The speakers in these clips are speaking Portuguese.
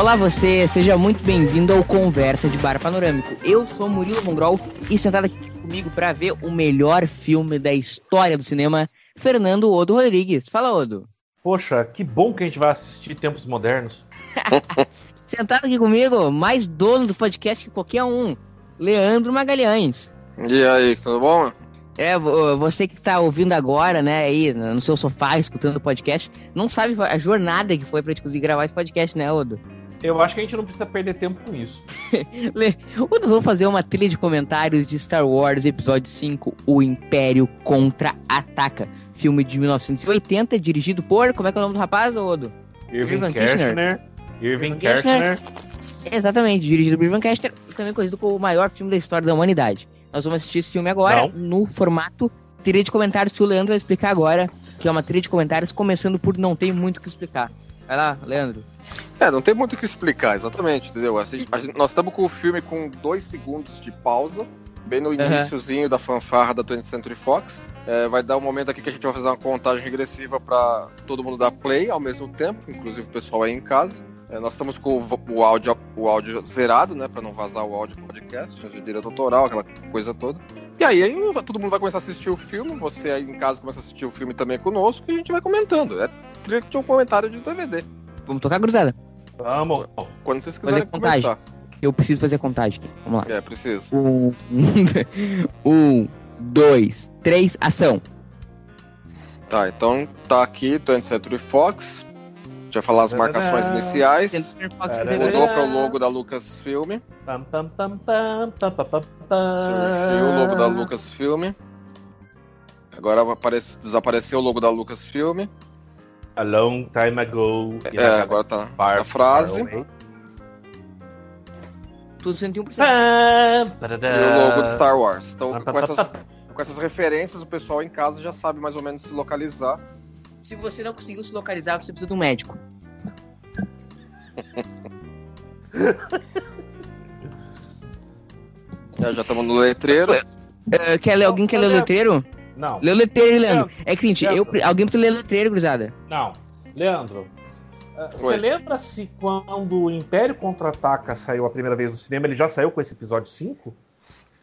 Olá você, seja muito bem-vindo ao Conversa de Bar Panorâmico. Eu sou Murilo Mongrol e sentado aqui comigo para ver o melhor filme da história do cinema, Fernando Odo Rodrigues. Fala, Odo. Poxa, que bom que a gente vai assistir Tempos Modernos. Sentado aqui comigo, mais dono do podcast que qualquer um, Leandro Magalhães. E aí, tudo bom? É, vo- você que tá ouvindo agora, né, aí no seu sofá, escutando o podcast, não sabe a jornada que foi pra gente conseguir gravar esse podcast, né, Odo? Eu acho que a gente não precisa perder tempo com isso. Le- Odo, vamos fazer uma trilha de comentários de Star Wars Episódio 5, O Império Contra-Ataca. Filme de 1980, dirigido por... Como é que é o nome do rapaz, Odo? Irving Irving Kershner. Irving Irving Kershner. Kershner. Exatamente, dirigido por Ivan Kester, também conhecido como o maior filme da história da humanidade. Nós vamos assistir esse filme agora Não. no formato trilha de comentários que o Leandro vai explicar agora, que é uma trilha de comentários começando por não tem muito o que explicar. Vai lá, Leandro. É, não tem muito o que explicar, exatamente, entendeu? Assim, gente- nós estamos com o filme com dois segundos de pausa, bem no iníciozinho da fanfarra da 20th Century Fox. É, vai dar um momento aqui que a gente vai fazer uma contagem regressiva para todo mundo dar play ao mesmo tempo, inclusive o pessoal aí em casa. É, nós estamos com o, o áudio, o áudio zerado, né, para não vazar o áudio do podcast, de direito autoral, aquela coisa toda. E aí, aí todo mundo vai começar a assistir o filme, você aí em casa começa a assistir o filme também conosco e a gente vai comentando. É trilha de um comentário de DVD. Vamos tocar, cruzada? Vamos. Quando vocês Fazer quiserem contagem. começar. Eu preciso fazer a contagem. aqui. Vamos lá. É, preciso. Um, um, dois, três, ação. Tá, então tá aqui, 20th Century Fox. A gente vai falar as marcações iniciais. DVD. Mudou para o logo da Lucasfilm. Surgiu o logo da Lucasfilm. Agora vai aparecer- desapareceu o logo da Lucasfilm. A long time ago. É, agora tá Far, a frase. Tudo 101%. Pam, E o logo de Star Wars. Então, com essas, com essas referências, o pessoal em casa já sabe mais ou menos se localizar. Se você não conseguiu se localizar, você precisa de um médico. É, já estamos no letreiro. Eh, quer ler, alguém quer ler o letreiro? Não, Lê o letreiro, Leandro. É que, seguinte, eu, alguém precisa ler o letreiro, gurizada. não. Leandro, ah, você Oi. lembra se quando o Império Contra-Ataca saiu a primeira vez no cinema, ele já saiu com esse episódio 5?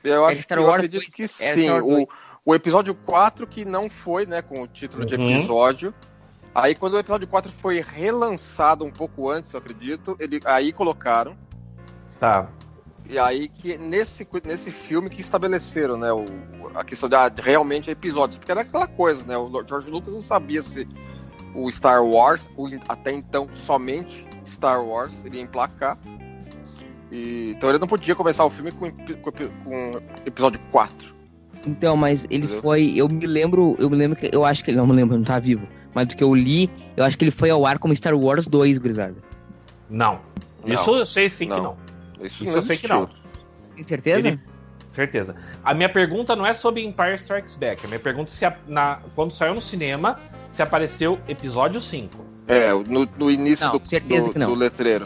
Eu É acho Star que eu Wars acredito 2, que é sim. Star Wars O, 2. O episódio 4 que não foi, né, com o título de Uhum. episódio. Aí quando o episódio 4 foi relançado um pouco antes, eu acredito, ele, aí colocaram. Tá. E aí que nesse, nesse filme que estabeleceram, né, o, a questão de ah, realmente episódios. Porque era aquela coisa, né, o George Lucas não sabia se o Star Wars, o, até então somente Star Wars, iria emplacar. E, então ele não podia começar o filme com, com, com episódio 4. Então, mas ele Entendeu? foi. Eu me lembro. Eu me lembro que. Eu acho que ele. Não me lembro, não tá vivo. Mas do que eu li, eu acho que ele foi ao ar como Star Wars 2, gurizada. Não. Não, Isso eu sei sim que não. não. Isso, Isso não eu sei que não. Tem certeza? Ele- Certeza. A minha pergunta não é sobre Empire Strikes Back. A minha pergunta é se a- na, quando saiu no cinema, se apareceu episódio 5. É, no, no início Não, do, certeza do, que não. do letreiro.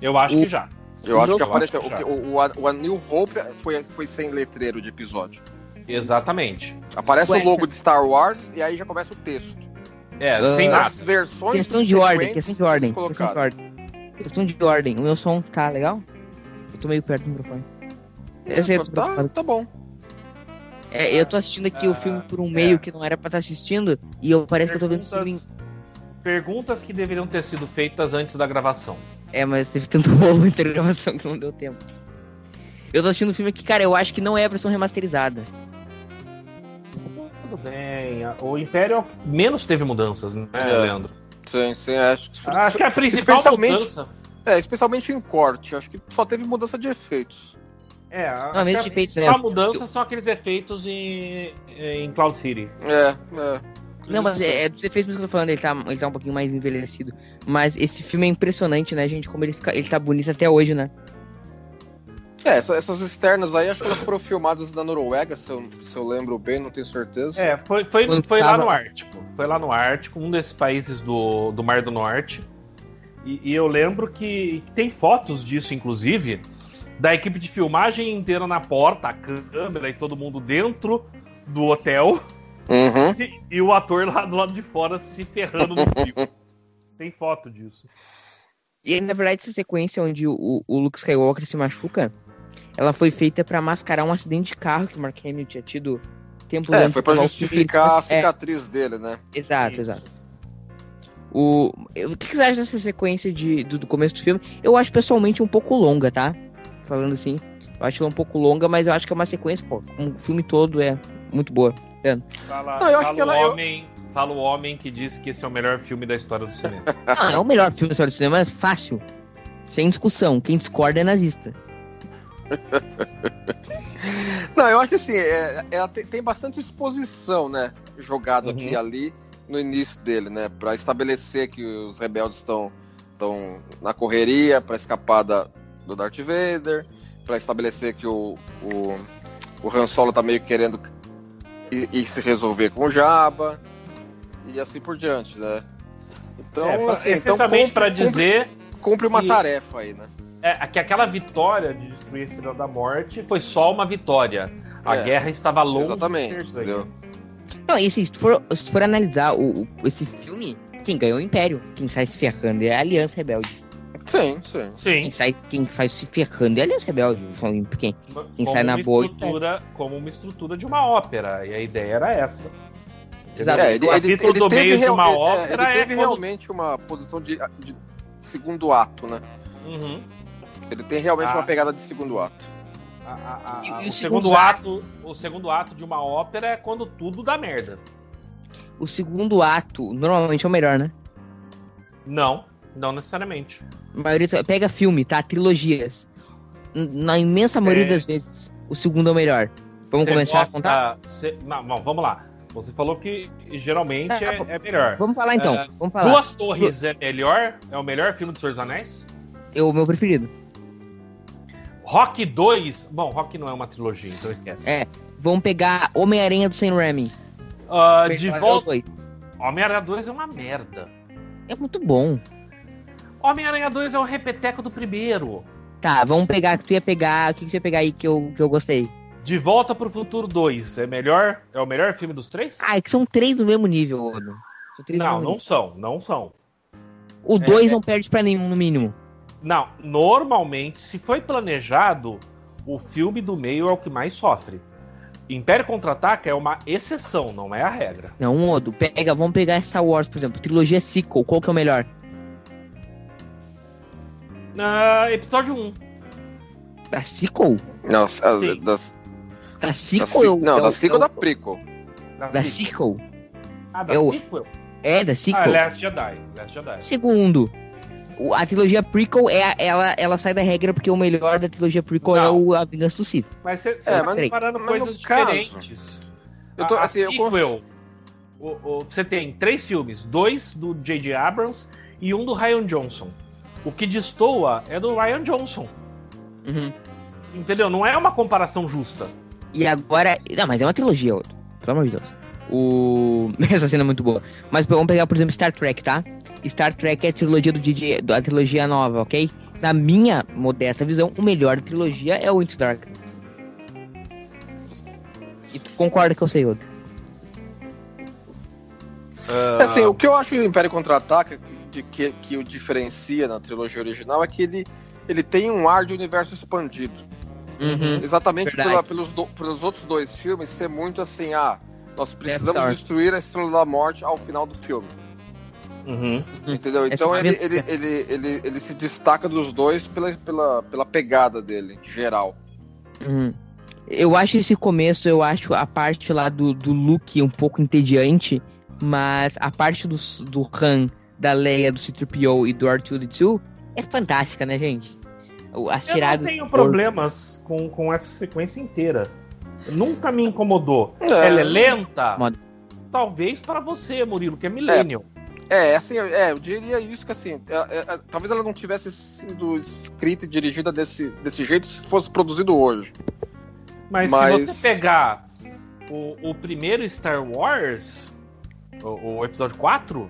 Eu acho O- que já. Eu acho que Eu apareceu. acho que. O, o, A- o A New Hope foi, foi sem letreiro de episódio. Exatamente. Aparece Ué, o logo de Star Wars e aí já começa o texto. É, Ah. sem nada. Nas versões Questão de ordem, questão de ordem. Questão de ordem. Questão de ordem. O meu som tá legal? Eu tô meio perto do microfone. Sei, eu tô tá, tá bom. É, eu tô assistindo aqui o Ah, filme por um é. meio que não era pra estar assistindo e eu parece que eu tô vendo Perguntas, filme. perguntas que deveriam ter sido feitas antes da gravação. É, mas teve tanto rolo entre a gravação que não deu tempo. Eu tô assistindo um filme que, cara, eu acho que não é a versão remasterizada. Tudo bem. a- O Império é menos teve mudanças, né, É. Leandro? Sim, sim, acho que. Acho que a principal Especialmente- mudança. É, especialmente em corte. Acho que só teve mudança de efeitos. É, Não, a, efeitos, só né? a mudança são aqueles efeitos em, em Cloud City. É, é. Não, mas é, é dos efeitos mesmo que eu tô falando, ele tá, ele tá um pouquinho mais envelhecido. Mas esse filme é impressionante, né, gente? Como ele, fica, ele tá bonito até hoje, né? É, essa- essas externas aí, acho que elas foram filmadas na Noruega, se eu, se eu lembro bem, não tenho certeza. É, foi, foi, Quando foi lá tava- no Ártico. Foi lá no Ártico, um desses países do, do Mar do Norte. E, e eu lembro que, que tem fotos disso, inclusive, da equipe de filmagem inteira na porta, a câmera e todo mundo dentro do hotel. Uhum. E, e o ator lá do lado de fora se ferrando no fio. Tem foto disso. E na verdade, essa sequência onde o, o Luke Skywalker se machuca, ela foi feita pra mascarar um acidente de carro que o Mark Hamill tinha tido tempo É, antes foi filme. justificar a É, cicatriz dele, né? Exato, Isso. exato. O, o que você acha dessa sequência de, do, do começo do filme? Eu acho pessoalmente um pouco longa, tá? Falando assim. Eu acho ela um pouco longa, mas eu acho que é uma sequência, pô. O filme todo é muito boa. Fala, Não, eu acho que ela- o eu- homem, fala o homem que disse que esse é o melhor filme da história do cinema. Ah, é o melhor filme da história do cinema, é fácil. Sem discussão. Quem discorda é nazista. Não, eu acho que assim, é- ela tem, tem bastante exposição, né? Jogado Uhum. aqui e ali no início dele, né? Pra estabelecer que os rebeldes estão estão na correria pra escapar da, do Darth Vader, pra estabelecer que o, o, o Han Solo tá meio querendo ir, ir se resolver com o Jabba e assim por diante, né? Então, é, assim, então essencialmente cumpre- dizer cumpre uma que- tarefa aí, né? é, que aquela vitória de destruir a Estrela da Morte foi só uma vitória. A É, guerra estava longe Exatamente, entendeu? Não, e assim, se tu for, se for analisar o, o- esse filme, quem ganhou é o Império. Quem sai se ferrando é a Aliança Rebelde. Sim, sim. Sim. Quem sai, quem faz se ferrando é a Aliança Rebelde. Quem? Quem como sai na uma boa- estrutura, como uma estrutura de uma ópera. E a ideia era essa. Exato. É, ele, o ele, capítulo ele do teve, meio de uma é, ópera ele é teve quando- realmente uma posição de, de segundo ato, né? Uhum. Ele tem realmente Ah. uma pegada de segundo ato. A- a- a- E- o, segundo ato, o segundo ato de uma ópera é quando tudo dá merda. O segundo ato, normalmente é o melhor, né? Não, não necessariamente. A maioria, pega filme, tá? Trilogias. Na imensa maioria É. das vezes, o segundo é o melhor. Vamos Você começar gosta- a contar? cê- não, não, vamos lá. Você falou que geralmente Tá, é, é melhor. Vamos falar então. É, Vamos falar. Duas Torres é melhor? É o melhor filme do Senhor dos Anéis? É o meu preferido. Rock 2. Bom, Rock não é uma trilogia, então esquece. É. Vamos pegar Homem-Aranha do Sam Raimi. Ah, Vamos de volta. Homem-Aranha 2 é uma merda. É muito bom. Homem-Aranha 2 é o repeteco do primeiro. Tá, vamos pegar. Tu ia pegar. O que, que você ia pegar aí que eu, que eu gostei? De Volta pro Futuro 2 é melhor? É o melhor filme dos três? Ah, é que são três do mesmo nível, Odo. Não, não nível. são, não são. O dois é- não perde pra nenhum, no mínimo. Não, normalmente, se foi planejado, o filme do meio é o que mais sofre. Império Contra-Ataca é uma exceção, não é a regra. Não, Odo. Pega, vamos pegar Star Wars, por exemplo. Trilogia sequel. Qual que é o melhor? Ah, episódio 1. Da sequel? Não, as- Sim. das, Da da, sequel? eu- não, eu- da sequel eu- da prequel. Da sequel? Ah, da eu- sequel? É, da Ah, sequel. Last Jedi. Last Jedi. Segundo, a trilogia prequel, é, a- ela, ela sai da regra porque o melhor da trilogia prequel é Não. o A Vingança do Sith. Mas você É, tá comparando coisas caso- diferentes. Eu tô, a, a assim, eu con- sequel, o- o- você tem três filmes, dois do J.J. Abrams e um do Ryan Johnson. O que destoa é do Ryan Johnson. Uhum. Entendeu? Não é uma comparação justa. E agora. Não, mas é uma trilogia, outro. Pelo amor de Deus. O... Essa cena é muito boa. Mas vamos pegar, por exemplo, Star Trek, tá? Star Trek é a trilogia do DJ, da trilogia nova, ok? Na minha modesta visão, o melhor da trilogia é o Into Dark. E tu concorda que eu sei outro? É, assim, o que eu acho do Império Contra-Ataca, de que, que o diferencia na trilogia original, é que ele, ele tem um ar de universo expandido. Uhum. Exatamente pela- pelos, do- pelos outros dois filmes ser muito assim, ah, nós precisamos destruir a Estrela da Morte ao final do filme. Uhum. Entendeu? Então ele, ele, ele, ele, ele se destaca dos dois pela, pela, pela pegada dele, geral. Uhum. Eu acho esse começo, eu acho a parte lá do, do Luke um pouco entediante, mas a parte do, do Han, da Leia, do C-3PO e do R2-D2 é fantástica, né, gente? As Eu não tenho do- problemas com, com essa sequência inteira. Nunca me incomodou. É. Ela é lenta? Talvez para você, Murilo, que é millennial. É, assim, é, eu diria isso que assim, é, é, é, talvez ela não tivesse sido escrita e dirigida desse, desse jeito se fosse produzido hoje. Mas, Mas- se você pegar o, o primeiro Star Wars, o, o episódio 4,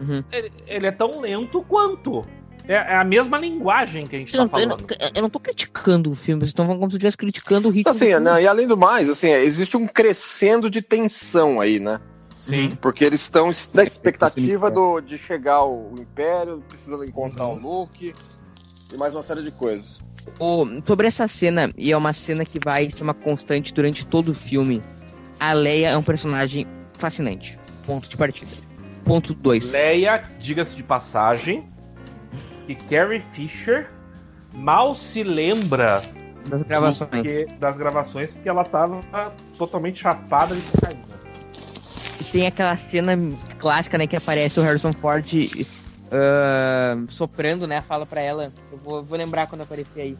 Uhum. ele, ele é tão lento quanto. É, é a mesma linguagem que a gente Eu tá não, eu, não, falando. eu não tô criticando o filme, vocês estão falando como se eu estivesse criticando o ritmo. Assim, né, e além do mais, assim, existe um crescendo de tensão aí, né? Sim. Porque eles estão na expectativa do, de chegar o, o Império, precisando encontrar Uhum. o Luke e mais uma série de coisas. O- sobre essa cena, e é uma cena que vai ser uma constante durante todo o filme, a Leia é um personagem fascinante. Ponto de partida. Ponto 2. Leia, diga-se de passagem, que Carrie Fisher mal se lembra Das gravações. porque- das gravações, porque ela tava totalmente chapada de cocaína. E tem aquela cena clássica, né, que aparece o Harrison Ford ah, soprando, né, fala pra ela. Eu vou, vou lembrar quando aparecer aí.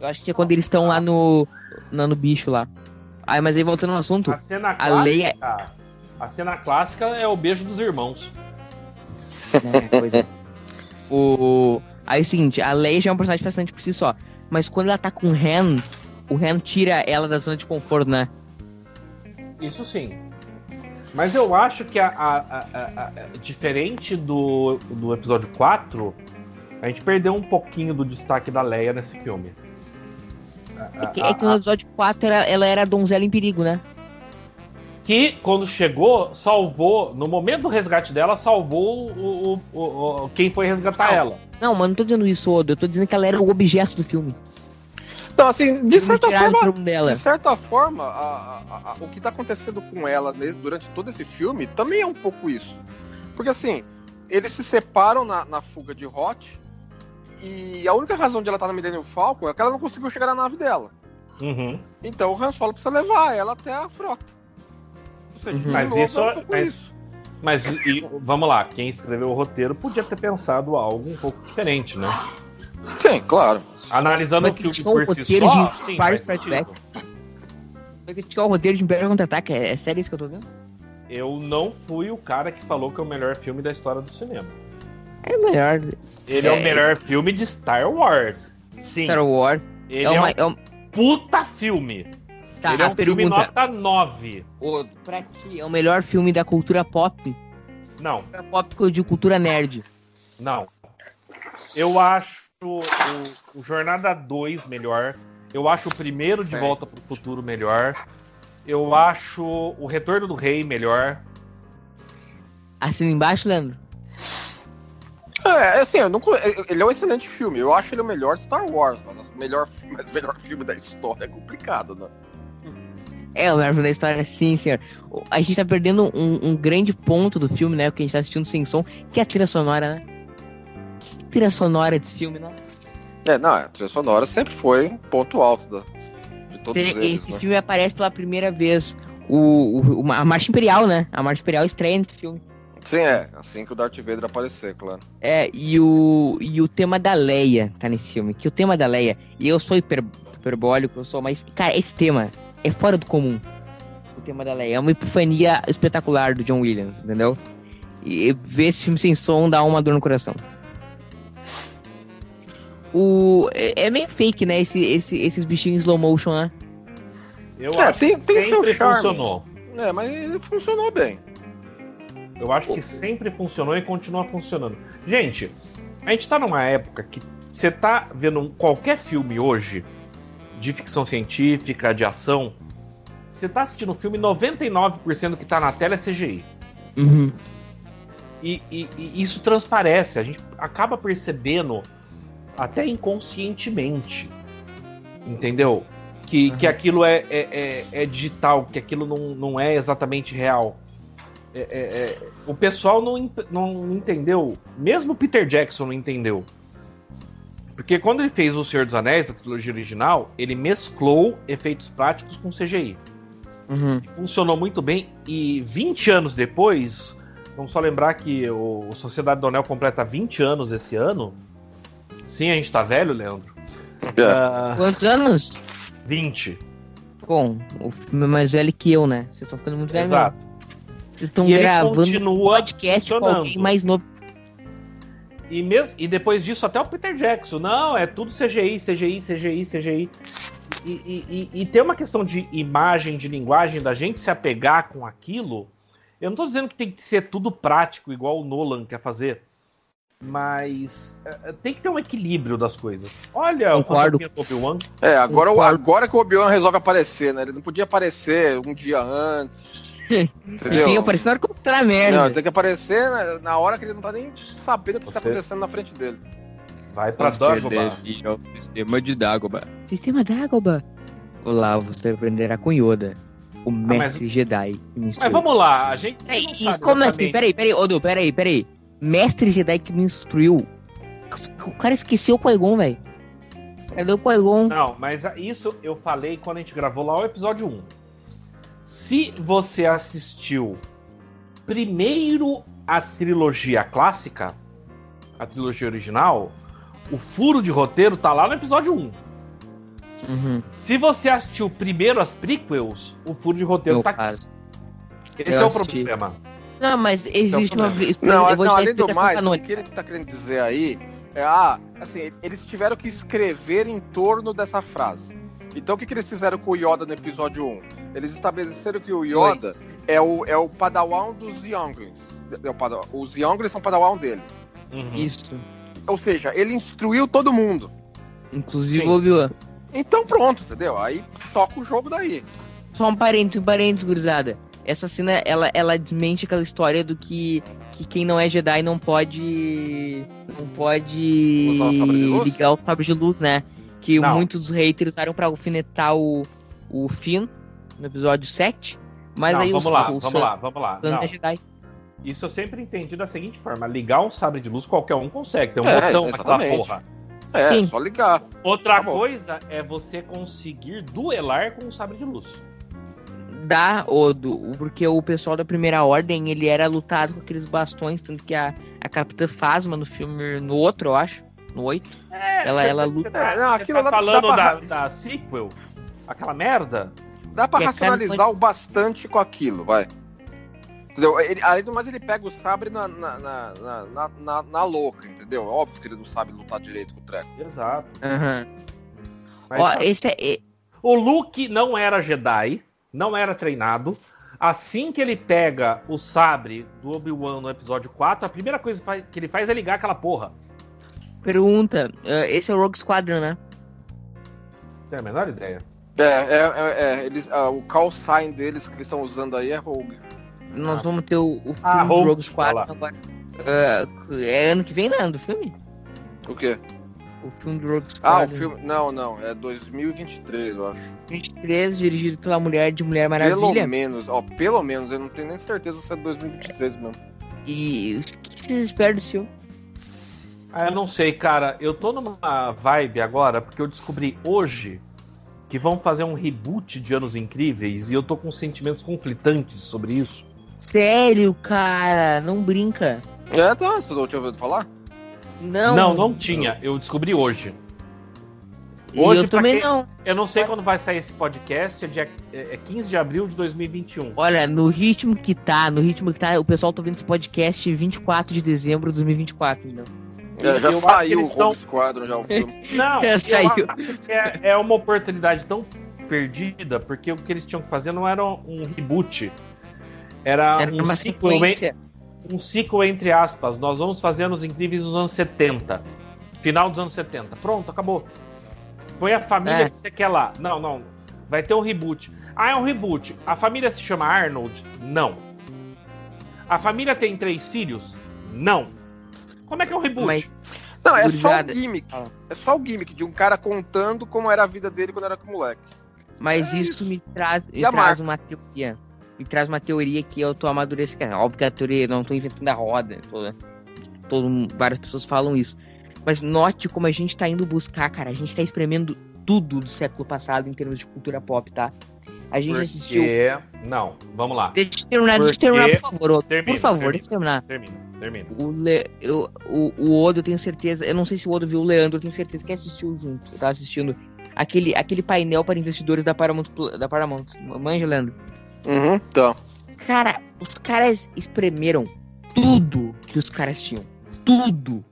Eu acho que é quando eles estão lá no, no, no bicho lá. Ah, mas aí voltando ao assunto, A cena A Leia- a cena clássica é o beijo dos irmãos. né, pois é. O... Aí é o seguinte, a Leia já é um personagem fascinante por si só. Mas quando ela tá com o Han, o Han tira ela da zona de conforto, né? Isso sim. Mas eu acho que a, a- a- diferente do, do episódio 4, a gente perdeu um pouquinho do destaque da Leia nesse filme. É que, é que no episódio 4 era, ela era donzela em perigo, né? Que quando chegou, salvou, no momento do resgate dela, salvou o, o- o- o- quem foi resgatar Não. ela. Não, mas não tô dizendo isso, Odo. Eu tô dizendo que ela era o objeto do filme. Então, assim, de certa forma, o trono dela. De certa forma, a- a- a- o que tá acontecendo com ela durante todo esse filme também é um pouco isso. Porque assim, eles se separam na, na fuga de Hot e a única razão de ela estar na Millennium Falcon é que ela não conseguiu chegar na nave dela. Uhum. Então o Han Solo precisa levar ela até a frota. Uhum. de Mas isso, é mas, isso. mas e- vamos lá, quem escreveu o roteiro podia ter pensado algo um pouco diferente, né? Sim, claro. Analisando o filme o por si só, de sim, vários faz sentido. flashbacks. Vai criticar o roteiro de Império Contra-Ataque. É, é sério isso que eu tô vendo? Eu não fui o cara que falou que é o melhor filme da história do cinema. É melhor. Ele é, o É. melhor filme de Star Wars. Sim, Star Wars. ele é, é, uma, um é um- puta filme. Tá, ele é um filme pergunta. nota 9. Odo, pra ti, é o melhor filme da cultura pop? Não, Cultura pop digo cultura nerd. Não. Eu acho o, o Jornada 2 melhor. Eu acho o primeiro de É. Volta pro Futuro melhor. Eu acho o Retorno do Rei melhor. Assina embaixo, Leandro? É, assim, eu não, co- ele é um excelente filme. Eu acho ele o melhor Star Wars, mas o melhor, mas o melhor filme da história é complicado, né? É, o filme da história, sim, senhor. O- A gente tá perdendo um, um grande ponto do filme, né? Que a gente tá assistindo sem som, que é a trilha sonora, né? Que trilha sonora desse filme, né? É, não, a trilha sonora sempre foi um ponto alto da, de todos Tem- eles, esse né? filme aparece pela primeira vez o, o- a Marcha Imperial, né? A Marcha Imperial estreia nesse filme. Sim, é, assim que o Darth Vader aparecer, claro. É, e o, e o tema da Leia tá nesse filme. Que o tema da Leia, e eu sou hiper, hiperbólico, eu sou, mas, cara, esse tema é fora do comum. O tema da Leia é uma epifania espetacular do John Williams, entendeu? E ver esse filme sem som dá uma dor no coração. O, é, é meio fake, né? Esse, esse, esses bichinhos em slow motion, né? Eu É, acho tem- que tem seu charme. funcionou. É, mas ele funcionou bem. Eu acho que sempre funcionou e continua funcionando. Gente, a gente tá numa época que você tá vendo qualquer filme hoje de ficção científica, de ação, você tá assistindo um filme, 99% que tá na tela é CGI. Uhum. E, e- e isso transparece, a gente acaba percebendo até inconscientemente. Entendeu? Que, que aquilo é, é, é- é digital, que aquilo não, não é exatamente real. É- é- é- o pessoal não, não entendeu, mesmo o Peter Jackson não entendeu. Porque quando ele fez O Senhor dos Anéis, a trilogia original, ele mesclou efeitos práticos com CGI Uhum. funcionou muito bem e 20 anos depois, vamos só lembrar que o Sociedade do Anel completa 20 anos esse ano. Sim, a gente tá velho, Leandro. Ah, Quantos anos? 20. Bom, o filme é mais velho que eu, né? Vocês estão ficando muito velhos. né? Exato. Vocês estão gravando um continua podcast com alguém mais novo. E, mesmo, e depois disso, até o Peter Jackson. Não, é tudo CGI, CGI, CGI, CGI. E, e, e, e tem uma questão de imagem, de linguagem, da gente se apegar com aquilo. Eu não tô dizendo que tem que ser tudo prático, igual o Nolan quer fazer. Mas é, é, tem que ter um equilíbrio das coisas. Olha Concordo. o fantasminha do Obi-Wan. É, agora, o- Concordo. agora que o Obi-Wan resolve aparecer, né? Ele não podia aparecer um dia antes. Ele Entendeu? tem aparecido na hora que eu merda. Não, tem que aparecer na, na hora que ele não tá nem sabendo o que tá Você- acontecendo na frente dele. Vai pra. Dev é o sistema de Dagobah. Sistema Dagobah. Olá, você aprenderá com Yoda, o mas- mestre Jedi. que me Mas vamos lá, a gente. É, não e sabe como assim? Peraí, peraí, Odu, peraí, peraí. Mestre Jedi que me instruiu. O cara esqueceu o Qui-Gon, velho. Cadê o Qui-Gon? Não, mas isso eu falei quando a gente gravou lá o episódio 1. Se você assistiu primeiro a trilogia clássica, a trilogia original, o furo de roteiro tá lá no episódio 1. Uhum, Se você assistiu primeiro as prequels, o furo de roteiro meu tá caso. Esse eu é o assisti. problema. Não, mas existe uma... Não, eu vou não além do mais, o canônica. que ele tá querendo dizer aí é, ah, assim, eles tiveram que escrever em torno dessa frase. Então o que, que eles fizeram com o Yoda no episódio 1? Eles estabeleceram que o Yoda Dois. é o, é o padawan dos Younglings. É o padawan- os Younglings são padawan dele. Uhum. Isso. Ou seja, ele instruiu todo mundo. Inclusive Sim. o Obi-Wan. Então pronto, entendeu? Aí toca o jogo daí. Só um parênteses, um parênteses, gurizada. Essa cena, ela, ela desmente aquela história do que, que quem não é Jedi não pode. Não pode Usar o sabre de luz? ligar o sabre de luz, né? Que Não. muitos dos haters usaram pra alfinetar o, o Finn no episódio 7. Mas Não, aí vamos os lá, o vamos lá, vamos lá. Não, é Jedi. isso eu sempre entendi da seguinte forma: ligar um sabre de luz qualquer um consegue, tem um É, botão naquela porra. É, Sim. só ligar. Outra Tá coisa é você conseguir duelar com um sabre de luz. Dá, o, do, porque o pessoal da primeira ordem, ele era lutado com aqueles bastões, tanto que a, a Capitã Phasma no filme, no outro, eu acho, no 8, É, Ela- você- ela você luta- Tá, não, você aquilo tá lá dá falando pra- da, da sequel? Aquela merda? Dá pra E a racionalizar o bastante com aquilo, vai. Entendeu? Ele, além do mais, ele pega o sabre na, na, na, na, na- na- na louca, entendeu? Óbvio que ele não sabe lutar direito com o treco. Exato. Aham. Mas Ó, esse é, é- O Luke não era Jedi, não era treinado. Assim que ele pega o sabre do Obi-Wan no episódio 4, a primeira coisa que ele faz é ligar aquela porra. Pergunta, eh, esse é o Rogue Squadron, né? Tem a menor ideia. É, é, é, é, eles, ah, o call sign deles que eles estão usando aí é Rogue. Nós Ah. vamos ter o, o filme Ah, do Rogue, Rogue lá. agora. Eh, é ano que vem, né? Do filme? O quê? O filme do Rogue Ah, Squadron. o filme. Não, não, é 2023, eu acho. 23, dirigido pela mulher de Mulher Pelo Maravilha. menos, ó, pelo menos, eu não tenho nem certeza se é 2023 mesmo. E o que vocês esperam desse filme? Ah, eu não sei, cara. Eu tô numa vibe agora, porque eu descobri hoje que vão fazer um reboot de Anos Incríveis e eu tô com sentimentos conflitantes sobre isso. Sério, cara, não brinca. É, tá, você não tinha ouvido falar? Não, Não, não tinha. Eu descobri hoje. Hoje, eu também quem- não. Eu não sei quando vai sair esse podcast, é, dia, é 15 de abril de 2021. Olha, no ritmo que tá, no ritmo que tá, o pessoal tá ouvindo esse podcast 24 de dezembro de 2024, então. É, já Eu acho que saiu o tão- Squadron, já o filme. Não, Já saiu. é, é uma oportunidade tão perdida, porque o que eles tinham que fazer não era um reboot. Era, Era um, uma ciclo, sequência. um ciclo entre aspas. Nós vamos fazer Anos Incríveis nos anos 70. Final dos anos 70. Pronto, acabou. Põe a família É. que você quer lá. Não, não. Vai ter um reboot. Ah, é um reboot. A família se chama Arnold? Não. A família tem três filhos? Não. Como é que é um reboot? Mas- Não, é só o gimmick. Ah. É só o gimmick de um cara contando como era a vida dele quando era moleque. Mas É isso, isso. me traz, me traz marca? uma teoria. Me traz uma teoria que eu tô amadurecendo. Óbvio que a teoria, eu não tô inventando a roda. Tô, todo, várias pessoas falam isso. Mas note como a gente tá indo buscar, cara. A gente tá espremendo tudo do século passado em termos de cultura pop, tá? A gente assistiu. Porque... Não, vamos lá. Deixa eu terminar, deixa eu Porque- terminar, por favor. Odo. Termina, por favor, termina. deixa eu terminar. Termina, termina. O, Le... eu- o, o Odo, eu tenho certeza. Eu não sei se o Odo viu o Leandro, eu tenho certeza que assistiu junto. Eu tava assistindo aquele, aquele painel para investidores da Paramount. Da Paramount. Manja, Leandro. Uhum, tá. Cara, os caras espremeram tudo que os caras tinham. Tudo.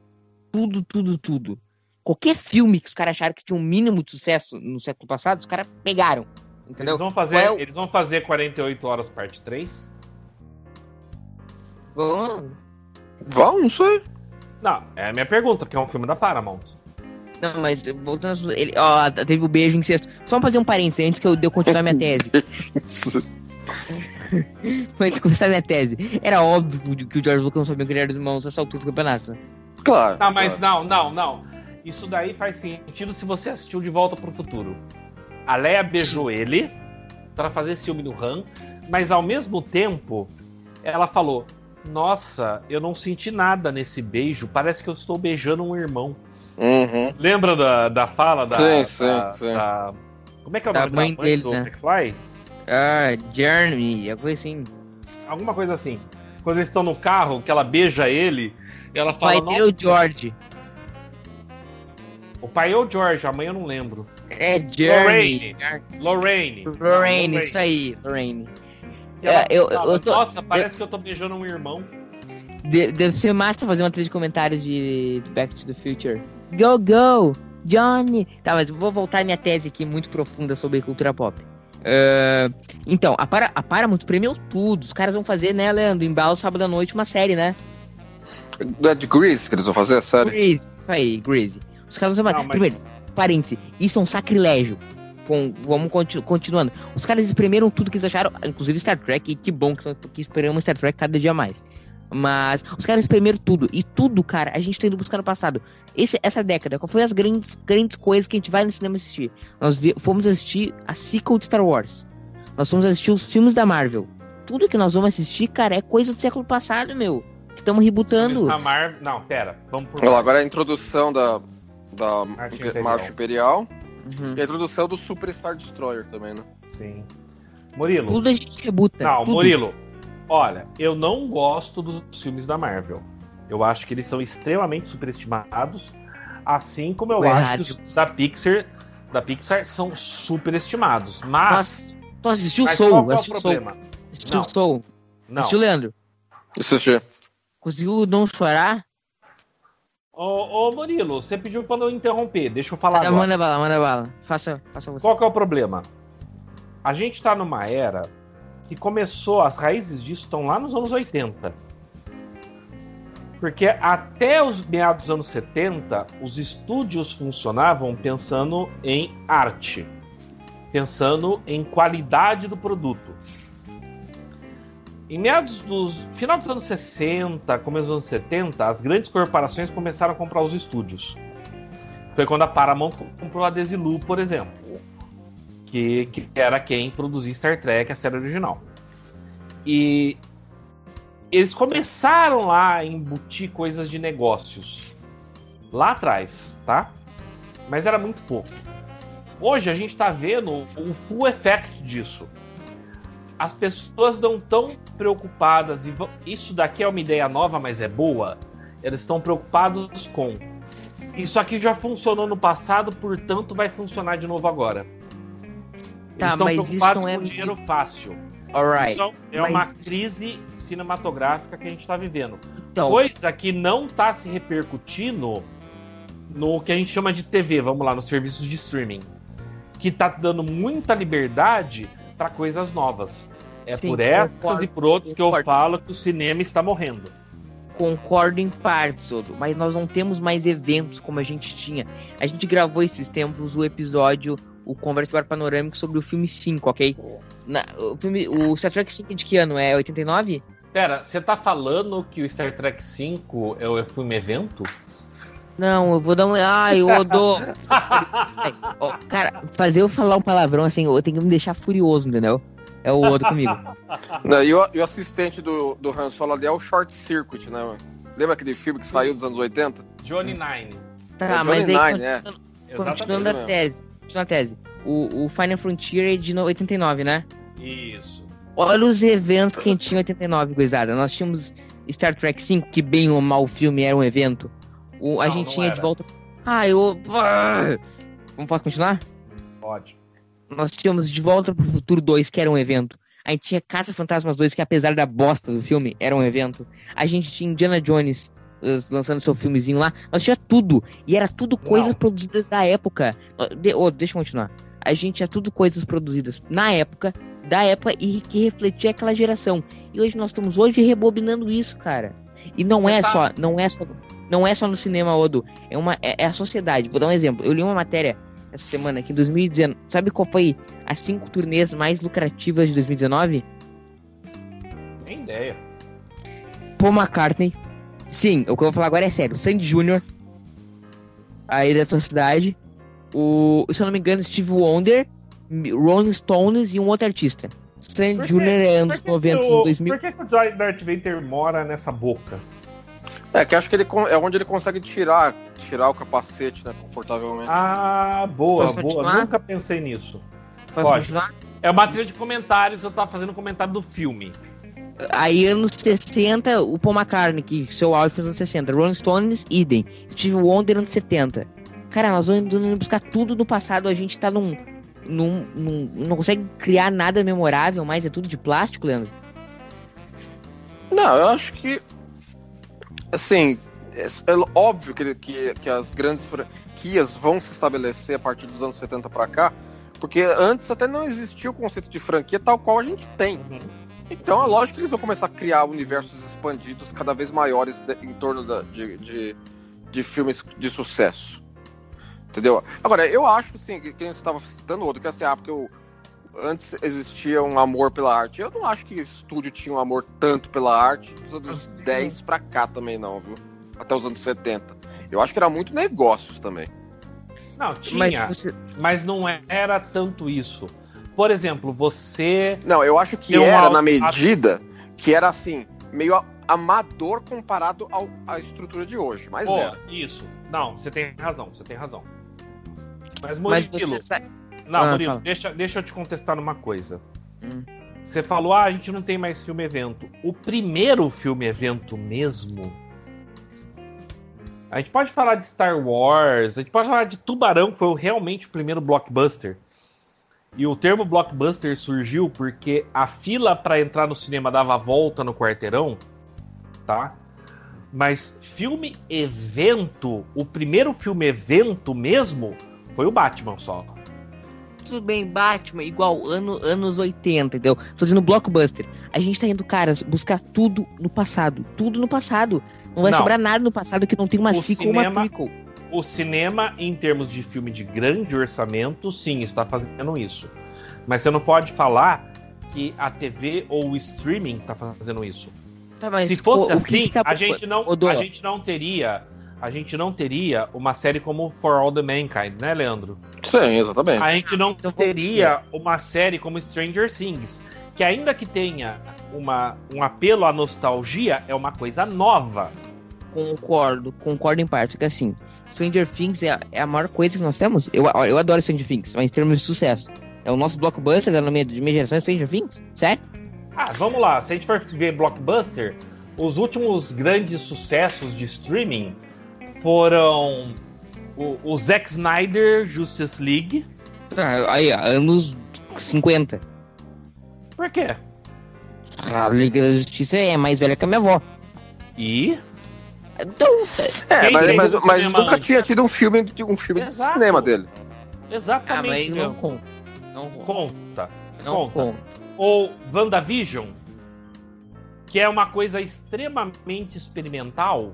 Tudo, tudo, tudo. Qualquer filme que os caras acharam que tinha um mínimo de sucesso no século passado, os caras pegaram. Entendeu? Eles vão, fazer, Qual é o- eles vão fazer 48 horas parte 3? Vão- Vão, não sei. Não, é a minha pergunta, que é um filme da Paramount. Não, mas voltando. Ele, ó, teve o beijo em sexto. Só fazer um parênteses antes que eu, de eu continuar minha tese. antes de começar minha tese. Era óbvio que o George Lucas não sabia que ele era dos irmãos nessa altura do campeonato. Claro. Não, mas claro. não, não, não. Isso daí faz sentido se você assistiu De Volta pro Futuro. A Leia beijou ele pra fazer ciúme no Han, mas ao mesmo tempo ela falou: Nossa, eu não senti nada nesse beijo, parece que eu estou beijando um irmão. Uhum. Lembra da, da fala da. Sim, sim, da- sim. da- Como é que é o Da nome mãe da mãe dele, do né? McFly? Ah, Jeremy, alguma coisa assim. Alguma coisa assim. Quando eles estão no carro, que ela beija ele, ela O fala. pai dele é o George. O pai é o George, a mãe eu não lembro. É Jeremy. Lorraine. Lorraine, isso aí, Lorraine. É, eu- eu tô- Nossa, parece que eu tô beijando um irmão. De- deve ser massa fazer uma trilha de comentários de Back to the Future. Go, go, Johnny. Tá, mas eu vou voltar à minha tese aqui muito profunda sobre cultura pop. Ah, então, a, Para, a Paramount premiou tudo. Os caras vão fazer, né, Leandro, embalo sábado à noite, uma série, né? É de Grease que eles vão fazer, sério? Grease. Isso aí, Grease. Os caras vão Não, fazer. mas- Primeiro, parêntese, isso é um sacrilégio. Com, vamos continu- continuando. Os caras espremeram tudo que eles acharam, inclusive Star Trek, e que bom que, que esperamos Star Trek cada dia mais. Mas os caras espremeram tudo. E tudo, cara, a gente tá indo buscar no passado. Esse, essa década, qual foi as grandes, grandes coisas que a gente vai no cinema assistir? Nós fomos assistir a sequel de Star Wars. Nós fomos assistir os filmes da Marvel. Tudo que nós vamos assistir, cara, é coisa do século passado, meu. Que estamos rebutando. Não, pera. Vamos por. Olha lá, agora a introdução da, da Marcha Impe- Imperial. Marcha Imperial Uhum. e a introdução do Super Star Destroyer também, né? Sim. Murilo. Tudo a gente rebuta. Não, tudo. Murilo. Olha, eu não gosto dos filmes da Marvel. Eu acho que eles são extremamente superestimados. Assim como eu Tô acho errado. que os da Pixar, da Pixar são superestimados. Mas. Nossa, tu assistiu mas Soul, qual é o assistiu Soul, problema? assistiu Não. Soul, Não. assistiu Leandro, Assisti. conseguiu não chorar? Ô, ô, Murilo, você pediu pra não interromper. Deixa eu falar Ah, agora. manda bala, manda bala, faça, faça você. Qual que é o problema? A gente tá numa era que começou, as raízes disso estão lá nos anos 80. Porque até os meados dos anos 70, os estúdios funcionavam pensando em arte, pensando em qualidade do produto. Em meados dos. final dos anos 60, começo dos anos 70, as grandes corporações começaram a comprar os estúdios. Foi quando a Paramount comprou a Desilu, por exemplo. Que, que era quem produzia Star Trek, a série original. E eles começaram lá a embutir coisas de negócios. Lá atrás, tá? Mas era muito pouco. Hoje a gente tá vendo o full effect disso. As pessoas não estão preocupadas, e isso daqui é uma ideia nova, mas é boa. Eles estão preocupados com isso aqui já funcionou no passado, portanto vai funcionar de novo agora. Tá, Eles estão mas isso preocupados não é com dinheiro fácil. Alright, Isso é mas- uma crise cinematográfica que a gente está vivendo. então, Coisa que não está se repercutindo no que a gente chama de TV, vamos lá, nos serviços de streaming. Que tá dando muita liberdade para coisas novas. É Sim, por essas concordo, e por outros que eu falo que o cinema está morrendo. concordo em partes, Odo, mas nós não temos mais eventos como a gente tinha. A gente gravou esses tempos o episódio, o Conversa Bar Panorâmico sobre o filme 5, ok? Na- o, filme, o Star Trek 5 de que ano? É 89? Pera, você tá falando que o Star Trek V é o filme evento? Não, eu vou dar um. Ai, Odo! Ai, ó, cara, fazer eu falar um palavrão assim, eu tenho que me deixar furioso, entendeu? É o Odo comigo. Não, e, o, e o assistente do, do Han Solo ali é o Short Circuit, né? mano? Lembra aquele filme que saiu dos anos 80? Johnny Nine. Tá, É Johnny mas aí Nine, é. continuando, a tese. Continuando a tese. O, o Final Frontier é de no- 89, né? Isso. Olha os eventos que a gente tinha em 89, gurizada. Nós tínhamos Star Trek 5, que bem ou mal o filme era um evento. O, a Não, gente não tinha era. de volta. Ah, eu. Ah! Não posso continuar? Pode. Nós tínhamos De Volta pro Futuro 2, que era um evento. A gente tinha Caça Fantasmas 2, que apesar da bosta do filme, era um evento. A gente tinha Indiana Jones eh, lançando seu filmezinho lá. Nós tinha tudo. E era tudo coisas produzidas da época. De- ô, deixa eu continuar. A gente tinha tudo coisas produzidas na época, da época e que refletia aquela geração. E hoje nós estamos hoje rebobinando isso, cara. E não Você é tá- só, não é só, não é só no cinema, Odo. É uma é, é a sociedade. Vou dar um exemplo. Eu li uma matéria essa semana aqui em 2019. Sabe qual foi as cinco turnês mais lucrativas de 2019? Nem ideia. Paul McCartney. Sim, o que eu vou falar agora é sério. Sandy Jr. Aí da tua cidade. O, se eu não me engano, Steve Wonder, Rolling Stones e um outro artista. Sandy Jr. é anos Por que 90, que anos o- 2000. Por que, que o Darth Vader mora nessa boca? É, que acho que ele é onde ele consegue tirar, tirar o capacete, né, confortavelmente. Ah, boa, Posso boa. continuar? Nunca pensei nisso. Posso pode. continuar? É uma trilha de comentários, eu tava fazendo um comentário do filme. Aí anos 60, o Paul McCartney, que seu áudio foi nos anos 60. Rolling Stones, idem. Steve Wonder, anos 70. Cara, nós vamos indo buscar tudo do passado. A gente tá num, num, num- Não consegue criar nada memorável, mas é tudo de plástico, Leandro. Não, eu acho que. Assim, é, é óbvio que, que, que as grandes franquias vão se estabelecer a partir dos anos 70 pra cá, porque antes até não existia o conceito de franquia tal qual a gente tem. Então é lógico que eles vão começar a criar universos expandidos cada vez maiores de- em torno da- de, de, de filmes de sucesso. Entendeu? Agora, eu acho que assim, que quem estava citando outro, que assim, ah, porque o, antes existia um amor pela arte. Eu não acho que o estúdio tinha um amor tanto pela arte dos anos 10 pra cá também, não, viu? Até os anos 70. Eu acho que era muito negócios também. Não, tinha, Mas mas, você. não era tanto isso. Por exemplo, você. Não, eu acho que era na medida que era assim, meio amador comparado ao, à estrutura de hoje. Mas Pô, era. isso. Não, você tem razão, você tem razão. Mas, Mas você. Não, Ah, Murilo, deixa, deixa eu te contestar numa coisa. Hum. Você falou, ah, a gente não tem mais filme evento. O primeiro filme evento mesmo. A gente pode falar de Star Wars, a gente pode falar de Tubarão, que foi realmente o primeiro blockbuster. E o termo blockbuster surgiu porque a fila para entrar no cinema dava a volta no quarteirão, tá? Mas filme evento, o primeiro filme evento mesmo, foi o Batman só. Tudo bem, Batman, igual ano, anos 80, entendeu? Tô dizendo blockbuster. A gente tá indo, caras, buscar tudo no passado. Tudo no passado. Não vai Não. sobrar nada no passado que não tem uma O sequel ou uma cinema- prequel. O cinema, em termos de filme de grande orçamento, sim, está fazendo isso. Mas você não pode falar que a TV ou o streaming está fazendo isso. Tá, mas, Se fosse o- o assim, que tá- a gente não, a gente não teria, a gente não teria uma série como For All the Mankind, né, Leandro? Sim, exatamente. A gente não Então teria uma série como Stranger Things, que ainda que tenha uma, um apelo à nostalgia, é uma coisa nova. Concordo, concordo em parte. Que assim, Stranger Things é, a- é a maior coisa que nós temos. Eu, eu adoro Stranger Things, mas em termos de sucesso. É o nosso blockbuster da minha, de minha geração, é Stranger Things? Certo? Ah, vamos lá. Se a gente for ver blockbuster, os últimos grandes sucessos de streaming foram o, o Zack Snyder Justice League. Ah, aí, anos 50. Por quê? A Liga da Justiça é mais velha que a minha avó. E Então, É, mas, mas, mas nunca antes? tinha tido um filme, de- um filme de cinema dele. ah, mas exatamente, não meu. conta. Não conta. Conta. Não conta. conta. Ou WandaVision, que é uma coisa extremamente experimental.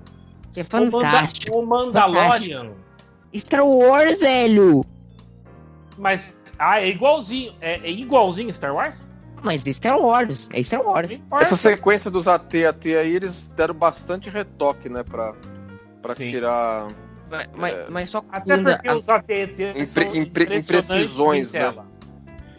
Que é O Manda- fantástico. O Mandalorian. Star Wars, velho! Mas ah, é igualzinho, é, é igualzinho Star Wars? Mas é Star Wars. É Star Wars. Essa sequência dos AT AT aí, eles deram bastante retoque, né, pra, pra Sim. tirar. Mas, mas, É. mas só Até quando porque a- os AT&T Impre- são impre- impressionantes imprecisões, em né? tela.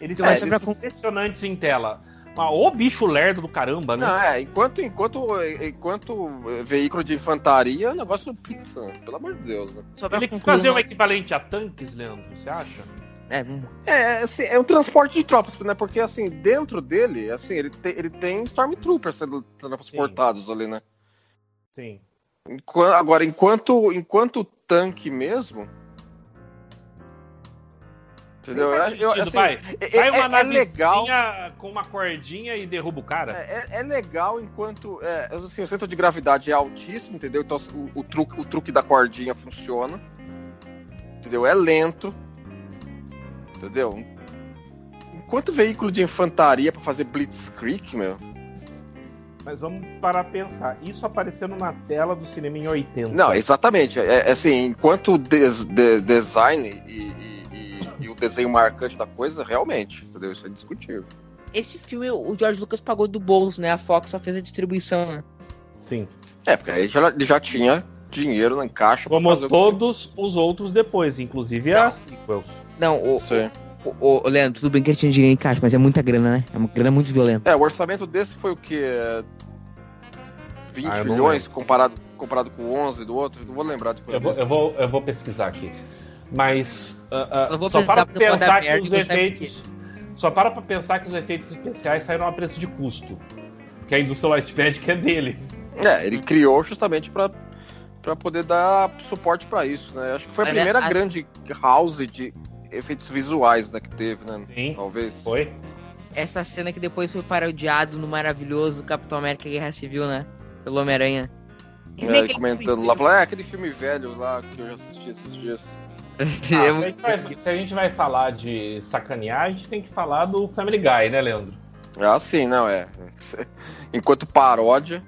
Eles são só pra- impressionantes em tela. Mas, ô bicho lerdo do caramba, né? Não, é, enquanto, enquanto, enquanto veículo de infantaria, o negócio pizza, né? pelo amor de Deus, né? só pra Ele concluir fazer um equivalente a tanques, Leandro, você acha? É, É, assim, é um transporte de tropas, né? Porque, assim, dentro dele, assim, ele tem, ele tem Stormtroopers sendo transportados ali, né? Sim. Enqua- agora, enquanto, enquanto tanque mesmo. Entendeu? Eu, faz assim, vai. é, Vai é- uma é navezinha com uma cordinha e derruba o cara. É, é- é legal enquanto. É, assim, o centro de gravidade é altíssimo, entendeu? Então o, o truque, o truque da cordinha funciona. Entendeu? É lento. Entendeu? Enquanto veículo de infantaria pra fazer Blitzkrieg, meu. Mas vamos parar pensar. Isso aparecendo na tela do cinema em 80. Não, exatamente. É, é assim, enquanto des- de- design e, e- e- o desenho marcante da coisa, realmente, entendeu? Isso é discutível. Esse filme o George Lucas pagou do bolso, né? A Fox só fez a distribuição, né? Sim. É, porque aí já, ele já tinha dinheiro em caixa pra Como fazer o que- todos os outros depois, inclusive Não. as sequels. Não, o, aí. o, o- Leandro, tudo bem que ele tinha dinheiro em caixa, mas é muita grana, né? É uma grana muito violenta. É, o orçamento desse foi o quê? É, 20 Ah, milhões comparado, comparado com 11 do outro? Não vou lembrar de Eu vou, eu, vou, eu vou pesquisar aqui. Mas Eu vou só para pensar que os efeitos. Só para pra pensar que os efeitos especiais saíram a preço de custo. Que a indústria Light Magic é dele. É, ele criou justamente pra, pra poder dar suporte pra isso, né? Acho que foi a Olha, primeira a- grande house de efeitos visuais né, que teve, né? Sim. Talvez. Foi? Essa cena que depois foi parodiado no maravilhoso Capitão América Guerra Civil, né? Pelo Homem-Aranha. Que É, comentando filme- lá, falando, é aquele filme velho lá que eu já assisti esses dias. Ah, É se, a vai, se a gente vai falar de sacanear, a gente tem que falar do Family Guy, né, Leandro? Ah, sim, não, é. Enquanto paródia,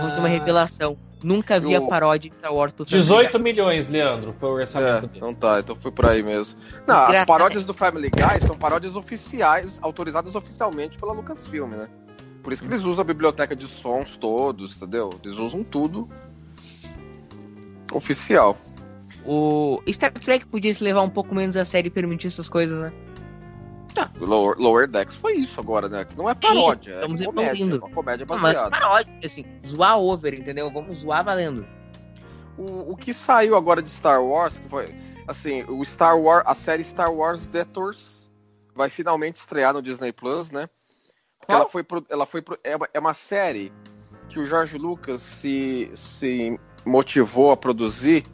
Vou ter uma revelação. Nunca vi Eu- a paródia de Star Wars do Family 18 milhões, Leandro, foi o É, orçamento dele. então tá, então foi por aí mesmo. Não, as paródias do Family Guy são paródias oficiais, autorizadas oficialmente pela Lucasfilm, né? Por isso que eles usam a biblioteca de sons todos, entendeu? Eles usam tudo oficial. O Star Trek podia se levar um pouco menos a sério e permitir essas coisas, né? Lower, Lower Decks foi isso agora, né? Que não é paródia, estamos é comédia, é uma comédia Não, mas baseada. paródia, assim, zoar over, entendeu? Vamos zoar valendo. O, o que saiu agora de Star Wars, que foi assim, o Star Wars, a série Star Wars Detours vai finalmente estrear no Disney Plus, né? Porque ela foi pro, ela foi pro, é, uma, é uma série que o George Lucas se, se motivou a produzir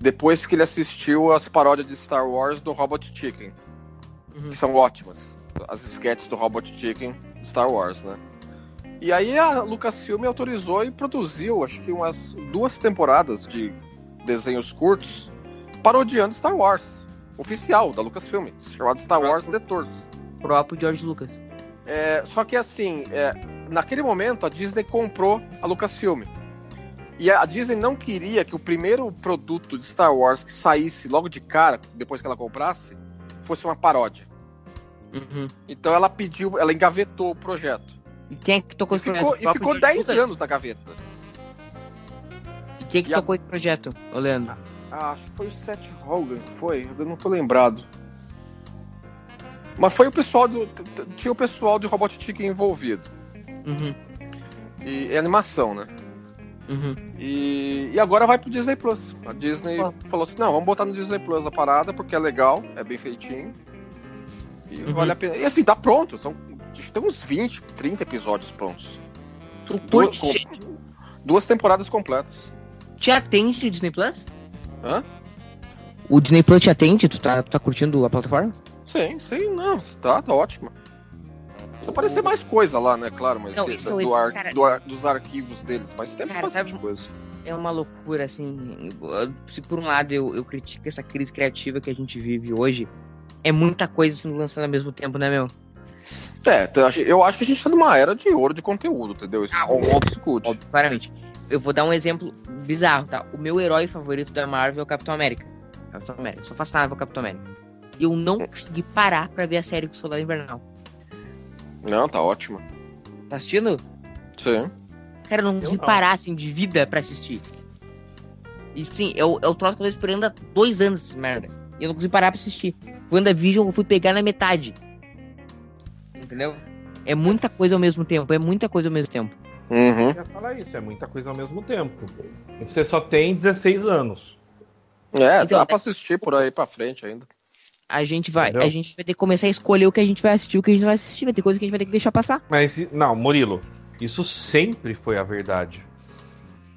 depois que ele assistiu as paródias de Star Wars do Robot Chicken, Uhum. que são ótimas. As sketches do Robot Chicken de Star Wars, né? E aí a Lucasfilm autorizou e produziu, acho que umas duas temporadas de desenhos curtos parodiando Star Wars. Oficial da Lucasfilm, chamado Star Wars Detours. Próprio George Lucas. É, só que assim, é, naquele momento a Disney comprou a Lucasfilm. E a Disney não queria que o primeiro produto de Star Wars que saísse logo de cara, depois que ela comprasse, fosse uma paródia. Uhum. Então ela pediu, ela engavetou o projeto. E quem é que tocou E esse ficou, projeto? e ficou próprio George 10 Lucas? anos na gaveta. E quem é que E a- tocou esse projeto, Leandro? Ah, acho que foi o Seth Rogen, foi? Eu não tô lembrado. Mas foi o pessoal do. Tinha o pessoal de Robot Chicken envolvido. Uhum. E é animação, né? Uhum. E, e agora vai pro Disney Plus. A Disney Ó. falou assim: não, vamos botar no Disney Plus a parada, porque é legal, é bem feitinho. E Uhum. vale a pena. E assim, tá pronto. São, tem uns 20, 30 episódios prontos. Tu Duas, com- duas temporadas completas. Te atende o Disney Plus? Hã? O Disney Plus te atende? Tu tá, tu tá curtindo a plataforma? Sim, sim, não. Tá, tá ótimo. Precisa aparecer mais coisa lá, né? Claro, mas Não, eu- do ar- cara, do ar- dos arquivos deles. Mas tem Cara, bastante sabe- coisa. É uma loucura, assim. Se por um lado eu, eu critico essa crise criativa que a gente vive hoje, é muita coisa sendo lançada ao mesmo tempo, né, meu? É, então, eu acho- que a gente tá numa era de ouro de conteúdo, entendeu? Isso Ah, é óbvio, discute. Óbvio, claramente. Eu vou dar um exemplo bizarro, tá? O meu herói favorito da Marvel é o Capitão América. Capitão América. Eu sou fascinado pelo Capitão América. E eu não consegui parar pra ver a série do Soldado Invernal. Não, tá ótimo. Tá assistindo? Sim. Cara, eu não consegui não. parar, assim, de vida pra assistir. E sim, eu, eu troço que eu tô esperando há dois anos essa merda. E eu não consegui parar pra assistir. WandaVision eu fui pegar na metade. Entendeu? É muita coisa ao mesmo tempo, é muita coisa ao mesmo tempo. Uhum. Eu ia falar isso, é muita coisa ao mesmo tempo. Você só tem 16 anos. É, Então, dá pra assistir por aí pra frente ainda. A gente vai, Entendeu? a gente vai ter que começar a escolher o que a gente vai assistir, o que a gente vai assistir. Vai ter coisa que a gente vai ter que deixar passar. Mas, não, Murilo, isso sempre foi a verdade.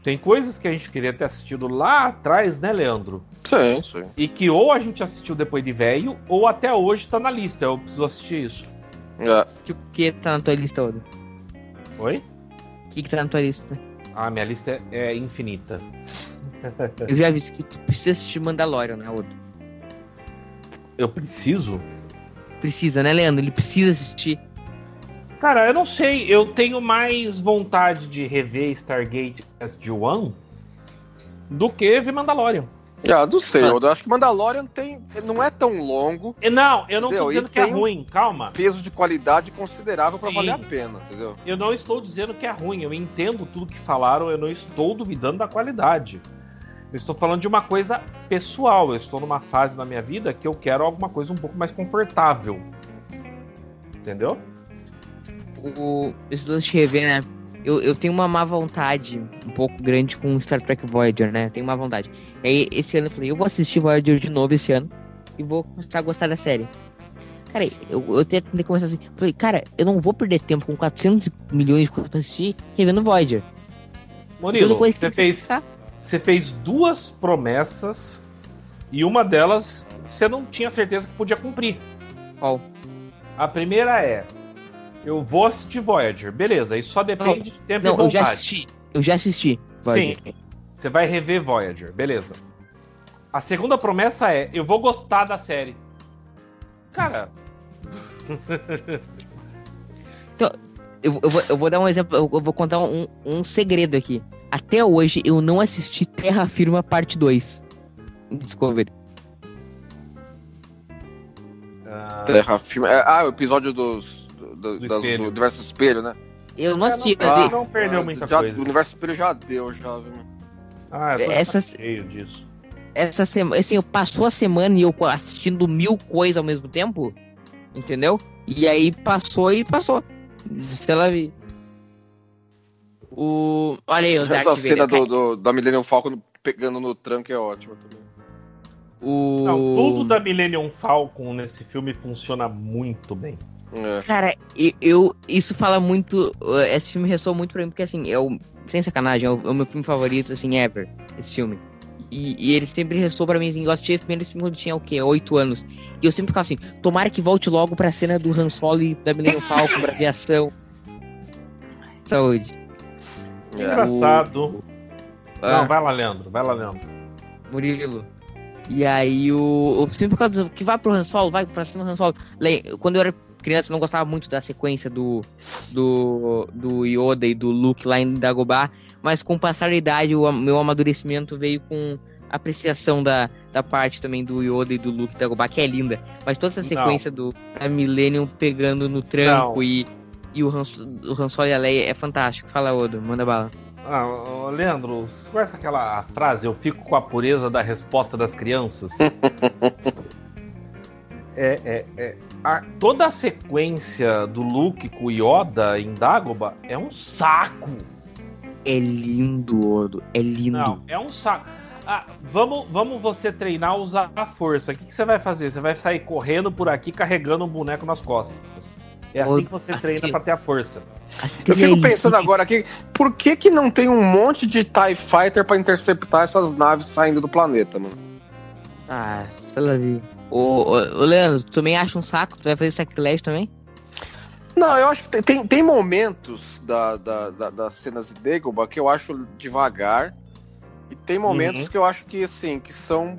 Tem coisas que a gente queria ter assistido lá atrás, né, Leandro? Sim, sim. E que ou a gente assistiu depois de velho, ou até hoje tá na lista. Eu preciso assistir isso. É. O que tá na tua lista, Odo? Oi? O que, que tá na tua lista? Ah, minha lista é, é infinita. Eu já vi que tu precisa assistir Mandalorian, né, Odo? Eu preciso? Precisa, né, Leandro? Ele precisa assistir. Cara, eu não sei. Eu tenho mais vontade de rever Stargate SG-1 do que ver Mandalorian. Ah, não sei, Ah. eu acho que Mandalorian tem, não é tão longo, E Não, eu não Entendeu? tô dizendo E que é tem ruim, calma. peso de qualidade considerável pra Sim. valer a pena, entendeu? Eu não estou dizendo que é ruim, eu entendo tudo que falaram, eu não estou duvidando da qualidade. Eu estou falando de uma coisa pessoal, eu estou numa fase da minha vida que eu quero alguma coisa um pouco mais confortável. Entendeu? O, esse lance de rever, né? Eu, eu tenho uma má vontade um pouco grande com Star Trek Voyager, né? Tenho má vontade. E aí, esse ano eu falei, eu vou assistir Voyager de novo esse ano e vou começar a gostar da série. Cara, eu, eu tentei começar assim. Falei, cara, eu não vou perder tempo com 400 milhões de coisas pra assistir revendo Voyager. Murilo, que você fez, pensar. Você fez duas promessas e uma delas você não tinha certeza que podia cumprir. Qual? A primeira é: eu vou assistir Voyager. Beleza, isso só depende de tempo Não, e eu já vontade. assisti. Eu já assisti. Voyager. Sim, você vai rever Voyager, beleza. A segunda promessa é: eu vou gostar da série. Cara, Eu, eu, vou, eu vou dar um exemplo, eu, eu vou contar um, um segredo aqui. Até hoje eu não assisti Terra Firma Parte 2. em Discovery. ah, Terra Firme. é, ah, o episódio dos, do, do, Do das- espelho. do Universo Espelho, né? Eu não assisti, não, mas ah, não perdeu Ah, muita já, coisa. O Universo Espelho já deu, já, viu? Ah, eu tô Essa- cheio disso. essa semana, assim, eu passou a semana e eu assistindo mil coisas ao mesmo tempo, entendeu? E aí passou e passou. Sei lá, vi. O. Olha aí, o Darth Essa cena Vader. do, do, da Millennium Falcon pegando no tranco é ótima também. O... Não, tudo da Millennium Falcon nesse filme funciona muito bem. É. Cara, e- eu, isso fala muito. uh, Esse filme ressoa muito pra mim, porque assim, é o. Sem sacanagem, é o, é o meu filme favorito, assim, ever. Esse filme. E, e ele sempre ressoou pra mim, assim, eu assisti esse primeiro filme quando eu tinha o quê? Oito anos. E eu sempre ficava assim, tomara que volte logo pra cena do Han Solo e da Millennium Falcon pra aviação. Saúde. É. Engraçado. Ah, Não, vai lá, Leandro. Vai lá, Leandro. Murilo. E aí o. o sempre por causa do que vai pro Han Solo, vai pra cima do Han Solo. Quando eu era criança, eu não gostava muito da sequência do. Do. Do Yoda e do Luke lá em Dagobah. Mas com o passar da idade, o meu amadurecimento veio com apreciação da, da parte também do Yoda e do Luke Dagobah, que é linda. Mas toda essa Não. sequência do da Millennium pegando no tranco Não. e. E o Han, o Han Solo e a Leia é fantástico. Fala, Odo, manda bala. Ah, Leandro, você conhece aquela frase? Eu fico com a pureza da resposta das crianças? é, é, é. A- toda a sequência do Luke com o Yoda em Dagobah é um saco. É lindo, Odo. É lindo. Não, é um saco. Ah, vamos, vamos você treinar usar a força. O que, que você vai fazer? Você vai sair correndo por aqui carregando um boneco nas costas. É assim que você treina pra ter a força. Eu trilha fico é pensando agora aqui, por que que não tem um monte de TIE Fighter pra interceptar essas naves saindo do planeta, mano? Ah, sei lá. Ô, ô, ô, Leandro, tu também acha um saco? Tu vai fazer sacrilégio também? Não, eu acho que tem, tem, tem momentos da, da, da- das cenas de Dagobah que eu acho devagar. E tem momentos Uhum. que eu acho que, assim, que são.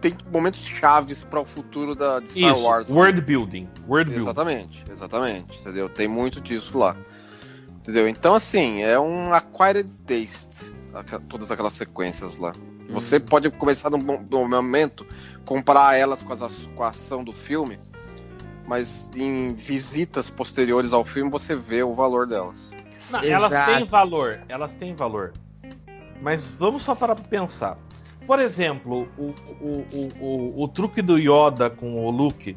Tem momentos chaves para o futuro da, de Star Isso, Wars. world building. World building. Exatamente, exatamente, entendeu? Tem muito disso lá. Entendeu? Então, assim, é um acquired taste, todas aquelas sequências lá. Você pode começar no, mo- no momento, comparar elas com, as, com a ação do filme, mas em visitas posteriores ao filme você vê o valor delas. Não, elas têm valor, elas têm valor. Mas vamos só para pensar. Por exemplo, o, o, o, o, truque do Yoda com o Luke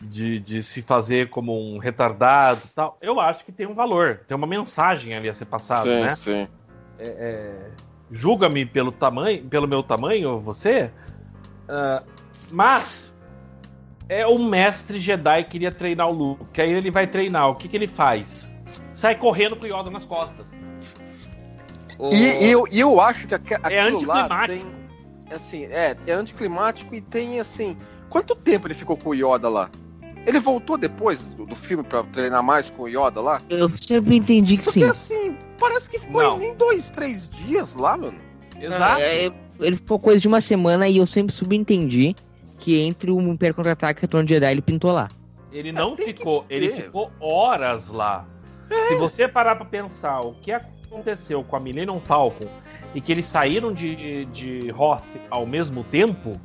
de, de se fazer como um retardado tal, eu acho que tem um valor, tem uma mensagem ali a ser passada, sim, né? sim. É, julga-me pelo tamanho, pelo meu tamanho, você. Ah, mas é um mestre Jedi que queria treinar o Luke. Aí ele vai treinar. O que, que ele faz? Sai correndo com o Yoda nas costas. E, e eu, e eu acho que aquilo lá anticlimático. tem. Assim, é, é anticlimático e tem assim. Quanto tempo ele ficou com o Yoda lá? Ele voltou depois do, do filme pra treinar mais com o Yoda lá? Eu sempre entendi que Porque sim. assim, parece que ficou Não. em dois, três dias lá, mano. Exato. É, é, ele ficou coisa de uma semana e eu sempre subentendi que entre o Império Contra-Ataque e o Retorno de Jedi ele pintou lá. Ele não que ficou, ele ficou horas lá. Se você parar pra pensar o que aconteceu com a Millennium Falcon e que eles saíram de, de Hoth ao mesmo tempo,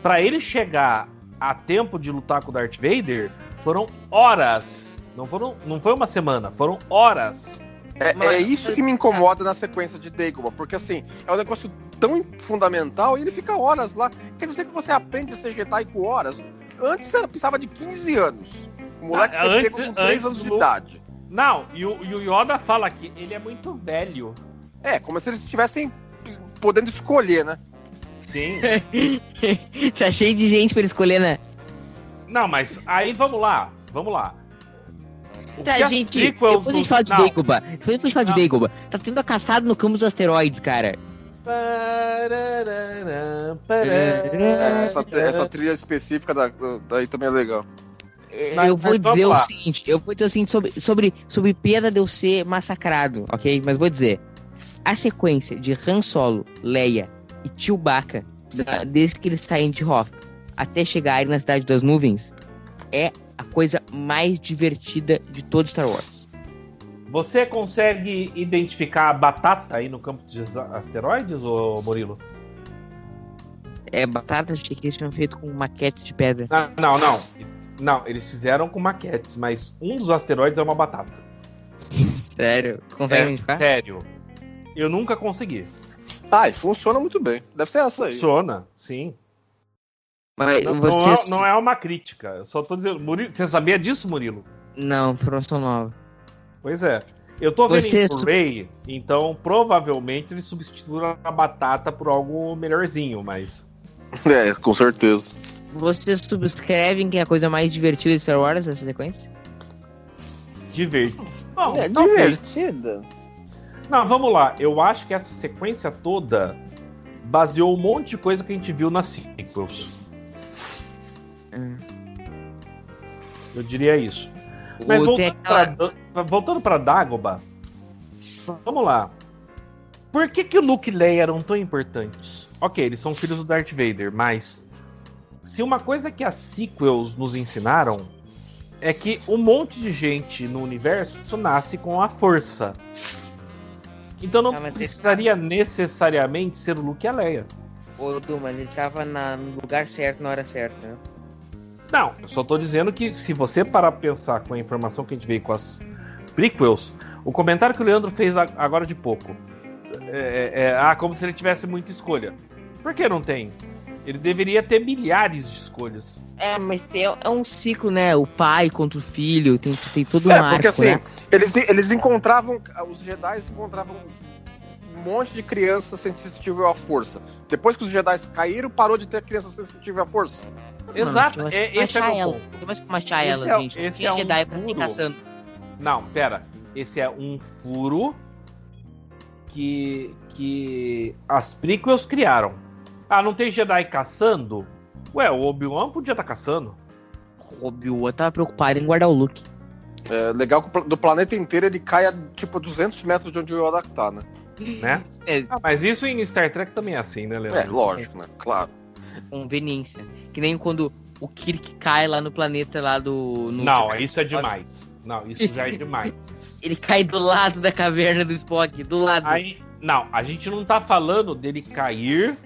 pra ele chegar a tempo de lutar com o Darth Vader, foram horas. Não, foram, não foi uma semana, foram horas. É, Mas- é isso que me incomoda na sequência de Dagobah, porque assim, é um negócio tão fundamental e ele fica horas lá. Quer dizer que você aprende a ser Jedi com horas. Antes era precisava de 15 anos. O moleque Ah, você antes- pegou com 3 antes anos de idade. Não, e o, e o Yoda fala que ele é muito velho. É, como se eles estivessem podendo escolher, né? Sim. tá cheio de gente pra ele escolher, né? Não, mas aí vamos lá, vamos lá. O que Tá, gente, depois a gente do- fala de. Dagobah. Depois a gente fala de. Dagobah. Tá tendo a caçada no campo dos asteroides, cara. É, essa, essa trilha específica da, daí também é legal. Eu vou dizer o seguinte, eu vou dizer o seguinte sobre, sobre, sobre pena de eu ser massacrado, ok? Mas vou dizer, a sequência de Han Solo, Leia e Chewbacca, da- desde que eles saem de Hoth até chegarem na Cidade das Nuvens, é a coisa mais divertida de todo Star Wars. Você consegue identificar a batata aí no campo de asteroides, ô Murilo? É batata, achei que eles tinham feito com maquete de pedra. Não, não, não. Não, eles fizeram com maquetes, mas um dos asteroides é uma batata. Sério? Consegue É, identificar? sério. Eu nunca consegui. Ah, e funciona muito bem. Deve ser essa aí. Funciona, sim. Mas Não, não vocês... é, não é uma crítica. Eu só tô dizendo. Murilo, você sabia disso, Murilo? Não, informação nova. Pois é. Eu tô vendo Você em su- Blu-ray, então provavelmente eles substituíram a batata por algo melhorzinho, mas. É, com certeza. Vocês subscrevem que é a coisa mais divertida de Star Wars, essa sequência? Divertido. Não, É talvez. divertida. Não, vamos lá. Eu acho que essa sequência toda baseou um monte de coisa que a gente viu nas sequels. Hum. Eu diria isso. Mas voltando aquela- pra, voltando pra Dagobah, vamos lá. Por que, que o Luke e Leia eram tão importantes? Ok, eles são filhos do Darth Vader, mas se uma coisa que as sequels nos ensinaram é que um monte de gente no universo nasce com a força. Então não Ah, mas precisaria necessariamente ser o Luke e a Leia. Ô, Du, mas ele tava na- no lugar certo na hora certa, né? Não, eu só tô dizendo que se você parar pra pensar com a informação que a gente veio com as prequels, o comentário que o Leandro fez agora de pouco. É, é, é, ah, como se ele tivesse muita escolha. Por que não tem? Ele deveria ter milhares de escolhas. É, mas tem, é um ciclo, né? O pai contra o filho, tem, tem todo um É, arco, porque assim, né? eles, eles encontravam, os Jedi encontravam um monte de crianças sensitivas à força. Depois que os Jedi caíram, parou de ter criança sensitiva à força. Exato, Mano, é, esse é ela. ponto. Começa com achar Esse ela, é- gente. esse é um Jedi pra furo. caçando. Não, pera. Esse é um furo que, que as prequels criaram. Ah, não tem Jedi caçando? Ué, o Obi-Wan podia estar caçando. O Obi-Wan tava preocupado em guardar o look. É legal que do planeta inteiro ele cai a tipo 200 metros de onde o Yoda tá, né? né? É, Ah, mas isso em Star Trek também é assim, né, Leandro? É, lógico, né? Claro. conveniência. Que nem quando o Kirk cai lá no planeta lá do. no- Não, isso é demais. Não, isso já é demais. Ele cai do lado da caverna do Spock, do lado. Aí, não, a gente não tá falando dele cair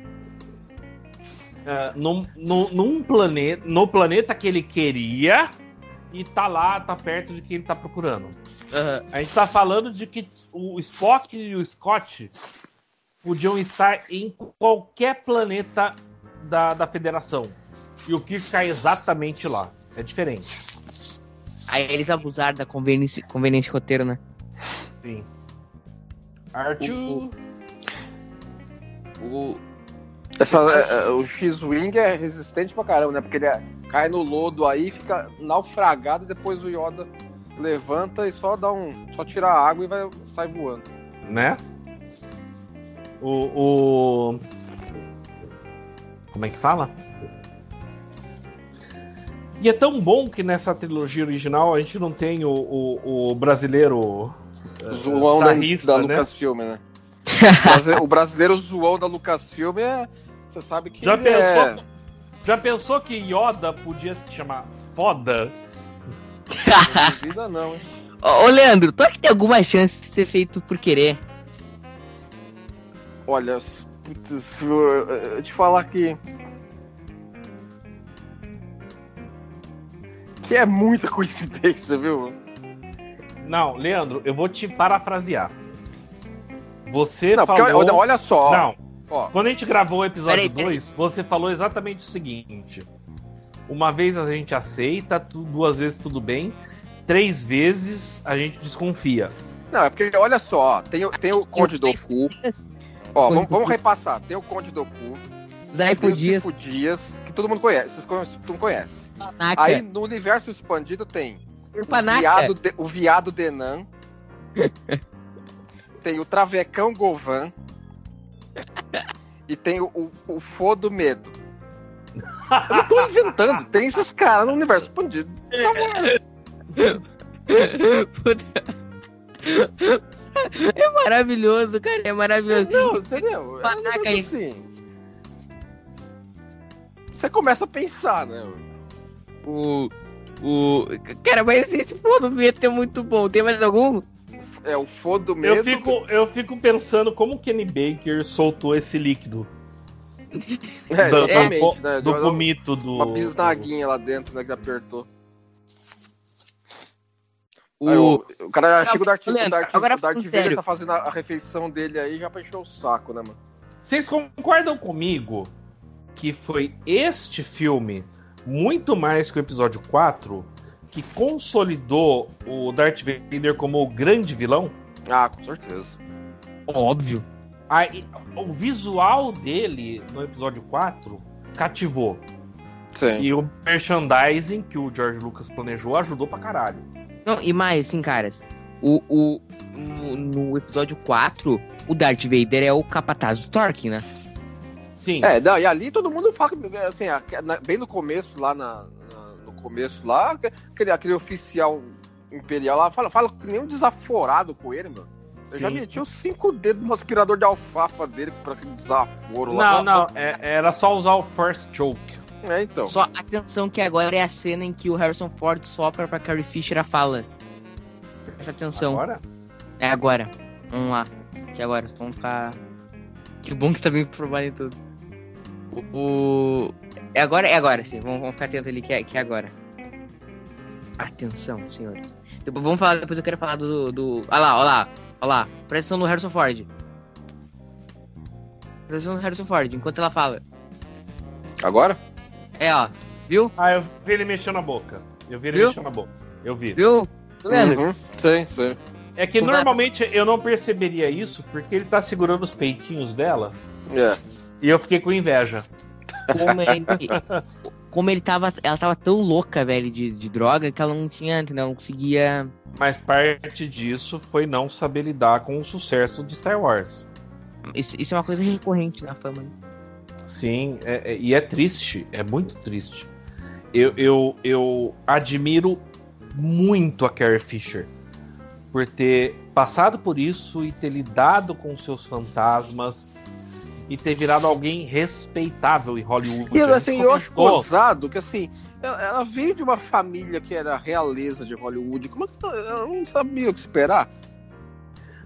ah, num, num, num planeta, no planeta que ele queria e tá lá, tá perto de quem ele tá procurando. A gente tá falando de que o Spock e o Scott podiam estar em qualquer planeta da, da Federação. E o Kirk cai exatamente lá. É diferente. Aí eles abusaram da conveniência, conveniente roteiro, né? Sim. Arthur. O- é, é, o X-Wing é resistente pra caramba, né? Porque ele é- cai no lodo aí, fica naufragado e depois o Yoda levanta e só dá um. só tira a água e vai, sai voando. né? O, o- Como é que fala? E é tão bom que nessa trilogia original a gente não tem o, o, o brasileiro. O zoão da, sarrista, da né? Lucasfilm, né? O brasi- o brasileiro zoão da Lucasfilm é. Você sabe que Já ele pensou, é. já pensou que Yoda podia se chamar foda? Não duvida, não, hein? Ô, ô, Leandro, tu acha que tem alguma chance de ser feito por querer? Olha, putz, eu, eu te falar que. Que é muita coincidência, viu? Não, Leandro, eu vou te parafrasear. Você Não, porque falou. olha, olha só. Não, Ó, Quando a gente gravou o episódio Peraí, peraí. 2, você falou exatamente o seguinte: uma vez a gente aceita, duas vezes tudo bem, três vezes a gente desconfia. não, é porque olha só, tem, o- tem o Conde Doku. Ó, vamos, vamos repassar. Tem o Conde Doku, Zaifu tem o Dias, Dias, que todo mundo conhece. Vocês conhecem, todo mundo conhece. Panaca. Aí no universo expandido tem o o viado, de- o viado Denan. tem o Travecão Govan. e tem o, o, o Fodo Medo. Eu não tô inventando, tem esses caras no universo expandido. É maravilhoso, cara. É maravilhoso. Não, entendeu? É um assim. Você começa a pensar, né? O. O. Cara, mas esse foda medo é muito bom. Tem mais algum? É o Fodo Medo. Eu fico, eu fico pensando como o Kenny Baker soltou esse líquido É, do, exatamente, do, né? do vomito do. Uma bisnaguinha lá dentro, né? Que apertou. O. Aí o, o cara chega o Darth, agora o Darth Vader tá fazendo a, a refeição dele aí já pra encher o saco, né, mano? Vocês concordam comigo que foi este filme, muito mais que o episódio 4, que consolidou o Darth Vader como o grande vilão? Ah, com certeza. Óbvio. Aí, o visual dele no episódio 4 cativou. Sim. E o merchandising que o George Lucas planejou ajudou pra caralho. Não, e mais, assim, caras. O, o, no, no episódio 4, o Darth Vader é o capataz do Torque, né? Sim. É, não, e ali todo mundo fala, que, assim, bem no começo, lá na, começo lá, aquele, aquele oficial imperial lá, fala, fala que nem um desaforado com ele, mano. Eu já Sim. meti os cinco dedos no aspirador de alfafa dele pra aquele desaforo lá. Não, não, é- era só usar o First Choke. É, então. Só atenção que agora é a cena em que o Harrison Ford sopra pra Carrie Fisher a fala. Presta atenção. Agora? É agora. Vamos lá. Que agora, vamos ficar. Que bom que você tá bem provado em tudo. O. o- É agora, é agora, sim. Vamos, vamos ficar atentos ali que é, que é agora. Atenção, senhores. Depois, vamos falar, depois eu quero falar do. do... Olha lá, olha lá, olha lá. Presta atenção no Harrison Ford. Presta atenção no Harrison Ford, enquanto ela fala. Agora? É, ó. Viu? Ah, eu vi ele mexendo a boca. Eu vi ele Viu? mexendo a boca. Eu vi. Viu? Leandro, Uhum. Sim, sim. É que Como é? normalmente eu não perceberia isso porque ele tá segurando os peitinhos dela É. e eu fiquei com inveja. Como ele, como ele tava, ela tava tão louca, velho, de, de droga que ela não tinha, entendeu? Não conseguia. Mas parte disso foi não saber lidar com o sucesso de Star Wars. Isso, isso é uma coisa recorrente na fama. Né? Sim, é- é- e é triste, é muito triste. Eu, eu, eu admiro muito a Carrie Fisher por ter passado por isso e ter lidado com seus fantasmas e ter virado alguém respeitável em Hollywood. E A gente assim, eu acho gozado que assim, ela, ela veio de uma família que era realeza de Hollywood. Como é que ela ela não sabia o que esperar?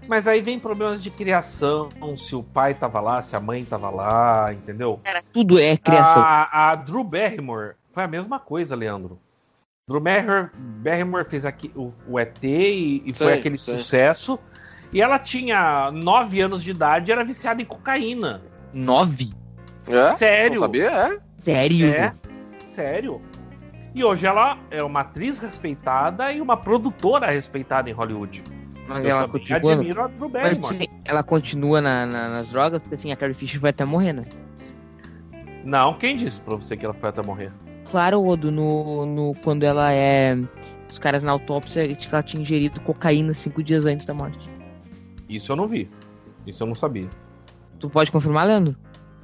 Mas aí vem problemas de criação, se o pai tava lá, se a mãe tava lá, entendeu? Cara, tudo é criação. A, a Drew Barrymore foi a mesma coisa, Leandro. Drew Barrymore, Barrymore fez aqui o, o ET e, e foi aquele sim. sucesso. E ela tinha 9 anos de idade e era viciada em cocaína. Nove? É? Sério? Não sabia? É. Sério? É, sério. E hoje ela é uma atriz respeitada e uma produtora respeitada em Hollywood. Mas Eu ela continua. admiro a Drew Barrymore. assim, ela continua na- na- nas drogas, porque assim, a Carrie Fisher vai até morrer, né? Não, quem disse pra você que ela foi até morrer? Claro, Odo, no, no, quando ela é. Os caras na autópsia que ela tinha ingerido cocaína cinco dias antes da morte. Isso eu não vi. Isso eu não sabia. Tu pode confirmar, Leandro?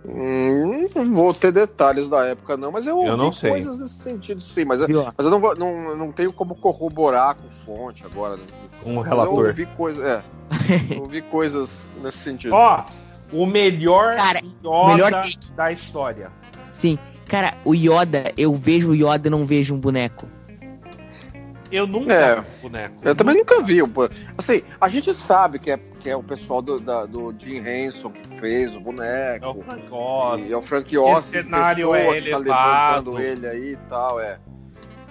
Hum, não vou ter detalhes da época, não, mas eu ouvi Eu não sei. coisas nesse sentido, sim. Mas, eu- mas eu não, vou, não, não tenho como corroborar com fonte agora. né? Um Mas Eu relator. ouvi coisas. É. eu ouvi coisas nesse sentido. Ó, o melhor Cara, Yoda melhor da história. Sim. Cara, o Yoda, eu vejo o Yoda e não vejo um boneco. Eu nunca É. vi um boneco. Eu também nunca vi. Assim, a gente sabe que é, que é o pessoal do, da- do Jim Henson que fez o É o boneco. Frank Oz. É o Frank Oz, cenário é que tá elevado. levantando ele aí e tal, é.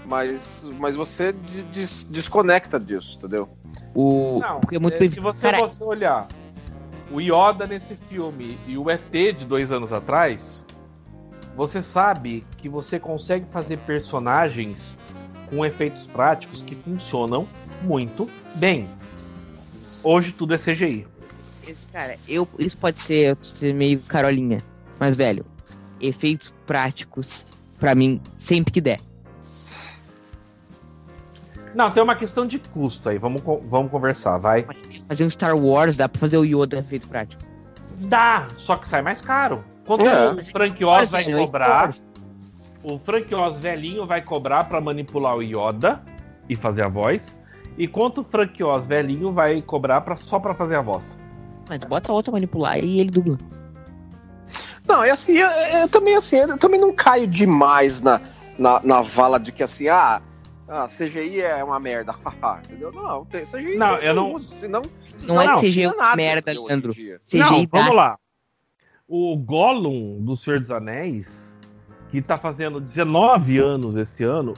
Mas, mas você de- des- desconecta disso, entendeu? O... Não, porque é muito é, bem... se você, você olhar o Yoda nesse filme e o ET de dois anos atrás, você sabe que você consegue fazer personagens com efeitos práticos que funcionam muito bem. Hoje tudo é CGI. Cara, eu, isso pode ser, ser meio carolinha. Mas, velho, efeitos práticos, pra mim, sempre que der. Não, tem uma questão de custo aí. Vamos, vamos conversar, vai. Fazer um Star Wars, dá pra fazer o Yoda efeito prático. Dá, só que sai mais caro. Quanto É. o Frank Oz vai cobrar? O Frank Oz velhinho vai cobrar pra manipular o Yoda e fazer a voz. E quanto o Frank Oz velhinho vai cobrar pra, só pra fazer a voz? Mas bota outro manipular e ele dubla. Não, é assim, eu, eu também assim, eu também não caio demais na, na, na vala de que assim, ah, ah, CGI é uma merda. entendeu? Não, tem, CGI Não, eu não- uso, senão, Não, é não, que CGI é não nada merda, Leandro. CGI Não, dá. vamos lá. O Gollum do Senhor dos Anéis, que tá fazendo 19 anos esse ano,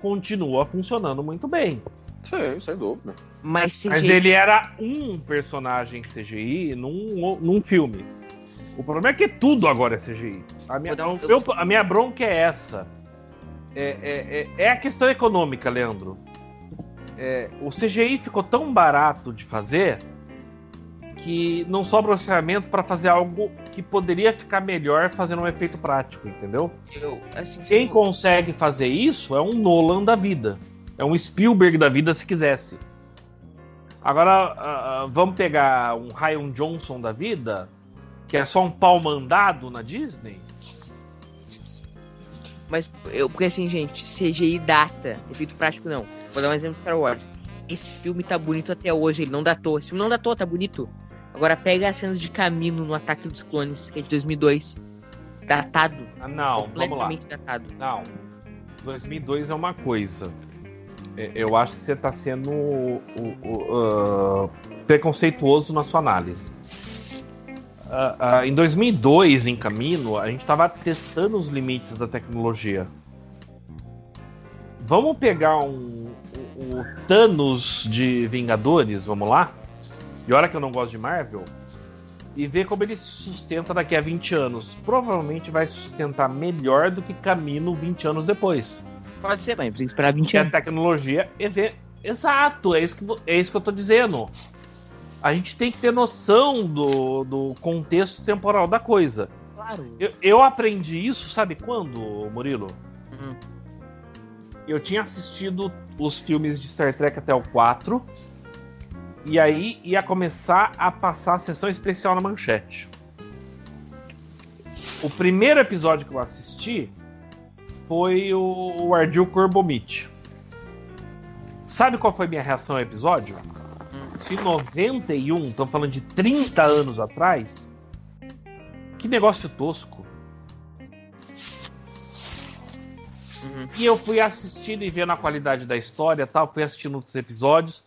continua funcionando muito bem. Sim, sem dúvida. Mas CGI. Mas ele era um personagem CGI num, num filme. O problema é que tudo agora é CGI. A minha, um- a minha bronca é essa. É, é- é- é a questão econômica, Leandro. É, o CGI ficou tão barato de fazer que não sobra orçamento para fazer algo que poderia ficar melhor fazendo um efeito prático, entendeu? eu, assim, Quem eu- consegue fazer isso é um Nolan da vida. É um Spielberg da vida se quisesse. Agora, ah, vamos pegar um Ryan Johnson da vida, que é só um pau mandado na Disney? Mas eu, porque assim, gente, CGI data, efeito prático não. Vou dar um exemplo de Star Wars. Esse filme tá bonito até hoje, ele não datou. Esse filme não datou, tá bonito. Agora pega as cenas de caminho no Ataque dos Clones, que é de 2002. Datado. Ah, não, vamos lá. completamente datado. Não. 2002 é uma coisa. É, Eu acho que você está sendo ah, preconceituoso na sua análise. Ah, em 2002, em Camino, a gente estava testando os limites da tecnologia. Vamos pegar um, o Thanos de Vingadores, vamos lá? E olha que eu não gosto de Marvel. E ver como ele se sustenta daqui a 20 anos. Provavelmente vai sustentar melhor do que Camino 20 anos depois. Pode ser, mas que esperar 20 Que a anos. tecnologia. eve- Exato, é isso, que, é isso que eu tô dizendo. A gente tem que ter noção do, do contexto temporal da coisa. Claro. Eu, eu aprendi isso, sabe quando, Murilo? Hum. Eu tinha assistido os filmes de Star Trek até o 4. E aí ia começar a passar a sessão especial na manchete. O primeiro episódio que eu assisti foi o, o Ardil Corbomite. Sabe qual foi minha reação ao episódio? Se em 91, estamos falando de 30 anos atrás, que negócio tosco. Uhum. E eu fui assistindo e vendo a qualidade da história e tal, fui assistindo outros episódios.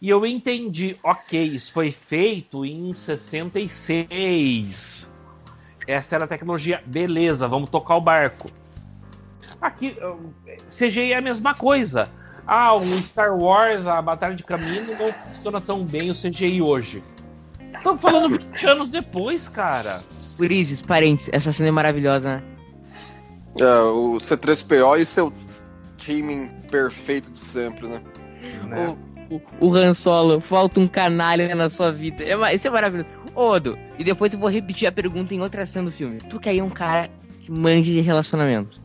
E eu entendi, ok, isso foi feito em 66. Essa era a tecnologia, beleza, vamos tocar o barco. Aqui, CGI é a mesma coisa. Ah, o Star Wars, a Batalha de Caminho, não funciona tão bem o CGI hoje. Estamos falando 20 anos depois, cara. Urizes, parentes, essa cena é maravilhosa, né? É, o C3PO e seu timing perfeito de sempre, né? Né? O, o, o Han Solo, falta um canalha na sua vida. É, isso é maravilhoso. Odo, e depois eu vou repetir a pergunta em outra cena do filme. Tu que aí é um cara que manja de relacionamento.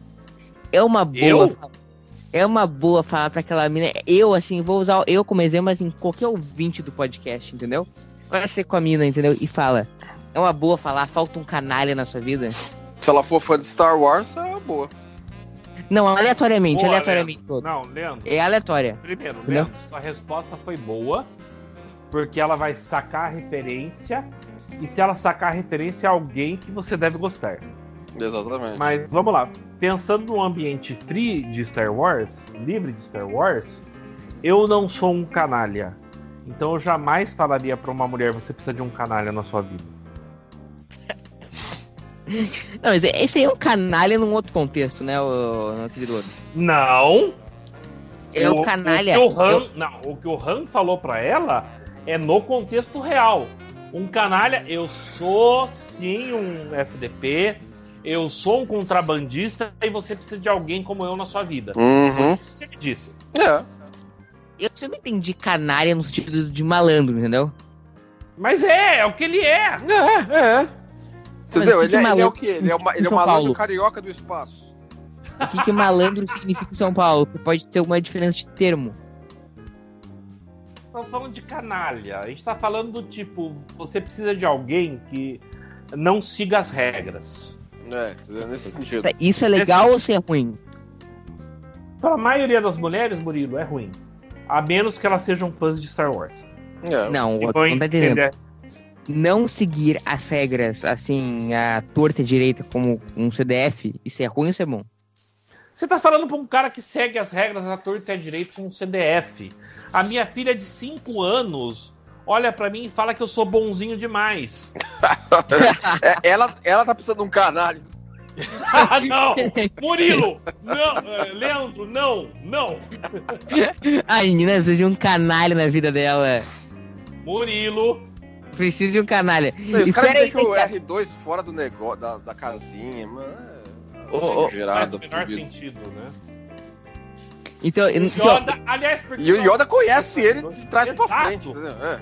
É uma boa. Eu? É uma boa falar pra aquela mina. Eu, assim, vou usar eu como exemplo, mas em qualquer ouvinte do podcast, entendeu? Vai ser com a mina, entendeu? E fala. É uma boa falar, falta um canalha na sua vida? Se ela for fã de Star Wars, é uma boa. Não, aleatoriamente, Boa, aleatoriamente Leandro. todo. Não, Leandro. É aleatória. Primeiro? Leandro, sua resposta foi boa, porque ela vai sacar a referência, e se ela sacar a referência, é alguém que você deve gostar. Exatamente. Mas vamos lá. Pensando no ambiente free de Star Wars, livre de Star Wars, eu não sou um canalha. Então eu jamais falaria pra uma mulher você precisa de um canalha na sua vida. Não, mas esse aí é um canalha num outro contexto, né, o, meu querido? Não! É o, canalha. O que o Han, eu- não, o que o Han falou pra ela é no contexto real. Um canalha, eu sou sim um FDP, eu sou um contrabandista e você precisa de alguém como eu na sua vida. Uhum. Isso que ele disse. É. Eu sempre entendi canalha no sentido de malandro, entendeu? Mas é, é o que ele é. É, é. Entendeu? que Ele, é- que ele é o quê? Ele é, uma, ele é o malandro Paulo? carioca do espaço. O que, que malandro significa em São Paulo? Que pode ter uma diferença de termo. Estamos falando de canalha. A gente tá falando do tipo, você precisa de alguém que não siga as regras. É, nesse sentido. Tá, Isso é legal ou isso é ruim? Para a maioria das mulheres, Murilo, é ruim. A menos que elas sejam fãs de Star Wars. É. Não, o outro não tá entendendo. Não seguir as regras, assim, a torta e direita como um CDF, isso é ruim ou isso é bom? Você tá falando pra um cara que segue as regras da torta e à direita com um CDF. A minha filha de 5 anos olha pra mim e fala que eu sou bonzinho demais. É, ela, ela tá precisando de um canalha. ah, não! Murilo! Não! eh, Leandro, não! Não! A menina precisa de um canalha na vida dela. Murilo! Precisa de um canalha. Os caras Espera aí, deixam o cara. R2 fora do negócio, da, da casinha, mano. É, Ô, ô, Faz gerado, o menor sentido, né? Então, O então Yoda, aliás, porque E o Yoda conhece ele de trás pra frente, entendeu? É.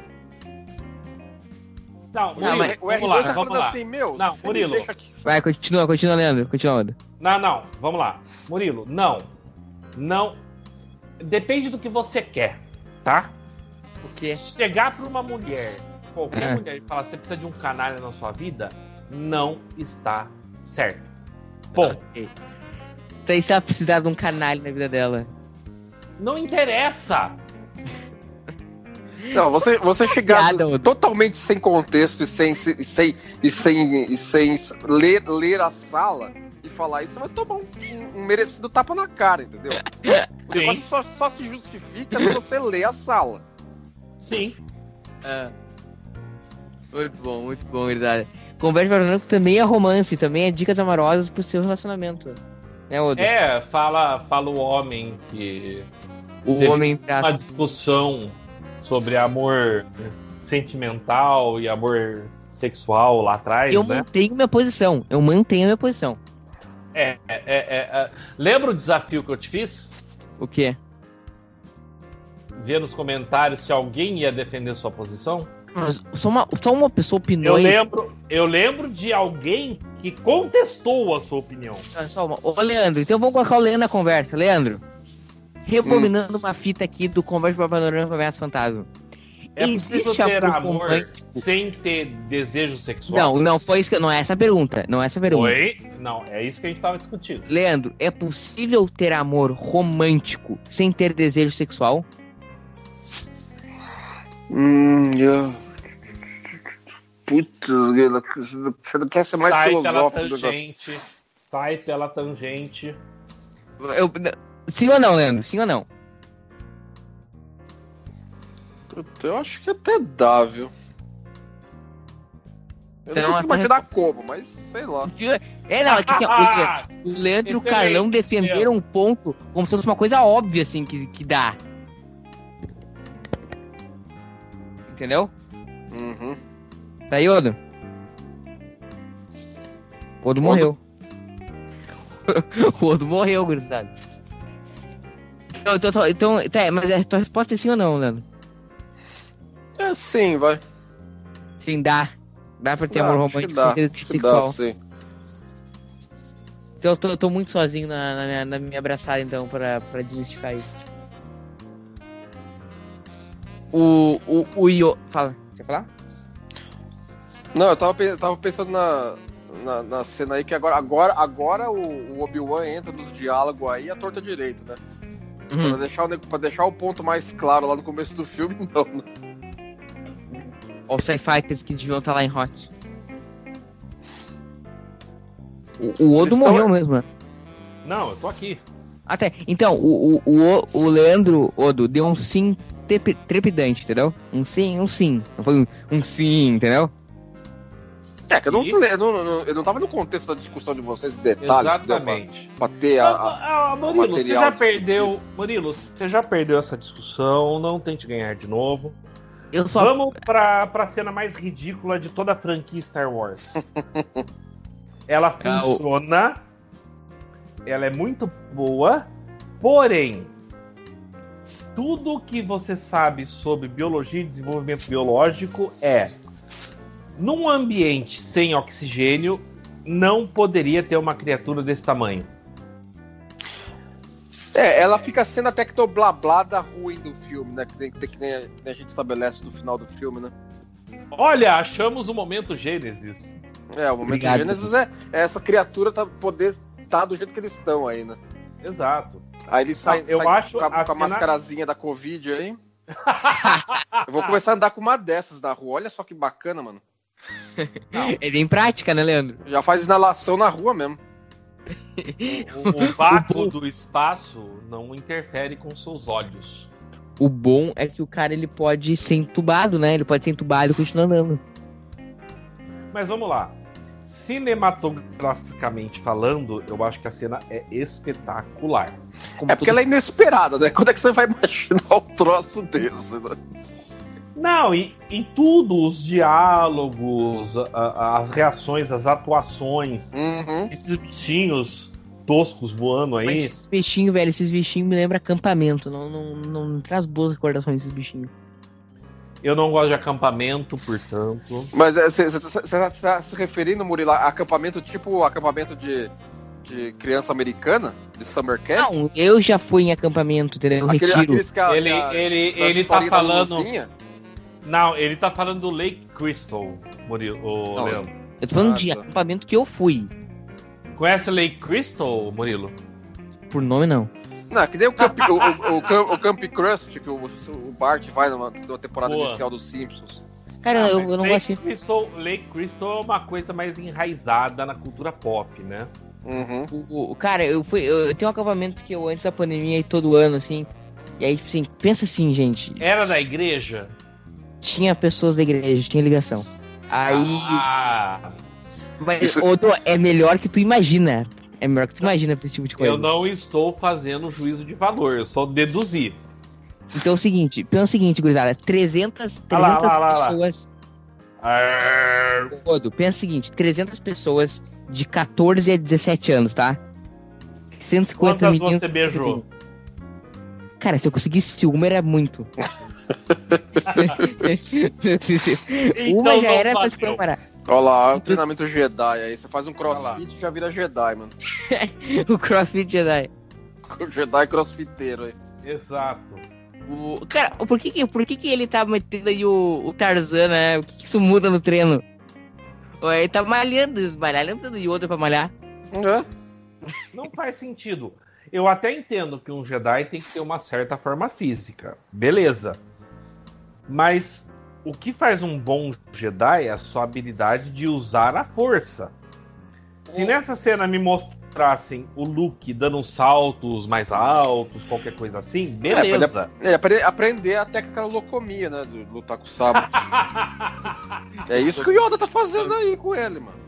Não, Não, Murilo, mas- o vamos R2 lá, tá vamos falando lá. assim, meu, Não, me Murilo. deixa aqui. vai, continua, continua, Leandro. Continua, Leandro. Não, não, vamos lá. Murilo, não. Não. Depende do que você quer, tá? O quê? Chegar pra uma mulher, qualquer É. mulher, e falar você precisa de um canalha na sua vida, não está certo. Bom, Ok. Então, e se ela precisar de um canalha na vida dela? não interessa. Não, você, você chegar Piada, Odo. totalmente sem contexto e sem, e sem, e sem, e sem ler, ler a sala e falar isso, você vai tomar um, um merecido tapa na cara, entendeu? O negócio só, só se justifica se você ler a sala. Sim. Muito bom, muito bom, verdade. Conversa Branco também é romance, também é dicas amorosas pro seu relacionamento. Né, Odo? É, fala, fala o homem que o homem uma traça. discussão sobre amor sentimental e amor sexual lá atrás, Eu né? mantenho minha posição. Eu mantenho minha posição. É, é, é, é, é. Lembra o desafio que eu te fiz? O quê? Ver nos comentários se alguém ia defender sua posição? Mas só uma, só uma pessoa Eu opinou e- lembro, eu lembro de alguém que contestou a sua opinião. Ah, Só uma. Ô, Leandro, então vamos colocar o Leandro na conversa. Leandro, rebobinando uma fita aqui do Conversa para Panorama para Ameaça Fantasma. É Existe possível ter amor amor romântico? sem ter desejo sexual? Não, não foi isso que. Não é essa a pergunta. Não é essa a pergunta. Oi? Não, é isso que a gente tava discutindo. Leandro, é possível ter amor romântico sem ter desejo sexual? Hum, eu... Putz, você não quer ser mais sai pela filosófico do tangente. Sai pela tangente. Eu- sim ou não, Leandro? Sim ou não? Puta, Eu acho que até dá, viu? Eu Então, não sei até- imaginar como, mas sei lá. É, não, é que assim, ó, o Leandro e o Carlão defenderam um ponto como se fosse uma coisa óbvia, assim, que, que dá. Entendeu? Uhum. Tá aí, Odo? O Odo morreu. o Odo morreu, gurizada. Então, então, então, tá, mas a tua resposta é sim ou não, Leandro? É sim, vai. Sim, dá. Dá pra ter Dá, amor romântico dá, sexual. dá, sim. Então eu tô, eu tô muito sozinho na, na, minha, na minha abraçada, então, pra, pra desmistificar isso. O. O. O Io. Fala, quer falar? Não, eu tava, pe- tava pensando na, na, na cena aí que agora, agora, agora o, o Obi-Wan entra nos diálogos aí a torta direito, né? Pra, Uhum. deixar o, pra deixar o ponto mais claro lá no começo do filme, não. né? Ou os Fighters que deviam estar lá em Hot. O, o Odo Eles morreu tão- mesmo, né? Não, eu tô aqui. Até. Então, o, o, o, o Leandro Odo deu um sim tepe- trepidante, entendeu? Um sim, um sim. Não foi um, um sim, entendeu? É, que eu não, eu não, não- eu não tava no contexto da discussão de vocês, detalhes, entendeu? Pra, Exatamente. pra ter a, a- Ah, ah, Murilo, você já perdeu. Murilo, você já perdeu essa discussão. Não tente ganhar de novo. Eu só. Vamos pra, pra cena mais ridícula de toda a franquia Star Wars. ela Ah, o- funciona. Ela é muito boa. Porém, tudo que você sabe sobre biologia e desenvolvimento biológico é. Num ambiente sem oxigênio, não poderia ter uma criatura desse tamanho. É, ela fica sendo a tecnoblablada ruim do filme, né? Que nem, que nem a, que nem a gente estabelece no final do filme, né? Olha, achamos o momento Gênesis. É, o momento Obrigado. Gênesis é, é essa criatura tá, poder tá do jeito que eles estão aí, né? Exato. Aí eles saem, eu saem acho com a, a com a cena- mascarazinha da Covid aí. eu vou começar a andar com uma dessas da rua. Olha só que bacana, mano. É bem prática, né, Leandro? Já faz inalação na rua mesmo. O, o vácuo do espaço não interfere com seus olhos. O bom é que o cara ele pode ser entubado, né? Ele pode ser entubado e continuar andando. Mas vamos lá. Cinematograficamente falando, eu acho que a cena é espetacular. Como É porque tudo- ela é inesperada, né? Quando é que você vai imaginar o troço desse, né? Não, e, e tudo, os diálogos, a- a- as reações, as atuações, Uhum. esses bichinhos toscos voando aí. Mas esses bichinhos, velho, esses bichinhos me lembram acampamento. Não, não, não, não traz boas recordações desses bichinhos. Eu não gosto de acampamento, portanto. Mas é, você tá se referindo, Murilo, a acampamento tipo acampamento de, de criança americana? De summer camp? Não, eu já fui em acampamento, entendeu? Aquele- Retiro. a- Ele, a- ele, ele tá falando. Não, ele tá falando do Lake Crystal, Murilo, ô, Não, Leandro. Eu tô falando Ah, de tá. acampamento que eu fui. Conhece Lake Crystal, Murilo? Por nome, não. Não, que nem o Camp, o, o, o Camp, o Camp Crust, que o, o Bart vai numa, numa temporada Boa. inicial dos Simpsons. Cara, Ah, eu, eu não Lake gosto. Crystal, Lake Crystal é uma coisa mais enraizada na cultura pop, né? Uhum. O, o- cara, eu fui. Eu, eu tenho um acampamento que eu antes da pandemia e todo ano, assim. E aí, assim, pensa assim, gente. Era da igreja? Tinha pessoas da igreja, tinha ligação. Aí. Ah, Mas, Isso- outro, é melhor que tu imagina. É melhor que tu imagina pra esse tipo de coisa. eu não estou fazendo juízo de valor, eu só deduzi. Então é o seguinte, pensa o seguinte, gurizada. 300, 300 Ah lá, lá, lá, pessoas. Arr, Todo, pensa o seguinte, 300 pessoas de 14 a 17 anos, tá? 150 Quantas meninos. você beijou? Cara, se eu conseguisse uma era muito. Uma Então já não era pra se comparar. Olha lá, o treinamento Jedi aí. Você faz um crossfit e já vira Jedi, mano. O CrossFit Jedi. O Jedi crossfiteiro aí. Exato. O... Cara, por que, que- por que, que ele tá metendo aí o, o Tarzan, né? O que, que isso muda no treino? Ó, Ele tá malhando, malhar, não precisa do Yoda pra malhar. É. Não faz sentido. Eu até entendo que um Jedi tem que ter uma certa forma física. Beleza. Mas o que faz um bom Jedi é a sua habilidade de usar a força. Se nessa cena me mostrassem o Luke dando uns saltos mais altos, qualquer coisa assim, beleza. É, apre- aprender a técnica locomia, né? De lutar com o sabre. é isso que o Yoda tá fazendo aí com ele, mano.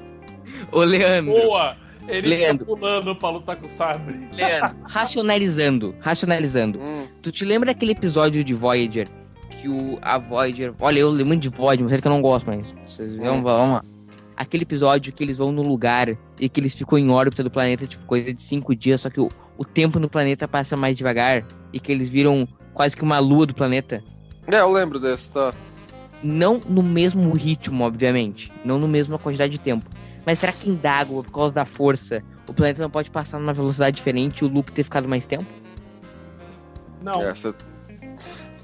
Ô, Leandro, Boa! Ele Leandro. fica pulando pra lutar com o sabre. Leandro, racionalizando, racionalizando. Hum. Tu te lembra daquele episódio de Voyager? Que o, a Voyager. Olha, eu lembro muito de Voyager, mas é que eu não gosto, mas. Vocês vão, vamos lá. Aquele episódio que eles vão no lugar e que eles ficam em órbita do planeta, tipo, coisa de cinco dias, só que o, o tempo no planeta passa mais devagar e que eles viram quase que uma lua do planeta. É, eu lembro desse, tá? Não no mesmo ritmo, obviamente. Não no mesma quantidade de tempo. Mas será que em Dagoba, por causa da força, o planeta não pode passar numa velocidade diferente e o Luke ter ficado mais tempo? Não. Essa...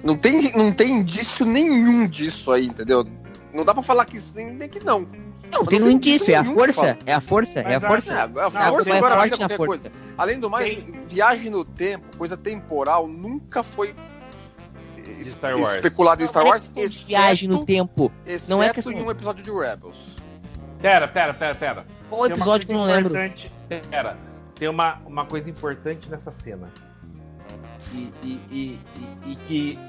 Não, tem, não tem indício nenhum disso aí, entendeu? Não dá pra falar que isso, nem, nem que não. Não, tem não um tem indício, é a nenhum que força, é a força, é a força. É, a força é agora na qualquer força. coisa. Além do mais, viagem no tempo, coisa temporal, nunca foi Star Wars. especulado em Star é Wars, questão de viagem no exceto, tempo. exceto Não é questão- em um episódio de Rebels. Pera, pera, pera, pera. Qual Tem episódio que eu não lembro? Pera, tem uma, uma coisa importante nessa cena. E, e, e, e- que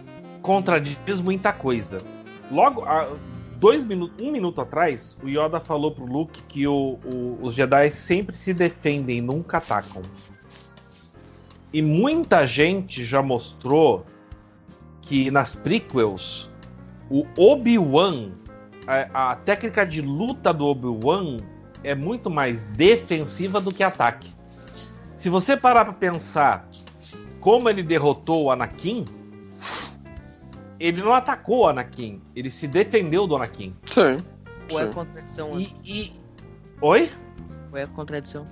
contradiz muita coisa. Logo, há dois minutos, um minuto atrás, o Yoda falou pro Luke que o- o- os Jedi sempre se defendem, nunca atacam. E muita gente já mostrou que nas prequels o Obi-Wan, a, a técnica de luta do Obi-Wan é muito mais defensiva do que ataque. Se você parar pra pensar como ele derrotou o Anakin, ele não atacou o Anakin, ele se defendeu do Anakin. Sim. Ou é Sim. contradição? E, e... Oi? Ou é contradição?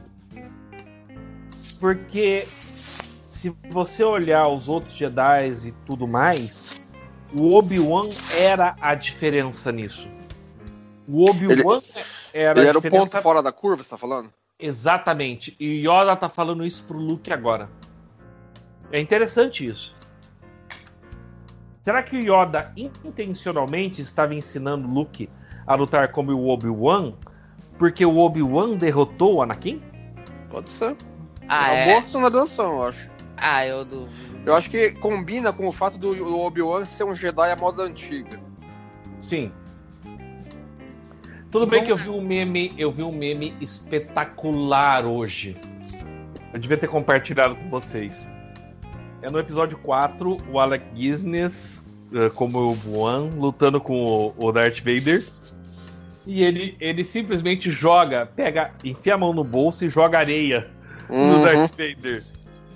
Porque se você olhar os outros Jedi e tudo mais, o Obi-Wan era a diferença nisso. O Obi-Wan era Ele a era o diferença ponto fora da curva, você tá falando? Exatamente. E Yoda tá falando isso pro Luke agora. É interessante isso. Será que o Yoda intencionalmente estava ensinando Luke a lutar como o Obi-Wan? Porque o Obi-Wan derrotou o Anakin? Pode ser. Ah, é uma é. boa finalização, eu acho. Ah, eu do. Eu acho que combina com o fato do Obi-Wan ser um Jedi à moda antiga. Sim. Tudo bem que eu vi um meme, eu vi um meme espetacular hoje. Eu devia ter compartilhado com vocês. É no episódio 4, o Alec Guinness, eh, como o Obi-Wan, lutando com o, Darth Vader. E ele, ele simplesmente joga, pega, enfia a mão no bolso e joga areia no Uhum. Darth Vader.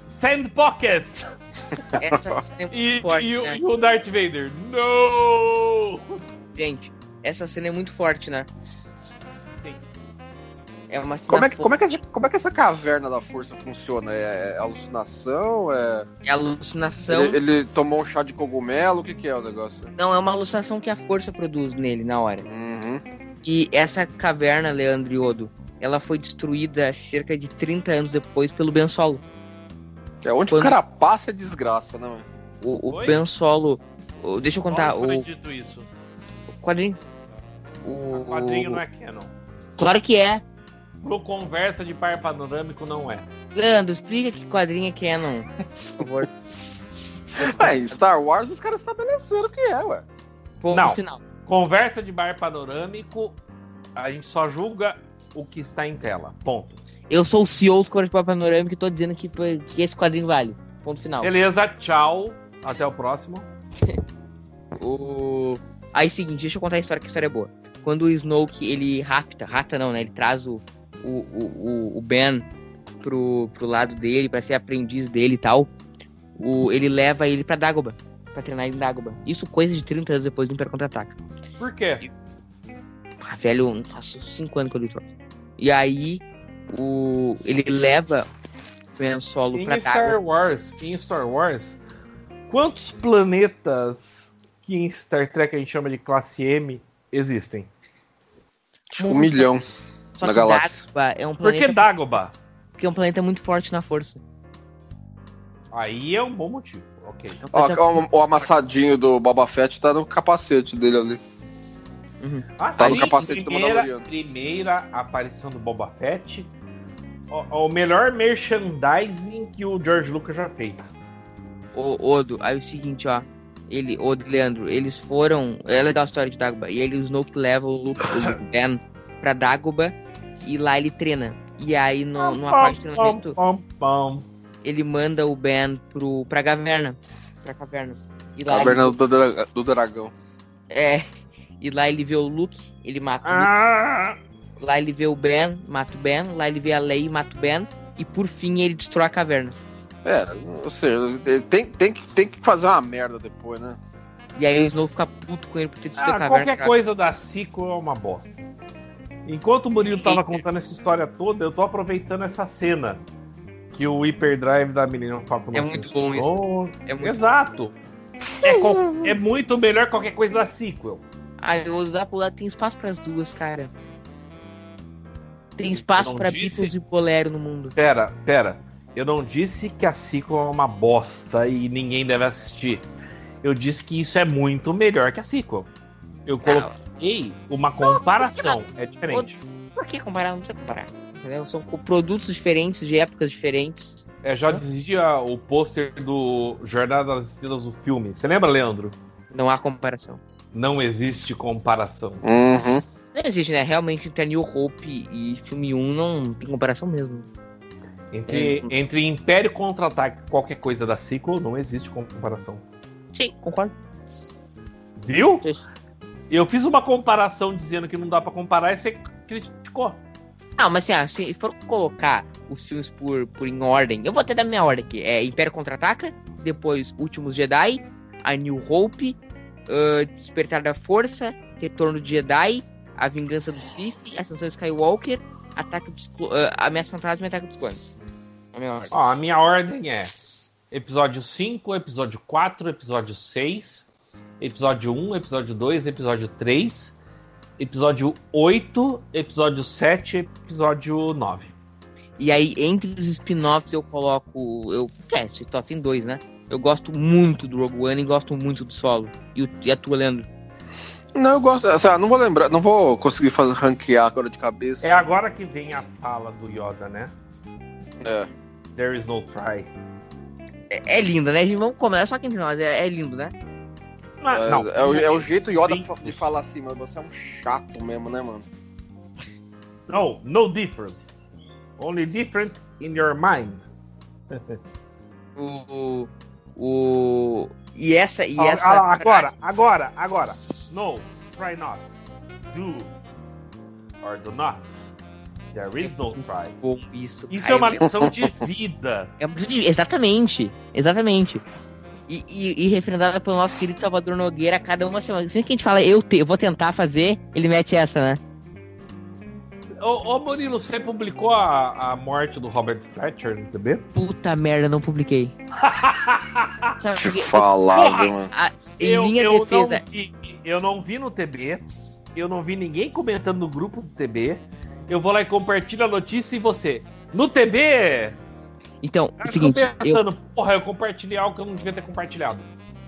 Sand Pocket! Essa cena é muito E, forte, e o- né? e o Darth Vader, no! Gente, essa cena é muito forte, né? É uma Como é, que, como, é que essa, como é que essa caverna da força funciona? É, é alucinação? É... É alucinação. Ele, ele tomou um chá de cogumelo? O que, que é o negócio? Não, é uma alucinação que a força produz nele na hora. Uhum. E essa caverna, Leandro e Odo, ela foi destruída cerca de 30 anos depois pelo Ben Solo. É onde Quando- o cara passa é desgraça, né? mano? O, o Oi? Ben Solo. o- deixa eu contar. Onde foi O dito isso? quadrinho. O O quadrinho não é canon. Claro que é. Pro conversa de par panorâmico não é. Leandro, explica que quadrinho é canon, por favor. É, em Star Wars os caras estabeleceram o que é, ué. Ponto Não. final. Conversa de bar panorâmico, a gente só julga o que está em tela. Ponto. Eu sou o CEO do Corpo Panorâmico e tô dizendo que, que esse quadrinho vale. Ponto final. Beleza, tchau. Até o próximo. O... Aí, seguinte, deixa eu contar a história, que a história é boa. Quando o Snoke, ele rapta, rapta não, né? Ele traz o, o, o, o Ben pro, pro lado dele, pra ser aprendiz dele e tal. O, ele leva ele pra Dagobah, pra treinar ele em Dagobah. Isso coisa de 30 anos depois do Império Contra-Ataca. Por quê? Ah, velho, não faço 5 anos que eu li. E aí, o, ele leva o Ben Solo Em pra Star Dagobah. Wars, em Star Wars, quantos planetas que em Star Trek a gente chama de classe M existem? Um milhão. Só na que galáxia. Dagobah é um Por que planeta, Dagobah? porque é um planeta muito forte na força. Aí é um bom motivo. Ok. Um Ó, planeta- ó, o amassadinho do Boba Fett tá no capacete dele ali. Ah, Tá no sim, capacete do primeira, Mandaloriano. Primeira aparição do Boba Fett. O, o melhor merchandising que o George Lucas já fez. O Odo, aí é o seguinte, ó. Ele, Odo e Leandro, eles foram. É legal a história de Dagobah. E ele, o Snoke leva o Luke, o Luke Ben pra Dagobah e lá ele treina. E aí, no, numa parte de treinamento, ele manda o Ben pro, pra caverna. Pra caverna. E lá, Caverna do, dra- do dragão. ele, é, e lá ele vê o Luke, ele mata o Luke. Ah, Lá ele vê o Ben, mata o Ben. Lá ele vê a Leia e mata o Ben. E por fim ele destrói a caverna. É, ou seja, tem, tem, que, tem que fazer uma merda depois, né? E aí o Snow fica puto com ele por ter destruído ah, a caverna. qualquer coisa da Cico é uma bosta. Enquanto o Murilo tava contando essa história toda, eu tô aproveitando essa cena. Que o hyperdrive da Millennium Falcon É muito bom funcionou. É muito... Exato. É, co- é muito melhor qualquer coisa da sequel. Ah, o da Pula tem espaço pras duas, cara. Tem espaço disse? Beatles e Bolero no mundo. Pera, pera. Eu não disse que a sequel é uma bosta e ninguém deve assistir. Eu disse que isso é muito melhor que a sequel. Eu coloquei uma comparação. É diferente. Por que comparar? Não precisa comparar. Entendeu? São co- produtos diferentes, de épocas diferentes. É, já dizia o pôster do Jornada das Estrelas do filme. Você lembra, Leandro? Não há comparação. Não existe comparação. Uhum. Não existe, né? Realmente, entre a New Hope e filme 1 não tem comparação mesmo. Entre, entre Império Contra-Ataque e qualquer coisa da sequel, não existe comparação. Sim, concordo. Viu? Eu fiz uma comparação dizendo que não dá pra comparar e você criticou. Ah, mas assim, ah, se for colocar os filmes por, por em ordem, eu vou até dar minha ordem aqui. É Império Contra-Ataca, depois Últimos Jedi, A New Hope, ah, Despertar da Força, Retorno de Jedi, A Vingança dos Sith, Ascensão Skywalker, Ataque dos ah, Ameaça Fantasma e Ataque dos Clones. A minha ordem. Ó, a minha ordem é episódio 5, episódio 4, episódio 6, episódio 1, episódio 2, episódio 3, episódio 8, episódio 7, episódio 9. E aí, entre os spin-offs, eu coloco. Eu, é, esse só tem dois, né? Eu gosto muito do Rogue One e gosto muito do solo. E, o, e a tua, Leandro? Não, eu gosto. Assim, ah, não vou lembrar, não vou conseguir fazer ranquear agora de cabeça. É agora que vem a fala do Yoda, né? É. There is no try. É, é lindo, né, gente? Vamos começar só aqui entre nós. É, é lindo, né? Ah, É, não. é o, é o jeito Yoda Sim. de falar assim, mano. Você é um chato mesmo, né, mano? No, no different. Only different in your mind. O. O. E essa. E Ah, essa ah, agora, agora, agora. No, try not. Do or do not. There is no try. Bom, isso. Isso é uma lição de vida. é Exatamente. Exatamente. E, e, e referendada pelo nosso querido Salvador Nogueira a cada uma semana. Sempre que a gente fala, eu, te, eu vou tentar fazer, ele mete essa, né? Ô, ô Murilo, você publicou a, a morte do Robert Fletcher no TB? Puta merda, não publiquei. Te viu, mano? Em eu, linha eu defesa. Não vi, eu não vi no TB, eu não vi ninguém comentando no grupo do TB. Eu vou lá e compartilho a notícia e você. No TB! Então, Cara, o seguinte, tô eu, pensando, porra, eu compartilhei algo que eu não devia ter compartilhado.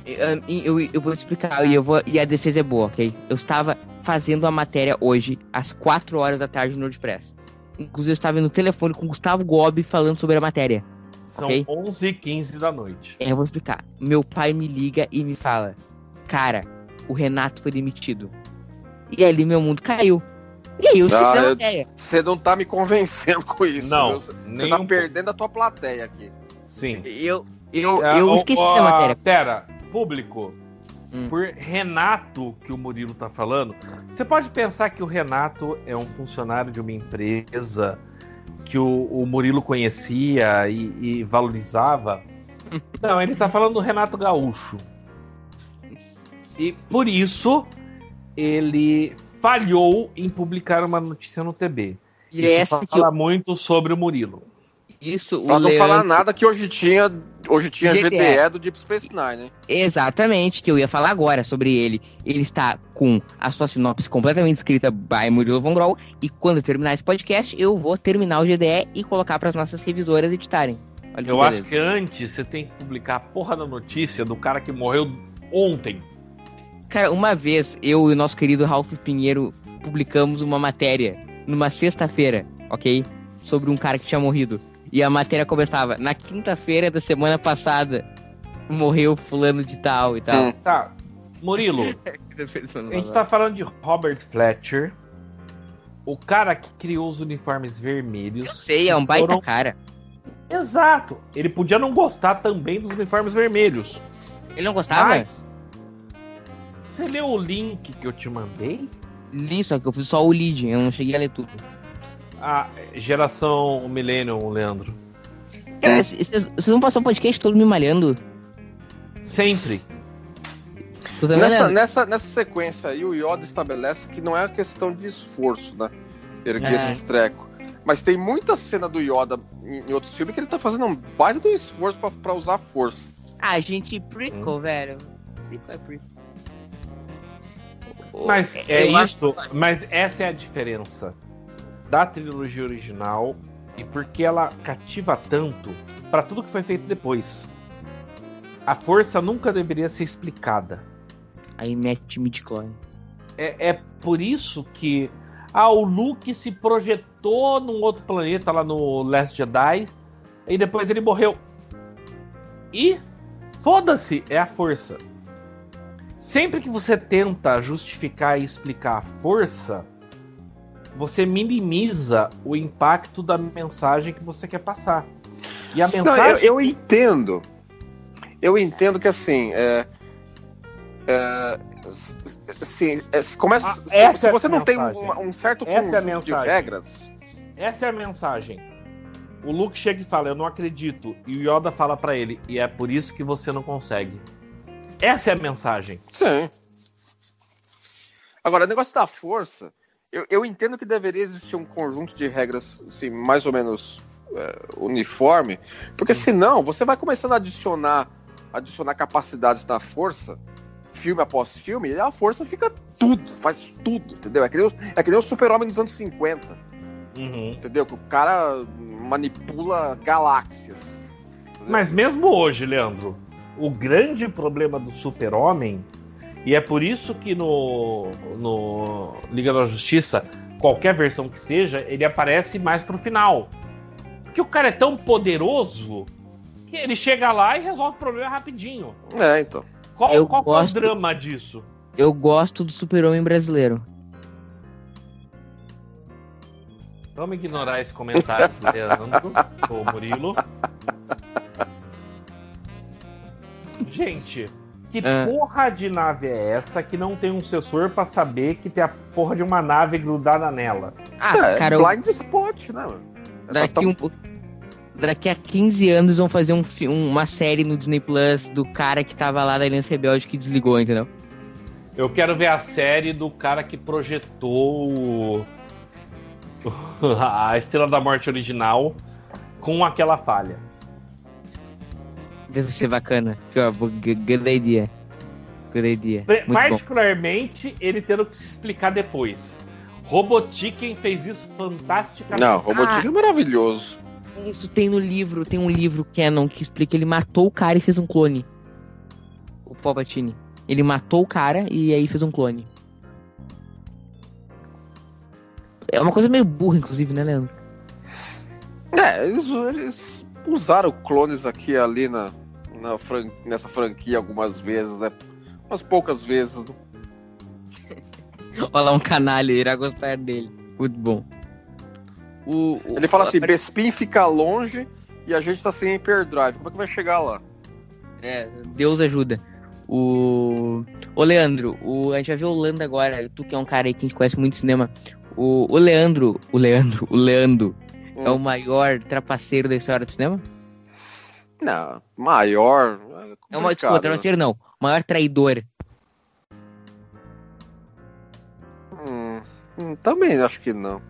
eu, eu, eu vou explicar e, eu vou, e a defesa é boa, ok? Eu estava fazendo a matéria hoje, às 4 horas da tarde no WordPress. Inclusive, eu estava no telefone com o Gustavo Gobi falando sobre a matéria. São Ok. 11h15 da noite. É, eu vou explicar. Meu pai me liga e me fala: Cara, o Renato foi demitido. E ali meu mundo caiu. E aí eu esqueci Ah, da eu- matéria. Você não tá me convencendo com isso. Não? Você tá um perdendo a tua plateia aqui. Sim. Eu, eu, Ah, eu esqueci ô, da matéria. Pera, público. Hum. Por Renato que o Murilo tá falando, você pode pensar que o Renato é um funcionário de uma empresa que o, o Murilo conhecia e, e valorizava. Não, ele tá falando do Renato Gaúcho. E por isso ele falhou em publicar uma notícia no TB. E Isso essa que fala eu, muito sobre o Murilo. isso o Pra não Leandro- falar nada que hoje tinha, hoje tinha GDE. GDE do Deep Space Nine, né? Exatamente, que eu ia falar agora sobre ele. Ele está com a sua sinopse completamente escrita by Murilo Von Groll. E quando eu terminar esse podcast, eu vou terminar o GDE e colocar para as nossas revisoras editarem. Olha que Eu beleza. acho que antes você tem que publicar a porra da notícia do cara que morreu ontem. Cara, uma vez eu e o nosso querido Ralph Pinheiro publicamos uma matéria numa sexta-feira, ok? Sobre um cara que tinha morrido. E a matéria começava: na quinta-feira da semana passada morreu fulano de tal e tal. Hum. Tá. Murilo, a gente tá falando de Robert Fletcher, o cara que criou os uniformes Eu vermelhos. sei, é um baita Foram- cara. Exato. Ele podia não gostar também dos uniformes vermelhos. Ele não gostava? Mas. Você leu o link que eu te mandei? Li, só que eu fiz só o lead, eu não cheguei a ler tudo. A geração Millennium, Leandro. Cara, vocês vão passar o podcast todo me malhando? Sempre. Nessa, malhando? nessa, nessa sequência aí, o Yoda estabelece que não é questão de esforço, né? erguer É. esses trecos. Mas tem muita cena do Yoda em, em outros filmes que ele tá fazendo um baita do esforço pra, pra usar a força. Ah, gente, prequel, velho. Prequel é prequel. Mas Eu é acho- isso, mas essa é a diferença da trilogia original e porque ela cativa tanto pra tudo que foi feito depois. A força nunca deveria ser explicada. Aí mete midichlorian. É, é por isso que ah, o Luke se projetou num outro planeta lá no Last Jedi e depois ele morreu. E foda-se, é a força. Sempre que você tenta justificar e explicar a força, você minimiza o impacto da mensagem que você quer passar. E a Não, mensagem. eu, eu entendo. Eu entendo que assim. É, é, s- assim, é, se começa, Ah, se- essa se é você não tem mensagem. uma- um certo Essa é conjunto de regras. Essa é a mensagem. O Luke chega e fala: Eu não acredito. E o Yoda fala pra ele: E é por isso que você não consegue. Essa é a mensagem. Sim. Agora, o negócio da força, eu, eu entendo que deveria existir um conjunto de regras, assim, mais ou menos é, uniforme, porque senão você vai começando a adicionar, adicionar capacidades na força, filme após filme, e a força fica tudo, faz tudo, entendeu? É que nem, o- é que nem o super-homem dos anos 50, Uhum. entendeu? Que o cara manipula galáxias. entendeu? Mas mesmo hoje, Leandro, o grande problema do Super-Homem, e é por isso que no, no Liga da Justiça, qualquer versão que seja, ele aparece mais pro final. Porque o cara é tão poderoso que ele chega lá e resolve o problema rapidinho. É, então. Qual, Eu qual que é o gosto- drama disso? Eu gosto do super-homem brasileiro. Vamos ignorar esse comentário do Leandro, o Murilo. Gente, que É. porra de nave é essa que não tem um sensor pra saber que tem a porra de uma nave grudada nela? Ah, é, cara, eu- blind spot, né, mano? É daqui, tão- um, daqui a 15 anos vão fazer um, fi- um- uma série no Disney Plus do cara que tava lá da Aliança Rebelde que desligou, entendeu? Eu quero ver a série do cara que projetou a Estrela da Morte original com aquela falha. Deve ser bacana. Good idea. Good idea. Pre- Muito bom. Particularmente ele tendo que se explicar depois. Robotiken fez isso fantasticamente. Não, Robotinho é maravilhoso. Isso tem no livro, tem um livro canon que explica que ele matou o cara e fez um clone. O Palpatine. Ele matou o cara e aí fez um clone. É uma coisa meio burra, inclusive, né, Leandro? É, eles, eles usaram clones aqui e ali na, na fran- nessa franquia algumas vezes, né? Umas poucas vezes. né? Olha lá um canalha, irá gostar dele. Muito bom. O, o- Ele fala assim: Bespin fica longe e a gente tá sem hyperdrive. Como é que vai chegar lá? É, Deus ajuda. O. Ô Leandro, o... a gente vai ver o Lando agora. Tu que é um cara aí que a gente conhece muito cinema. O, o Leandro, o Leandro, o Leandro é o Hum. maior trapaceiro da história do cinema? Não, maior. É uma desculpa, trapaceiro não. Maior traidor. Hum, hum, também acho que não.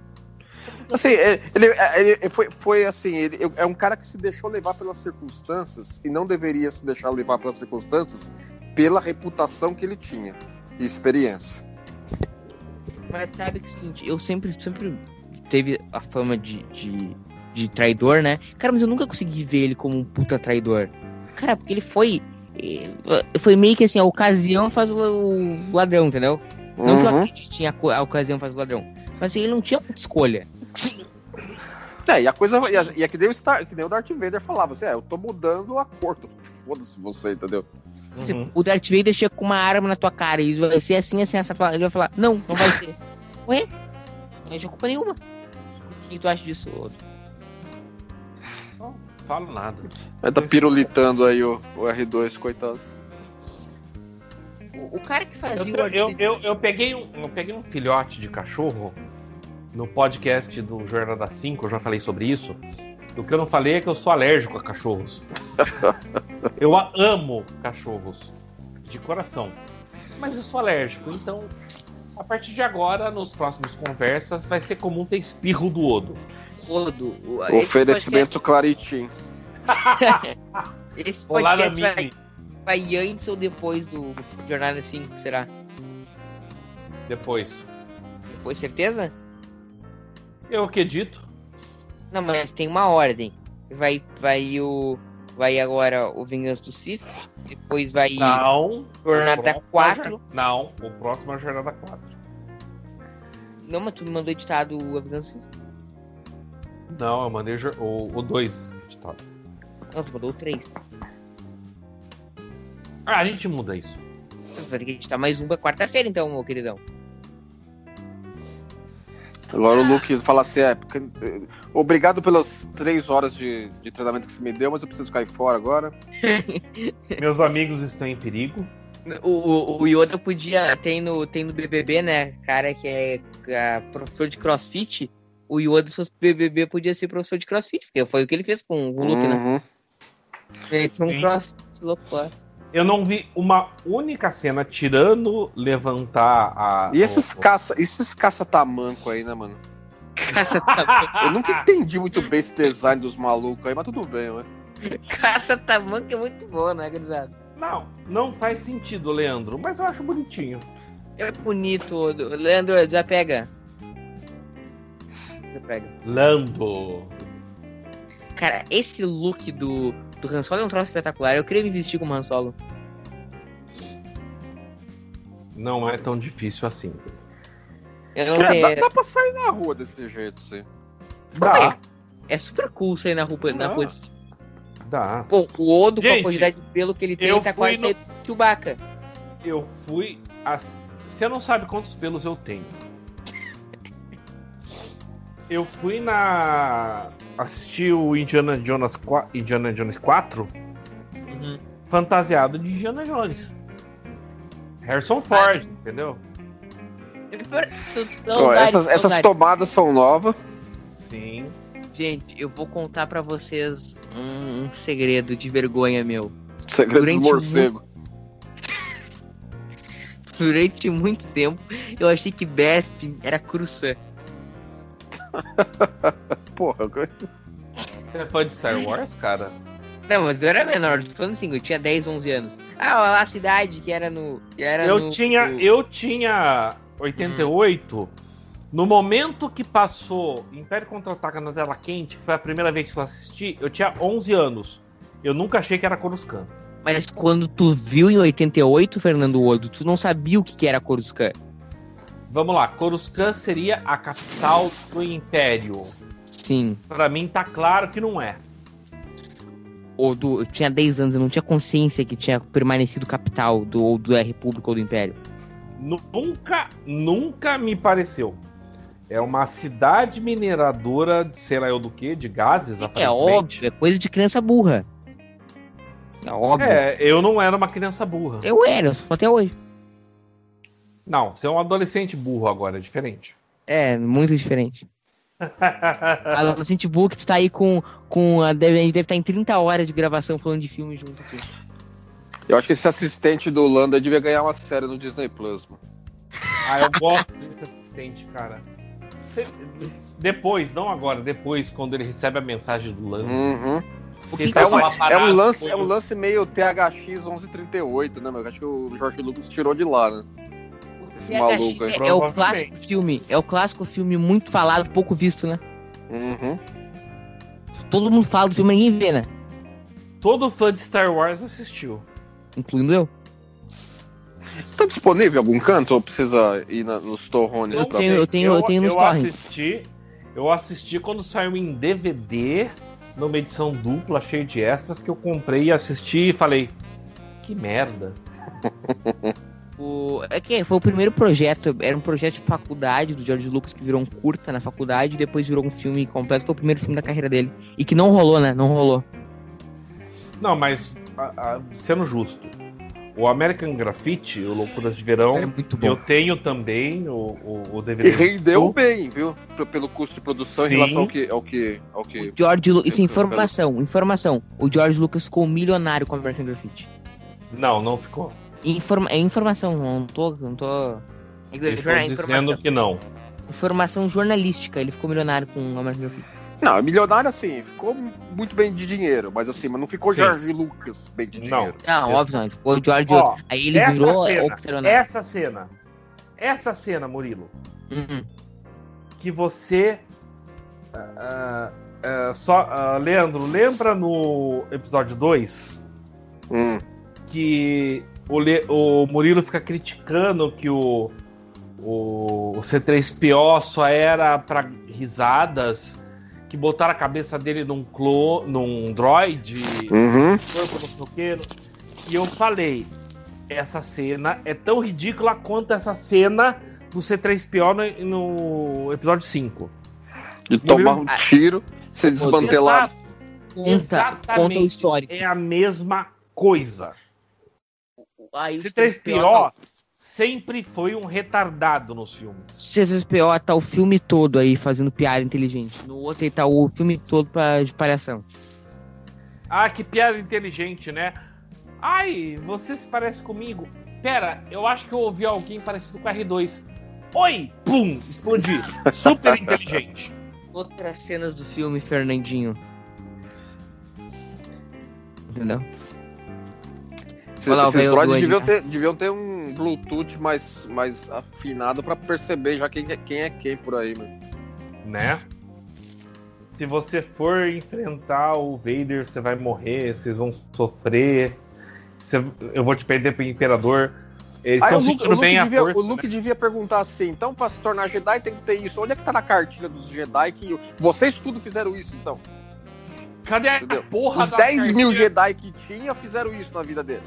Assim, ele, ele- ele foi, foi assim, ele é um cara que se deixou levar pelas circunstâncias e não deveria se deixar levar pelas circunstâncias pela reputação que ele tinha e experiência. Mas sabe que é o seguinte, eu sempre, sempre teve a fama de, de, de traidor, né? Cara, mas eu nunca consegui ver ele como um puta traidor. Cara, porque ele foi. eh, Foi meio que assim, a ocasião faz o, o ladrão, entendeu? Não Uhum. que tinha a ocasião faz o ladrão. Mas assim, ele não tinha muita escolha. É, e a coisa. E, a- e é que nem, o Star, que nem o Darth Vader falava assim: é, eu tô mudando a cor. do- Foda-se você, entendeu? Uhum. o Darth Vader chega com uma arma na tua cara e vai ser assim, assim, essa tua... Ele vai falar, não, não vai ser. Ué? Não tinha culpa nenhuma. O que tu acha disso? ô? Falo nada. Ele tá pirulitando aí o, o R2, coitado. O, o cara que Eu, fazia o eu, eu, eu peguei um, eu peguei um filhote de cachorro no podcast do Jornada 5, eu já falei sobre isso. O que eu não falei é que eu sou alérgico a cachorros. eu a- amo cachorros, de coração. Mas eu sou alérgico, então A partir de agora, nos próximos conversas, vai ser comum ter espirro do Odo. Odo. o- esse Oferecimento podcast- Esse Olá podcast vai, vai antes ou depois do Jornada 5, será? Depois. Depois, certeza? Eu acredito. Não, mas tem uma ordem. Vai, vai o. Vai agora o Vingança do Sith. Depois vai Não. Jornada O próximo 4. é a jor- Não, o próximo é a Jornada 4. Não, mas tu me mandou editado o Vingança do Sith. Não, eu mandei o jor- o 2 editado. Não, tu mandou o 3. Ah, a gente muda isso. Vai ter que editar mais um pra quarta-feira, então, meu queridão. Agora o Luke fala assim: é, porque, eh, obrigado pelas três horas de, de treinamento que você me deu, mas eu preciso cair fora agora. Meus amigos estão em perigo. O, o, o Yoda podia. Tem no, tem no BBB, né? Cara que é ah, professor de crossfit. O Yoda, se fosse BBB, podia ser professor de crossfit. Porque foi o que ele fez com o Luke, né? Uhum. Ele tinha um crossfit louco lá. Eu não vi uma única cena tirando levantar a. E esses o- caça, esses caça-tamanco aí, né, mano? Caça tamanco, Eu nunca entendi muito bem esse design dos malucos aí, mas tudo bem, né? caça tamanco é muito bom, né, gurizada? Não, não faz sentido, Leandro, mas eu acho bonitinho. É bonito. o- Leandro, desapega. Lando. Cara, esse look do, do Han Solo é um troço espetacular. Eu queria me vestir como Han Solo. Não é tão difícil assim. Eu não É, tenho... dá, dá pra sair na rua desse jeito, sim. Dá, É super cool sair na rua. Na rua. dá. Pô, o Odo com Gente, a quantidade de pelo que ele tem tá quase no- saindo do Chewbacca. Eu fui. As... Você não sabe quantos pelos eu tenho. Eu fui na. Assisti o Indiana Jones, 4, Indiana Jones 4 Uhum. fantasiado de Indiana Jones. Harrison Ford, entendeu? Tu- tu- não, Ó, Zares, essas essas tomadas são novas. Sim. Gente, eu vou contar pra vocês um, um segredo de vergonha meu. Segredo do Durante morcego. Durante muito tempo, eu achei que Bespin era Cruzan. Porra, Você é fã de Star Wars, cara? Não, mas eu era menor, tô falando assim, eu tinha 10, 11 anos. Ah, a cidade que era no. Que era Eu no- tinha, no- eu tinha 88. No momento que passou Império Contra-Ataca na tela quente, que foi a primeira vez que eu assisti, eu tinha 11 anos. Eu nunca achei que era Coruscant. Mas quando tu viu em 88, Fernando Odo, tu não sabia o que, que era Coruscant. Vamos lá, Coruscant seria a capital do Império. Sim. Pra mim tá claro que não é. Odo, eu tinha 10 anos, eu não tinha consciência que tinha permanecido capital do, ou da República ou do Império. Nunca, nunca me pareceu. É uma cidade mineradora de sei lá eu do que, de gases, É aparentemente. óbvio, é coisa de criança burra. É óbvio. É, eu não era uma criança burra. Eu era, eu sou até hoje. Não, você é um adolescente burro agora, é diferente. É, muito diferente. Adolescente Book, tu tá aí com. com a, deve, a gente deve estar em 30 horas de gravação falando de filme junto aqui. Eu acho que esse assistente do Landa devia ganhar uma série no Disney Plus, mano. Ah, eu gosto desse assistente, cara. Depois, não agora, depois, quando ele recebe a mensagem do Lando. Uhum. O que Ele que É, tava um, lá é um lance, foi é um lance meio THX 1138, né, meu? Eu Acho que o Jorge Lucas tirou de lá, né? Maluco é, é o clássico filme. É o clássico filme muito falado, pouco visto, né? Uhum. Todo mundo fala do filme, ninguém vê, né? Todo fã de Star Wars assistiu. Incluindo eu. Tá disponível em algum canto ou precisa ir na, nos torrones Eu pra tenho- ver? eu tenho- tenho nos eu torrents. assisti, eu assisti quando saiu em DVD, numa edição dupla, cheia de extras, que eu comprei e assisti e falei, que merda. O, é que foi o primeiro projeto, era um projeto de faculdade do George Lucas que virou um curta na faculdade e depois virou um filme completo. Foi o primeiro filme da carreira dele. E que não rolou, né? Não rolou. Não, mas a- a- sendo justo, o American Graffiti, o Loucuras de Verão, é muito bom. eu tenho também o, o, o E DVD. rendeu bem, viu? P- Pelo custo de produção Sim. em relação ao que. Ao que, ao que... George Lu... Isso é informação, informação. O George Lucas ficou milionário com American Graffiti. Não, não ficou. Informa... É informação, não tô. Não tô. Eu estou dizendo que não. Informação jornalística, ele ficou milionário com o American Graffiti. Não, milionário assim, ficou muito bem de dinheiro, mas assim, mas não ficou Sim. George Lucas bem de Não. dinheiro. Não, óbvio não, ele ficou o George. Ó, aí ele essa virou cena, essa cena, essa cena, Murilo, Uhum. que você. ah, ah, só, ah, Leandro, lembra no episódio 2 Hum. que o, Le- o Murilo fica criticando que o, o, o C3PO só era pra risadas, que botaram a cabeça dele num, clo, num droid, Uhum. E eu falei, essa cena é tão ridícula quanto essa cena do C3PO no, no episódio 5. De tomar um tiro, ser desmantelado. Exato, Conta, Exatamente. conta o histórico. é a mesma coisa. Aí o C3PO sempre foi um retardado nos filmes. C3PO tá o filme todo aí fazendo piada inteligente. No outro ele tá o filme todo pra, de palhação. Ah, que piada inteligente, né? Ai, você se parece comigo. Pera, eu acho que eu ouvi alguém parecido com R2. Oi! Pum! Explodi. Super inteligente. Outras cenas do filme, Fernandinho. Entendeu? Olha esses deviam né? ter, deviam ter um Bluetooth mais, mais afinado pra perceber já quem, é- quem é quem por aí, mano. Né? Se você for enfrentar o Vader, você vai morrer, vocês vão sofrer. Você- eu vou te perder pro Imperador. Eles estão o Luke, sentindo o Luke bem a devia, força. o Luke devia perguntar assim, então pra se tornar Jedi tem que ter isso. Onde é que tá na cartilha dos Jedi que vocês tudo fizeram isso, então? né? Cadê a Entendeu? porra Os da 10 mil cartilha? Jedi que tinha fizeram isso na vida deles.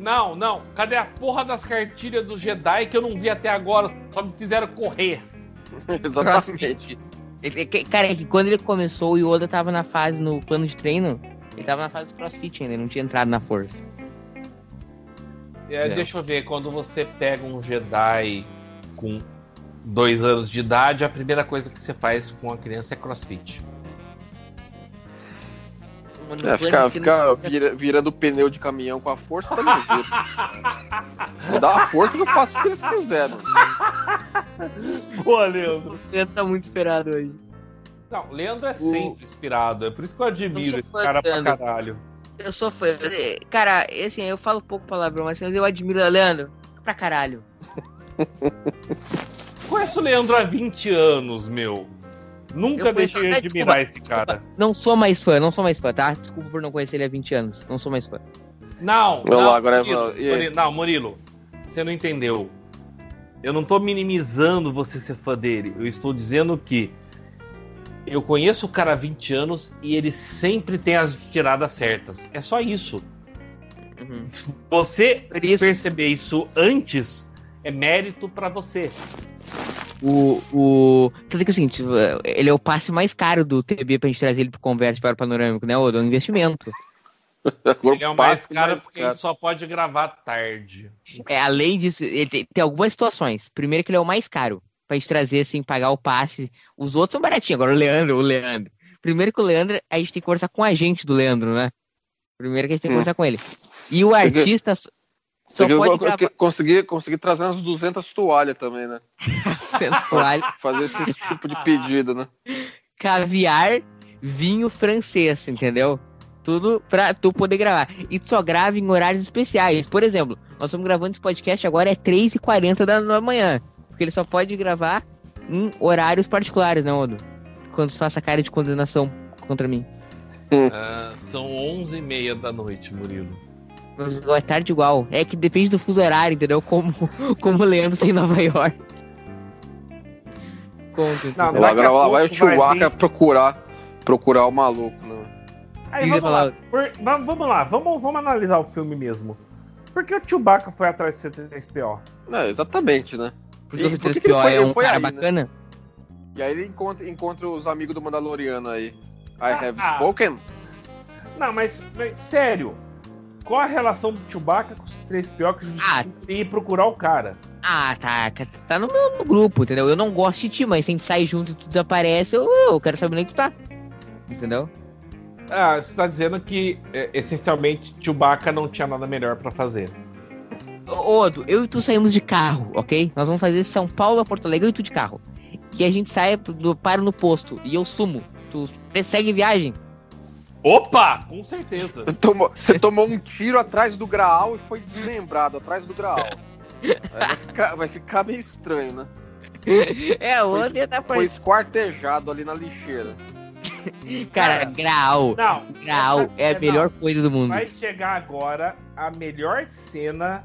Não, não. Cadê a porra das cartilhas do Jedi que eu não vi até agora? Só me fizeram correr. Exatamente. Ele- que- Cara, é que quando ele começou, o Yoda tava na fase, no plano de treino, ele tava na fase do crossfit ainda, ele não tinha entrado na força. É, É. Deixa eu ver, quando você pega um Jedi com dois anos de idade, a primeira coisa que você faz com a criança é crossfit. No É, ficar ficar vira- virando pneu de caminhão com a força também vira. Se dá a força, eu faço o que eles quiserem. Pô, Leandro. Leandro tá muito esperado hoje. Não, Leandro é sempre inspirado. É por isso que eu admiro Eu esse cara pra caralho. Eu sou fã. Cara, assim, eu falo pouco palavrão, mas eu admiro o Leandro pra caralho. Conheço o Leandro há 20 anos, meu. Nunca deixei de admirar desculpa, esse cara. Não sou mais fã, não sou mais fã, tá? Desculpa por não conhecer ele há 20 anos. Não sou mais fã. Não, não, lá, agora é- Murilo, aí? Murilo, não, Murilo, você não entendeu. Eu não tô minimizando você ser fã dele. Eu estou dizendo que eu conheço o cara há 20 anos e ele sempre tem as tiradas certas. É só isso. Uhum. Você isso, perceber isso antes é mérito pra você. O, o. Tanto que assim, ele é o passe mais caro do TB pra gente trazer ele pro Converte para o Panorâmico, né? O do investimento. Ele é o mais caro mais porque caro. ele só pode gravar tarde. É, além disso, ele tem, tem algumas situações. Primeiro que ele é o mais caro. Pra gente trazer, assim, pagar o passe. Os outros são baratinhos. Agora o Leandro, o Leandro. Primeiro que o Leandro, a gente tem que conversar com a gente do Leandro, né? Primeiro que a gente tem que Hum. conversar com ele. E o artista só- só Eu- pode eu- eu- gravar consegui, consegui trazer umas 200 toalhas também, né? sensual, Fazer esse tipo de pedido, né? caviar, vinho francês, entendeu? Tudo pra tu poder gravar. E tu só grava em horários especiais. Por exemplo, nós estamos gravando esse podcast agora é 3h40 da da manhã. Porque ele só pode gravar em horários particulares, né, Odo? Quando tu faça cara de condenação contra mim. Ah, são 11h30 da noite, Murilo. Mas É tarde igual. É que depende do fuso horário, entendeu? Como, como o Leandro tem em Nova York. Conta. Não, Agora lá vai o vai Chewbacca vir- procurar, procurar o maluco, né? Aí vamos lá. Por- va- vamos lá, vamos, vamos analisar o filme mesmo. Por que o Chewbacca foi atrás de C3PO? É, exatamente, né? Porque o E por que que ele C3PO foi- é um foi cara aí, né? bacana. E aí ele encontra, encontra os amigos do Mandaloriano aí. I have Ah. spoken? Não, mas, mas, sério. Qual a relação do Chewbacca com o C3PO que Ah. ir procurar o cara? Ah, tá. Tá no meu no grupo, entendeu? Eu não gosto de ti, mas se a gente sai junto e tu desaparece, eu, eu quero saber onde que tu tá. Entendeu? Ah, você tá dizendo que é, essencialmente Chewbacca não tinha nada melhor pra fazer. Ô, Odo, eu e tu saímos de carro, ok? Nós vamos fazer São Paulo a Porto Alegre, eu e tu de carro. E a gente sai, do, para no posto, e eu sumo. Tu segue viagem? Opa! Com certeza. Você tomou, você tomou um tiro atrás do Graal e foi desmembrado atrás do Graal. Vai, ficar, vai ficar meio estranho, né? É, o Odo ia tá Foi esquartejado ali na lixeira. Cara, Graal. Não, Graal essa- é a não, melhor coisa do mundo. Vai chegar agora a melhor cena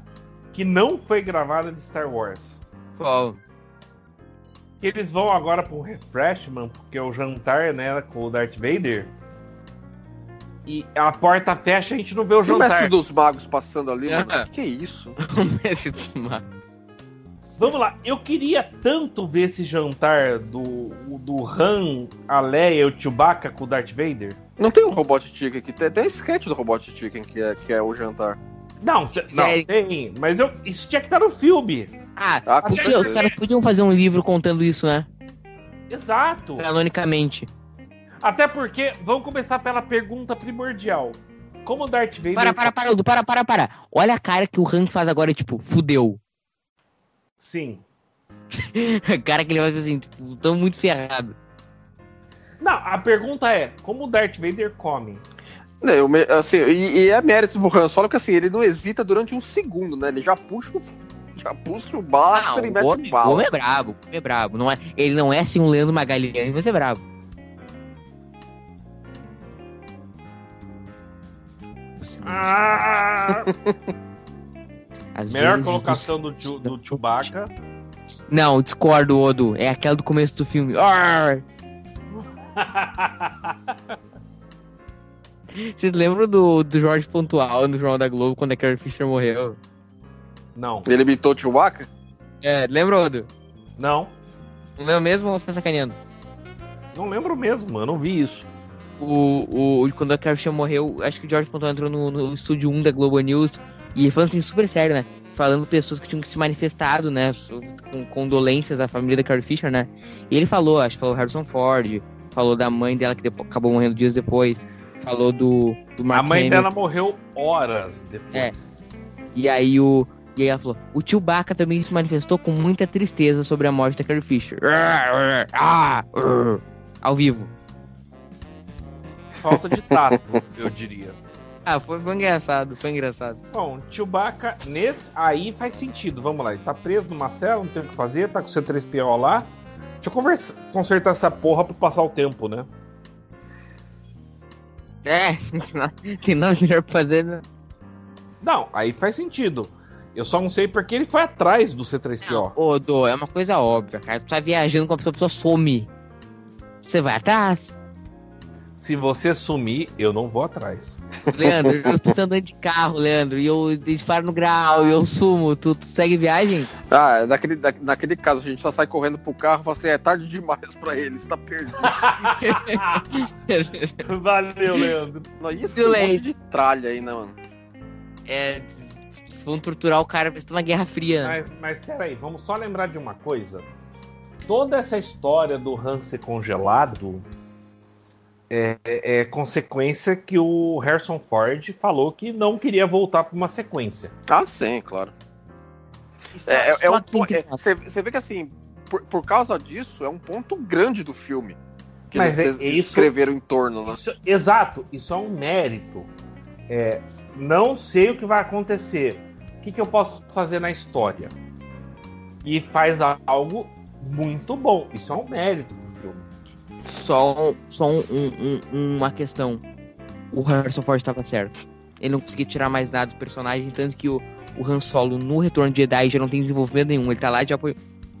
que não foi gravada de Star Wars. Qual? Que eles vão agora pro refreshment, porque é o jantar, né, com o Darth Vader. E a porta fecha, a gente não vê o E o mestre jantar. dos magos passando ali, mano. Que, que é isso? O mestre dos magos. Vamos lá, eu queria tanto ver esse jantar do, do Han, a Leia e o Chewbacca com o Darth Vader. Não tem um Robot Chicken aqui. Tem, tem sketch do Robot Chicken que é, que é o jantar. Não, não tem, mas eu, isso tinha que estar no filme. Ah, Ah, podia- os caras podiam fazer um livro contando isso, né? Exato. Canonicamente. Até porque, vamos começar pela pergunta primordial. Como o Darth Vader... Para, para, para, Odo, para, para, para. Olha a cara que o Han faz agora, tipo, fudeu. Sim. A cara que ele faz assim, tipo, tão muito ferrado. Não, a pergunta é, como o Darth Vader come? Eu me- assim, e, e é mérito do Han Solo que assim, ele não hesita durante um segundo, né? Ele já puxa o, já puxa o blaster e o mete o bala. homem é brabo, o homem é brabo. Não é, ele não é assim um Leandro Magalhães, mas é brabo. Ah, Às melhor vezes, colocação do, Chu- do Chewbacca. Não, discordo, Odo. É aquela do começo do filme. Vocês lembram do, do Jorge Pontual no Jornal da Globo quando a Carrie Fisher morreu? Não, Ele imitou o Chewbacca? É, lembra, Odo? não. Não lembra mesmo ou tá sacaneando? Não lembro mesmo, eu não vi isso. O, o, quando a Carrie Fisher morreu, acho que o Jorge Pontual entrou no, no estúdio 1 da Globo News e falando assim super sério, né? Falando pessoas que tinham se manifestado, né? Com condolências à família da Carrie Fisher, né? E ele falou, acho que falou Harrison Ford, falou da mãe dela que depo- acabou morrendo dias depois, falou do, do Mark a mãe Hamill. dela morreu horas depois. É. E aí o. E aí ela falou, o Chewbacca também se manifestou com muita tristeza sobre a morte da Carrie Fisher. Ah, ah, ao vivo. Falta de tato, eu diria. Ah, foi, foi engraçado, foi engraçado. Bom, Chewbacca, nesse, aí faz sentido. Vamos lá, ele tá preso numa cela, não tem o que fazer, tá com o C3PO lá. Deixa eu conversa, consertar essa porra pra passar o tempo, né? É, tem nada melhor pra fazer, né? Não, aí faz sentido. Eu só não sei porque ele foi atrás do C3PO. Ô, Dô, é uma coisa óbvia, cara. Tu tá viajando com a pessoa, a pessoa some. Você vai atrás? Se você sumir, eu não vou atrás. Leandro, eu tô andando de carro, Leandro, e eu disparo no grau, e eu sumo. Tu, tu segue viagem? Ah, naquele, na- naquele caso, a gente só sai correndo pro carro e fala assim, é tarde demais pra ele, você tá perdido. Valeu, Leandro. Ia Too um monte de tralha aí, né, mano? é. Vão torturar o cara, que tá uma guerra fria. Mas, mas peraí, vamos só lembrar de uma coisa. Toda essa história do Han ser congelado é, é- é consequência que o Harrison Ford falou que não queria voltar para uma sequência. Ah, sim, claro. Só- É, é, é só um que é, você, você vê que assim, por, por causa disso, é um ponto grande do filme. Que Mas eles é- é isso- escreveram em torno, né? Isso- exato, isso é um mérito. É, não sei o que vai acontecer. O que, que eu posso fazer na história? E faz algo muito bom. Isso é um mérito do filme. Só, só um- um- um- uma questão. O Harrison Ford estava certo. Ele não conseguia tirar mais nada do personagem, tanto que o, o Han Solo no Retorno de Jedi já não tem desenvolvimento nenhum. Ele tá lá de apoio.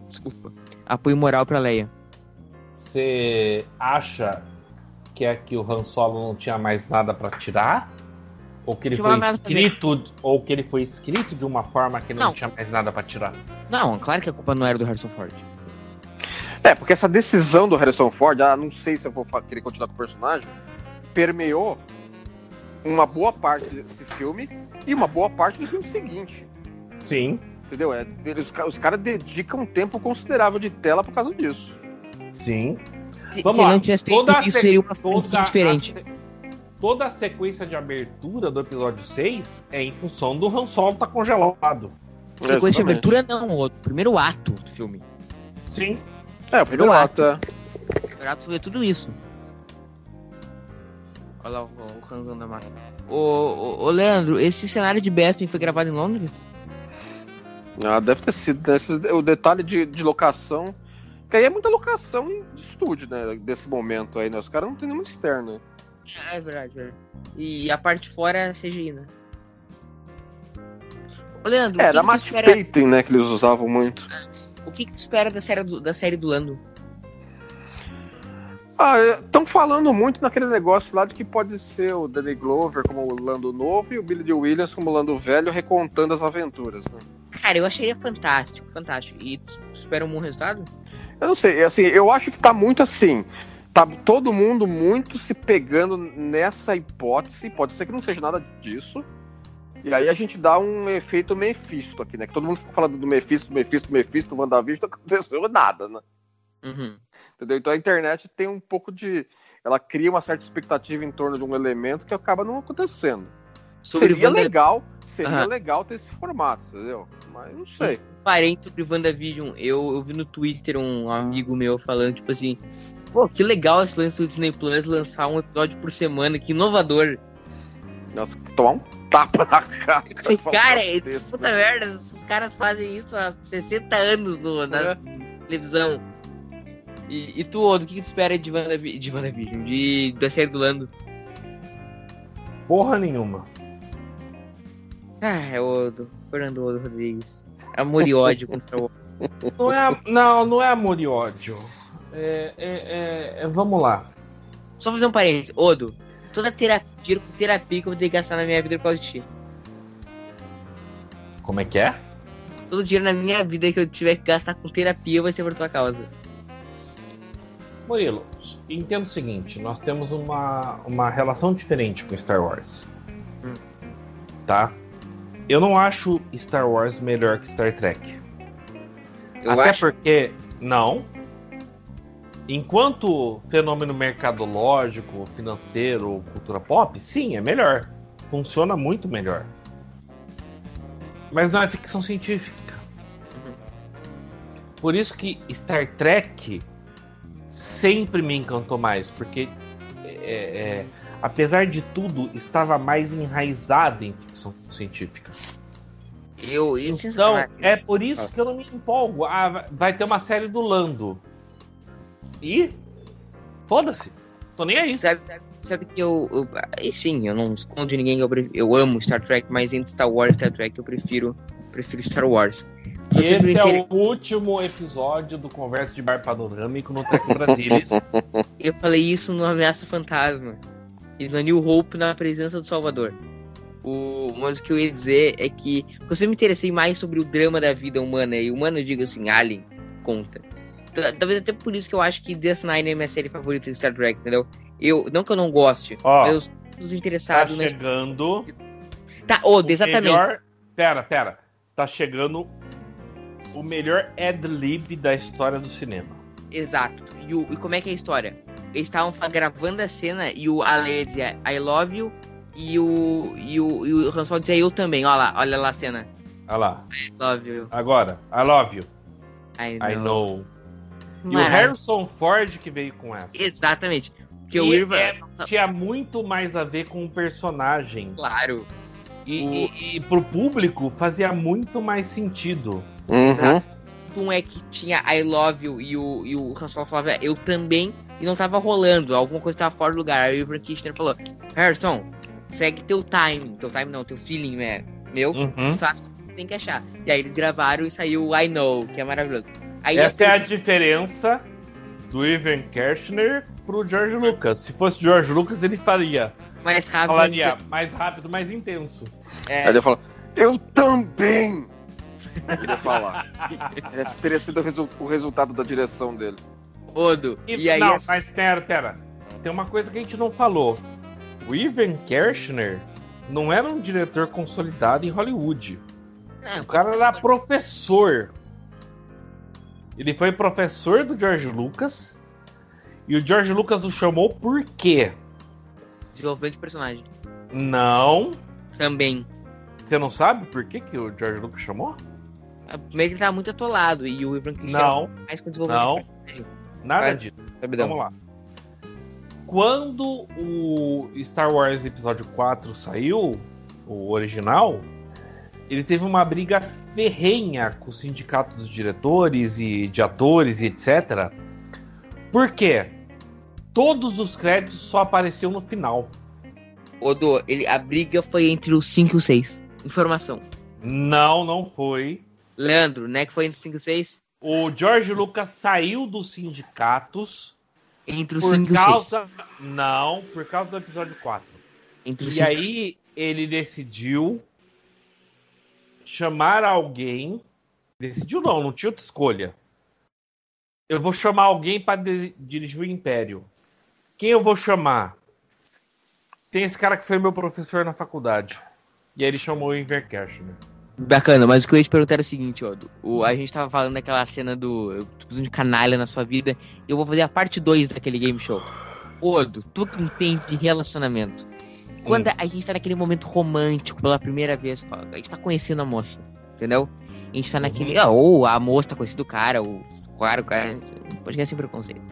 Desculpa. Apoio moral pra Leia. Você acha que é que o Han Solo não tinha mais nada pra tirar? Ou que ele foi escrito, ou que ele foi escrito de uma forma que não, Não. tinha mais nada pra tirar? Não, claro que a culpa não era do Harrison Ford. É, porque essa decisão do Harrison Ford, ah, não sei se eu vou querer continuar com o personagem, permeou uma boa parte desse filme e uma boa parte do filme seguinte. Sim, Entendeu? É, eles, os ca- os caras dedicam um tempo considerável de tela por causa disso. sim. Se, Vamos se lá. não tivesse feito Toda a isso, se- seria uma toda franquia a diferente. se- Toda a sequência de abertura do episódio 6 é em função do Han Solo tá congelado. Sequência de abertura não, o primeiro ato do filme. Sim. É, o primeiro Eu ato, é. O primeiro ato foi tudo isso. Olha lá o, o Ranzão da massa. Ô, ô, ô, Leandro, esse cenário de Bespin foi gravado em Londres? Ah, deve ter sido. né? Esse- o detalhe de, de locação. Que aí é muita locação de estúdio, né? Desse momento aí, né? Os caras não tem nenhuma externa. É, é verdade, é verdade. E a parte de fora é CGI, né? Ô, Leandro, É, era Matt espera, Payton, né? Que eles usavam muito. O que, que tu espera da série do, da série do Lando? Ah, estão falando muito naquele negócio lá de que pode ser o Danny Glover como o Lando novo e o Billy Williams como o Lando velho recontando as aventuras. Né? Cara, eu acharia fantástico, fantástico. E tu espera um bom resultado? Eu não sei, assim, eu acho que tá muito assim. Tá todo mundo muito se pegando nessa hipótese. Pode ser que não seja nada disso. E aí a gente dá um efeito Mephisto aqui, né? Que todo mundo fica falando do Mephisto, Mephisto, Mephisto, WandaVision, não aconteceu nada, né? Uhum. Entendeu? Então a internet tem um pouco de. Ela cria uma certa expectativa em torno de um elemento que acaba não acontecendo. Sobre seria Wanda- legal, seria Aham. legal ter esse formato, entendeu? Mas não sei. parente sobre WandaVision. Eu, eu vi no Twitter um amigo meu falando, tipo assim, pô, que legal esse lance do Disney Plus lançar um episódio por semana, que inovador. Nossa, tomar um tapa na cara. Cara, um é- texto, puta merda, os caras fazem isso há 60 anos no, na É. televisão. E, e tu, Odo, o que, que tu espera de, WandaVi- de WandaVision? De, da série do Lando? Porra nenhuma. Ah, é Odo. Fernando Odo Rodrigues. Amor e ódio contra o Não é, não, não é amor e ódio. É, é, é- é- vamos lá. Só fazer um parênteses. Odo, toda terapia, dinheiro com terapia que eu vou ter que gastar na minha vida por causa de ti. Como é que é? Todo dinheiro na minha vida que eu tiver que gastar com terapia vai ser por tua causa. Murilo, entenda o seguinte: nós temos uma, uma relação diferente com Star Wars. Hum. Tá? Eu não acho Star Wars melhor que Star Trek. Eu Até acho. porque, não. Enquanto fenômeno mercadológico, financeiro, cultura pop, sim, é melhor. Funciona muito melhor. Mas não é ficção científica. Por isso que Star Trek sempre me encantou mais, porque é, é, apesar de tudo, estava mais enraizado em ficção científica. Eu, isso Então, é por isso que eu não me empolgo. Ah, vai ter uma série do Lando. E foda-se. Tô nem aí. Sabe, sabe, sabe que eu, eu. e Sim, eu não escondo de ninguém eu, eu amo Star Trek, mas entre Star Wars e Star Trek eu prefiro, prefiro Star Wars. Eu sempre esse é o último episódio do Conversa de Bar Panorâmico no Tec Brasilis. Eu falei isso no Ameaça Fantasma. E no New Hope na presença do Salvador. O, mas o que eu ia dizer é que eu sempre me interessei mais sobre o drama da vida humana. E humana eu digo assim, Alien, conta. Talvez até por isso que eu acho que DS9 é minha série favorita de Star Trek, entendeu? Eu, não que eu não goste, Ó, mas eu dos tá interessados na. chegando. Tá, oh, o exatamente. Melhor... Pera, pera. Tá chegando o melhor ad-lib da história do cinema. Exato. E, o- e como é que é a história? Eles estavam gravando a cena e o Ale dizia I love you e o, e o, e o Han Solo dizia eu também. Olha lá, olha lá a cena. Olha lá. I love you. Agora, I love you. I I know. E o. Harrison Ford que veio com essa. Exatamente. Porque o Irva. é- tinha muito mais a ver com o personagem. Claro. E, O- e, e pro público fazia muito mais sentido. Uhum. Exato. Um é que tinha I love you e o, e o Han Solo falava eu também e não tava rolando. Alguma coisa tava fora do lugar. Aí o Ivan Kirchner falou: Harrison, segue teu time. Teu time não, teu feeling, né? Meu. Uhum. faz o que tem que achar. E aí eles gravaram e saiu o I Know, que é maravilhoso. Aí Essa é a diferença do Ivan Kershner pro George Lucas. Se fosse George Lucas, ele faria. mais rápido. Falaria mais rápido, mais intenso. É, Aí ele fala, eu também! Eu queria falar. Esse teria sido o, resu- o resultado da direção dele. Odo. E, E, aí não, essa- mas pera, pera. Tem uma coisa que a gente não falou. O Ivan Kershner não era um diretor consolidado em Hollywood. É, O cara era professor. Ele foi professor do George Lucas. E o George Lucas o chamou por quê? Desenvolvimento de personagem. Não. Também. Você não sabe por que, que o George Lucas chamou? Primeiro que ele tava muito atolado e o Ivan Clichy Não, mais com desenvolvimento não. de personagem. nada Vai. disso. Sabidão. Vamos lá. Quando o Star Wars Episódio 4 saiu, o original, ele teve uma briga ferrenha com o sindicato dos diretores e de atores e etc. Por quê? Todos os créditos só apareciam no final. Odo, ele, a briga foi entre os 5 e o 6. Informação. Não, não foi. Leandro, né? Que foi entre os 5 e o 6? O George Lucas saiu dos sindicatos Entre os por 5 e o 6. causa. Não, por causa do episódio 4. Entre os E cinco e aí ele decidiu chamar alguém. Decidiu não, não tinha outra escolha. Eu vou chamar alguém para dirigir o Império. Quem eu vou chamar? Tem esse cara que foi meu professor na faculdade. E aí ele chamou o Inver Kershner. Bacana, mas o que eu ia te perguntar era o seguinte, Odo. O, a gente tava falando daquela cena do eu tô de canalha na sua vida. Eu vou fazer a parte 2 daquele game show. Odo, tu que entende de relacionamento. Quando a gente tá naquele momento romântico pela primeira vez, a gente tá conhecendo a moça, entendeu? A gente tá naquele. ah, Ou a moça tá conhecendo o cara, ou claro, o cara. Pode ser sem preconceito.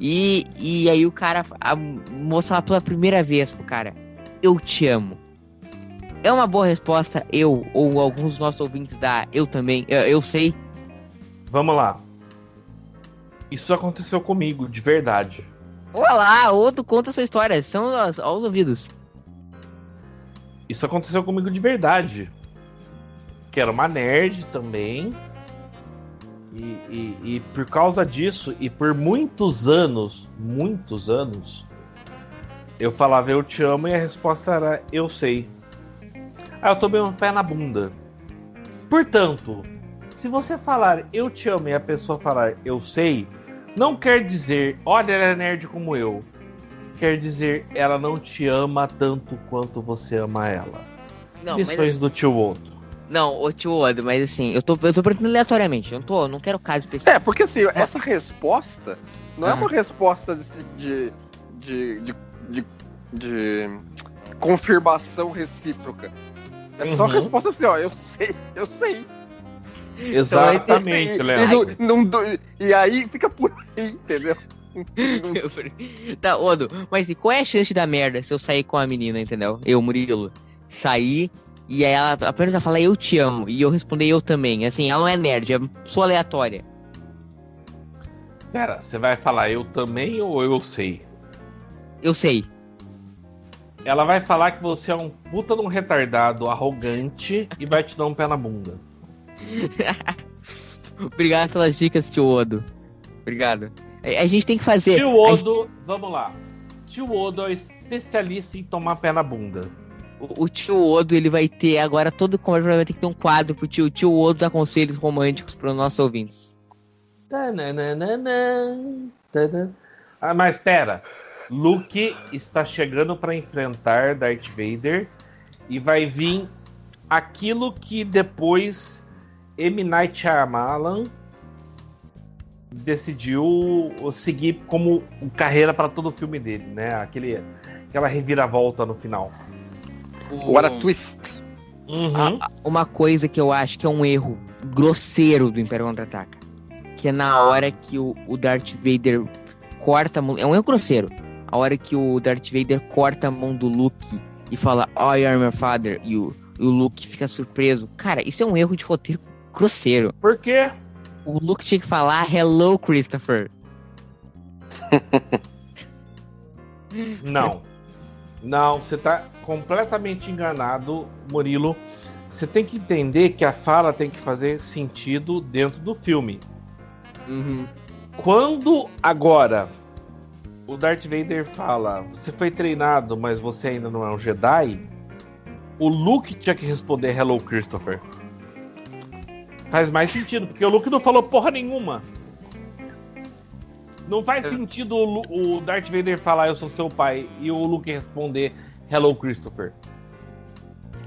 E, e aí o cara, a moça fala pela primeira vez pro cara, eu te amo. É uma boa resposta, eu, ou alguns dos nossos ouvintes da eu também, eu, eu sei. Vamos lá. Isso aconteceu comigo, de verdade. Olá, outro conta a sua história, são aos, aos ouvidos. Isso aconteceu comigo de verdade. Que era uma nerd também. E, e- e por causa disso, e por muitos anos, muitos anos, eu falava eu te amo e a resposta era eu sei. Ah, eu tomei um pé na bunda. Portanto, se você falar eu te amo e a pessoa falar eu sei, não quer dizer, olha, ela é nerd como eu. Quer dizer, ela não te ama tanto quanto você ama ela. Não, mas, Lições do tio Otto. não, ô tio Odo, mas assim, eu tô, eu tô perguntando aleatoriamente, eu não tô, não quero caso específico. É, porque assim, essa resposta não é Ah. uma resposta de, de, de, de, de- de confirmação recíproca. É só Uhum. resposta assim, ó, eu sei, eu sei. Exatamente, e, Léo. e, não- e aí fica por aí, entendeu? Tá, Odo, mas e qual é a chance da merda se eu sair com a menina, entendeu? Eu, Murilo, sair e aí ela apenas ela fala eu te amo e eu responder eu também. Assim, ela não é nerd, é só aleatória. Pera, você vai falar eu também ou eu sei? Eu sei. Ela vai falar que você é um puta de um retardado, arrogante e vai te dar um pé na bunda. Obrigado pelas dicas, tio Odo. Obrigado. A, a gente tem que fazer. Tio a gente- Odo, vamos lá. Tio Odo é especialista em tomar pé na bunda. o, o tio Odo, ele vai ter agora todo conversa vai ter que ter um quadro pro tio. Tio Odo dá conselhos românticos para os nossos ouvintes. Ah, mas pera. Luke está chegando para enfrentar Darth Vader e vai vir aquilo que depois M. Night Shyamalan decidiu seguir como carreira para todo o filme dele, né? Aquele, aquela reviravolta no final. What a twist. Uhum. Uma coisa que eu acho que é um erro grosseiro do Império Contra-Ataca. Que é na hora que o, o Darth Vader corta a mão. É um erro grosseiro. A hora que o Darth Vader corta a mão do Luke e fala I am your father. E o, e o Luke fica surpreso. Cara, isso é um erro de roteiro grosseiro. Por quê? O Luke tinha que falar Hello, Christopher. Não. Não, você tá completamente enganado, Murilo. Você tem que entender que a fala tem que fazer sentido dentro do filme. Uhum. Quando agora o Darth Vader fala: Você foi treinado, mas você ainda não é um Jedi. O Luke tinha que responder Hello, Christopher. Faz mais sentido, porque o Luke não falou porra nenhuma. Não faz sentido o, Lu- o Darth Vader falar eu sou seu pai e o Luke responder Hello, Christopher.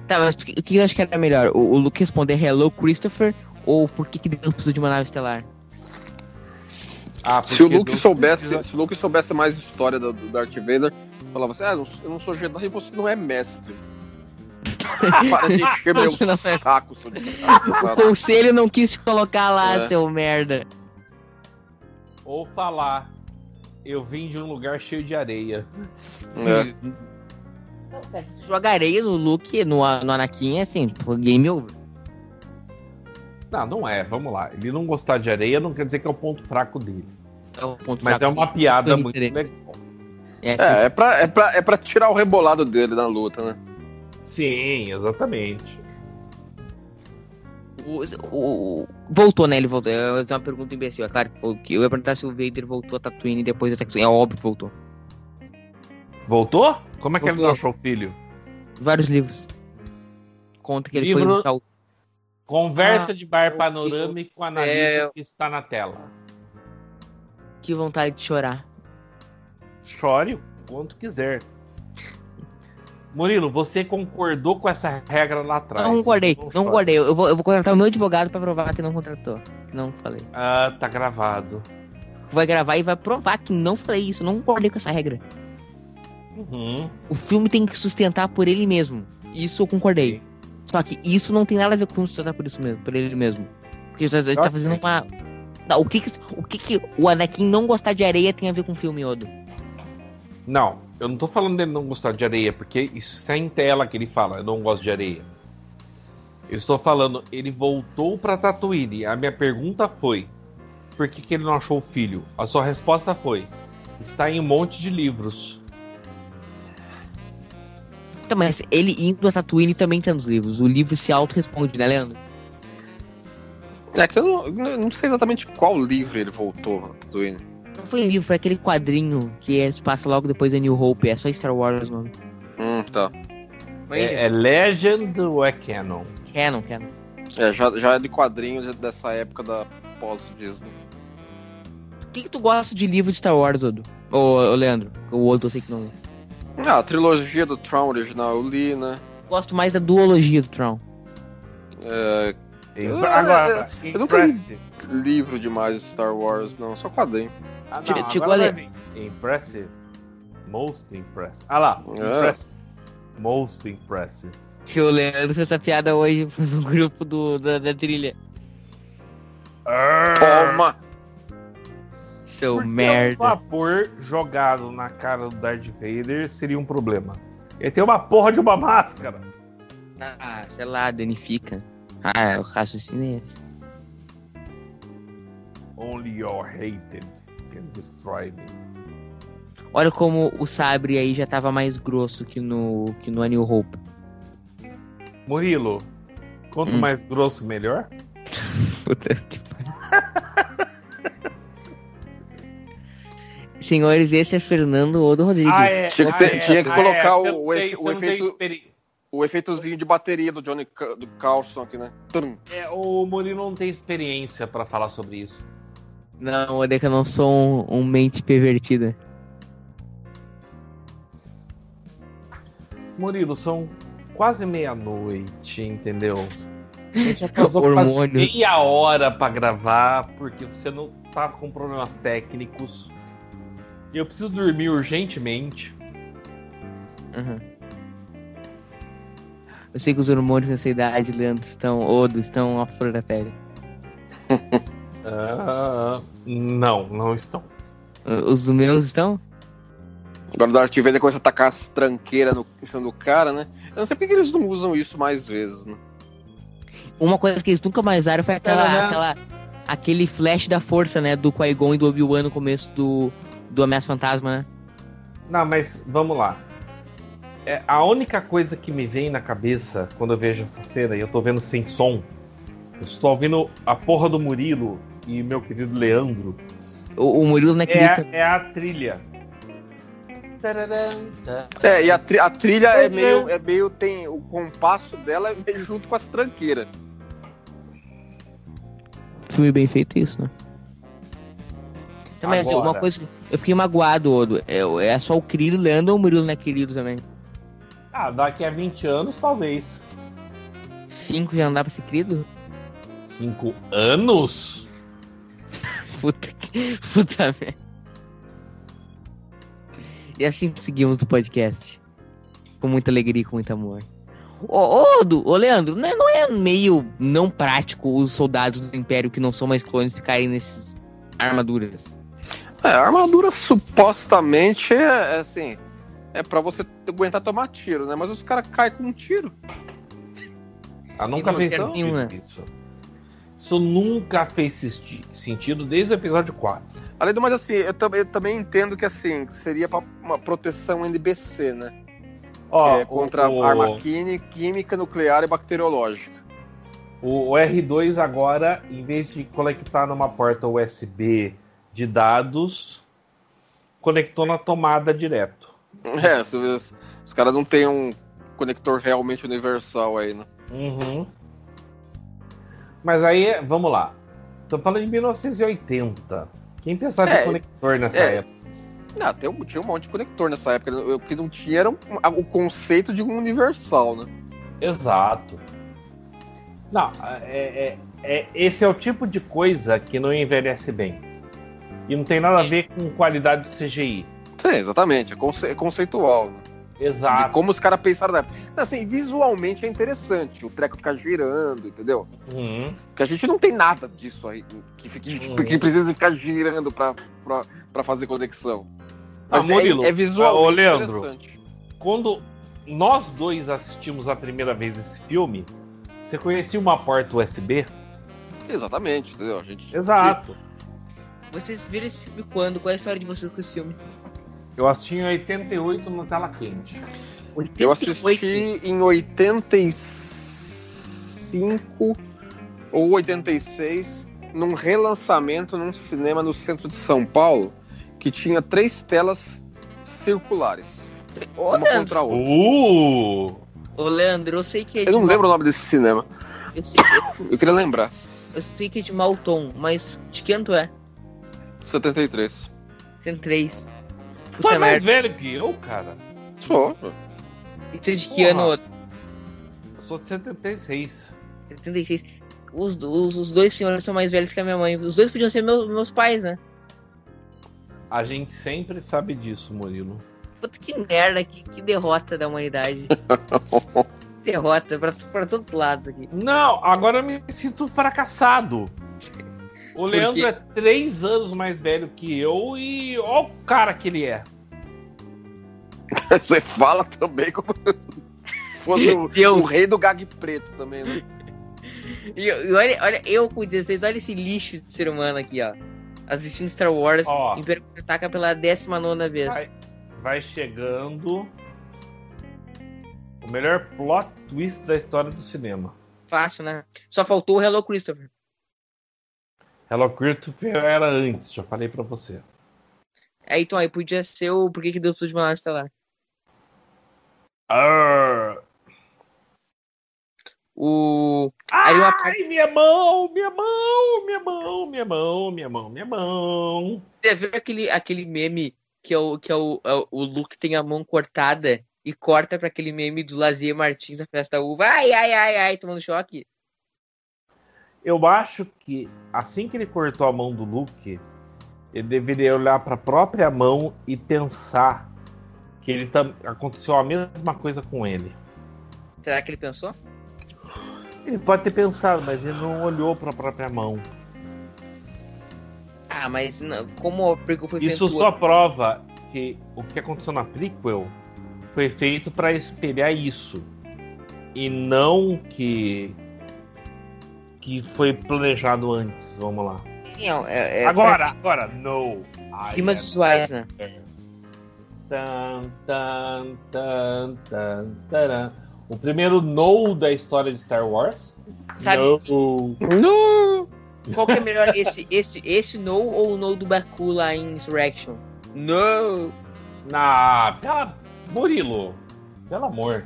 Tá, mas o que eu acho que era melhor? O, o Luke responder Hello, Christopher? Ou por que, que Deus precisa de uma nave estelar? Ah, Se o Luke Deus soubesse, precisa- se o Luke soubesse mais história do, do Darth Vader, falava assim: "Ah, eu não- eu não sou Jedi e você não é mestre". Para de encher meu é- saco, seu O conselho não quis te colocar lá, É. seu merda. Ou falar, eu vim de um lugar cheio de areia. É. Joga areia no Luke, no, no Anakin, é assim, game over. Não, não é, vamos lá. Ele não gostar de areia não quer dizer que é o ponto fraco dele. É o ponto Mas é fraco, uma sim. piada muito legal. É, É, é pra, é, pra, é pra tirar o rebolado dele na luta, né? Sim, exatamente. o, o- o- voltou, né? Ele voltou. Fazer uma pergunta imbecil. É claro foi- que eu ia perguntar se o Vader voltou a Tatooine depois da Tatooine. É óbvio que voltou. Voltou? Como é que ele Voltou. achou o filho? Vários livros. Conta que ele foi buscar o. Conversa Ah, de bar panorâmico do céu. o que está na tela. Que vontade de chorar. Chore o quanto quiser. Murilo, você concordou com essa regra lá atrás. Não concordei, Então não concordei. Eu vou, eu vou contratar o meu advogado pra provar que não contratou. Que não falei. Ah, tá gravado. Vai gravar e vai provar que não falei isso. Não concordei com essa regra. Uhum. O filme tem que sustentar por ele mesmo. Isso eu concordei. Só que isso não tem nada a ver com sustentar por isso mesmo, por ele mesmo. Porque tá, ele tá Ok. fazendo uma. Não, o que que, o que que o Anakin não gostar de areia tem a ver com o filme Odo? Não, eu não tô falando dele não gostar de areia, porque isso está em tela que ele fala, eu não gosto de areia. Eu estou falando, ele voltou pra Tatooine. A minha pergunta foi: por que, que ele não achou o filho? A sua resposta foi: está em um monte de livros. Então, mas ele indo a Tatooine também tá nos livros. O livro se auto-responde, né, Leandro? É que eu não, eu não sei exatamente qual livro ele voltou na Tatooine. Não foi livro, foi aquele quadrinho que é, se passa logo depois da New Hope. É só Star Wars o nome. Hum, tá. É, é Legend ou é Canon? Canon, Canon. É, já, já é de quadrinhos dessa época da pós-Disney. O que, que tu gosta de livro de Star Wars, Odo? Ô, ô, Leandro, o Odo eu sei que não. Ah, a trilogia do Tron original eu li, né? Gosto mais da duologia do Tron. É, Eu- Agora, eu nunca li. Livro demais de Star Wars, não, só quadrinho. Ah, não, chegou a. Impressive. Most impressive. Ah lá, É. impressive. Most impressive. Que o Leandro fez essa piada hoje no grupo do, da, da trilha. Toma! Seu Porque merda. um vapor jogado na cara do Darth Vader seria um problema. Ele tem uma porra de uma máscara. Ah, sei lá, danifica. Ah, o raciocínio é esse. Only your hated can destroy me. Olha como o sabre aí já tava mais grosso que no, que no A New Hope. Murilo, quanto Hum. mais grosso, melhor? Puta que pariu. Senhores, esse é Fernando Odo Rodrigues. é, Tinha que ter- tinha que colocar você o- o efe- o efeito- O efeitozinho de bateria do Johnny do Carlson aqui, né? É, o Murilo não tem experiência pra falar sobre isso. Não, Odeca, eu não sou um, um mente pervertida. Murilo, são quase meia-noite, entendeu? A gente atrasou quase Hormônio. meia hora pra gravar, porque você não tava com problemas técnicos. E eu preciso dormir urgentemente. Uhum. Eu sei que os hormônios nessa idade, Leandro, estão. Odo, estão à flor da pele. Ah, não, não estão. Os meus estão? Agora o Darth Vader começa a tacar as tranqueiras no, em cima do cara, né? Eu não sei por que eles não usam isso mais vezes, né? Uma coisa que eles nunca mais usaram foi aquela, Aham. aquela aquele flash da força, né? Do Qui-Gon e do Obi-Wan no começo do, do Ameaça Fantasma, né? Não, mas vamos lá. É, a única coisa que me vem na cabeça quando eu vejo essa cena, e eu tô vendo sem som, eu estou ouvindo a porra do Murilo e meu querido Leandro, O, o Murilo não é, acredita. a- é a trilha. É, e a, tri- a trilha é meio, é meio. tem O compasso dela é meio junto com as tranqueiras. Filme bem feito isso, né? Então, mas Agora. uma coisa. que Eu fiquei magoado, Odo. É, é só o querido Leandro ou o Murilo não é querido também? Ah, daqui a 20 anos, talvez. Cinco já não dá pra ser querido? Cinco anos? Puta que. Puta merda. E assim seguimos o podcast. Com muita alegria e com muito amor. Ô, ô, Du- ô, Leandro, não é, não é meio não prático os soldados do Império que não são mais clones ficarem nessas armaduras? É, a armadura supostamente é, é assim. É pra você aguentar tomar tiro, né? Mas os caras caem com um tiro. Ah, nunca fez você, sentido né? isso. Isso nunca fez sentido desde o episódio 4. Além do mais, assim, eu, tam- eu também entendo que assim, seria uma proteção NBC, né? Ó, é, contra o, arma quími- química, nuclear e bacteriológica. o, o R2 agora, em vez de conectar numa porta USB de dados, conectou na tomada direto. É, os, os caras não têm um conector realmente universal aí, né? Uhum. Mas aí, vamos lá. Tô falando de 1980. Quem pensava É, de conector nessa é. época? Não, tem um- tinha um monte de conector nessa época. O que não tinha era um- o conceito de um universal, né? Exato. Não, é, é- é- esse é o tipo de coisa que não envelhece bem. E não tem nada a ver com qualidade do CGI. Sim, exatamente. É, conce- é conceitual, né? De Exato. como os caras pensaram na época. Assim, visualmente é interessante o treco ficar girando, entendeu? Uhum. Porque a gente não tem nada disso aí que, fique, Uhum. que precisa ficar girando pra, pra, pra fazer conexão. Ah, Mas Murilo, é, é visualmente ô, Leandro. interessante. Quando nós dois assistimos a primeira vez esse filme, você conhecia uma porta USB? Exatamente, entendeu? A gente, Exato. Vocês viram esse filme quando? Qual é a história de vocês com esse filme? Eu assisti em 88 na tela quente. Eu assisti em 85 ou 86 num relançamento num cinema no centro de São Paulo que tinha três telas circulares, Ô, uma Leandro, contra a outra. Uh! ô, Leandro, eu sei que é de Eu não Mal- lembro o nome desse cinema. Eu sei, Eu queria lembrar. eu sei que é de Malton, mas de que ano tu é? 73. Tem três. Tu Puta é mais merda. velho que eu, cara. Só. E tu é de que Porra. ano? Eu sou de 76. 76. Os, os, os dois senhores são mais velhos que a minha mãe. Os dois podiam ser meus, meus pais, né? A gente sempre sabe disso, Murilo. Puta que merda, que, que derrota da humanidade. derrota pra, pra todos os lados aqui. Não, agora eu me sinto fracassado. O Por Leandro é três anos mais velho que eu e ó o cara que ele é. Você fala também como se fosse o, Deus. o rei do gag preto também, né? E, e olha, olha, eu com 16, olha esse lixo de ser humano aqui, ó. Assistindo Star Wars, Ó. Império ataca pela 19 vez. Vai, vai chegando o melhor plot twist da história do cinema. Fácil, né? Só faltou o Hello Christopher. Hello Christopher era antes, já falei pra você. Aí, então, aí podia ser o Por que, que Deus tudo de uma nave estelar. Arr. O. Aí uma. Ai, minha mão, minha mão, minha mão, minha mão, minha mão, minha mão. Você viu aquele, aquele meme que é, o, que é o, é o- Luke tem a mão cortada e corta pra aquele meme do Lazier Martins na festa uva. Ai, ai, ai, ai, tomando choque. Eu acho que assim que ele cortou a mão do Luke, ele deveria olhar para a própria mão e pensar que ele tam... aconteceu a mesma coisa com ele. Será que ele pensou? Ele pode ter pensado, mas ele não olhou para a própria mão. Ah, mas não, como a prequel foi Isso só prova que o que aconteceu na prequel foi feito para espelhar isso e não que que foi planejado antes. Vamos lá. Não, é, é agora, agora, no. rimas visuais, né? Tan, tan, tan, tan, taran. O primeiro no da história de Star Wars. Sabe- No. Não! Qual que é melhor, esse, esse, esse no ou o no do Baku lá em Insurrection? No! Na. Pela. Murilo. Pelo amor.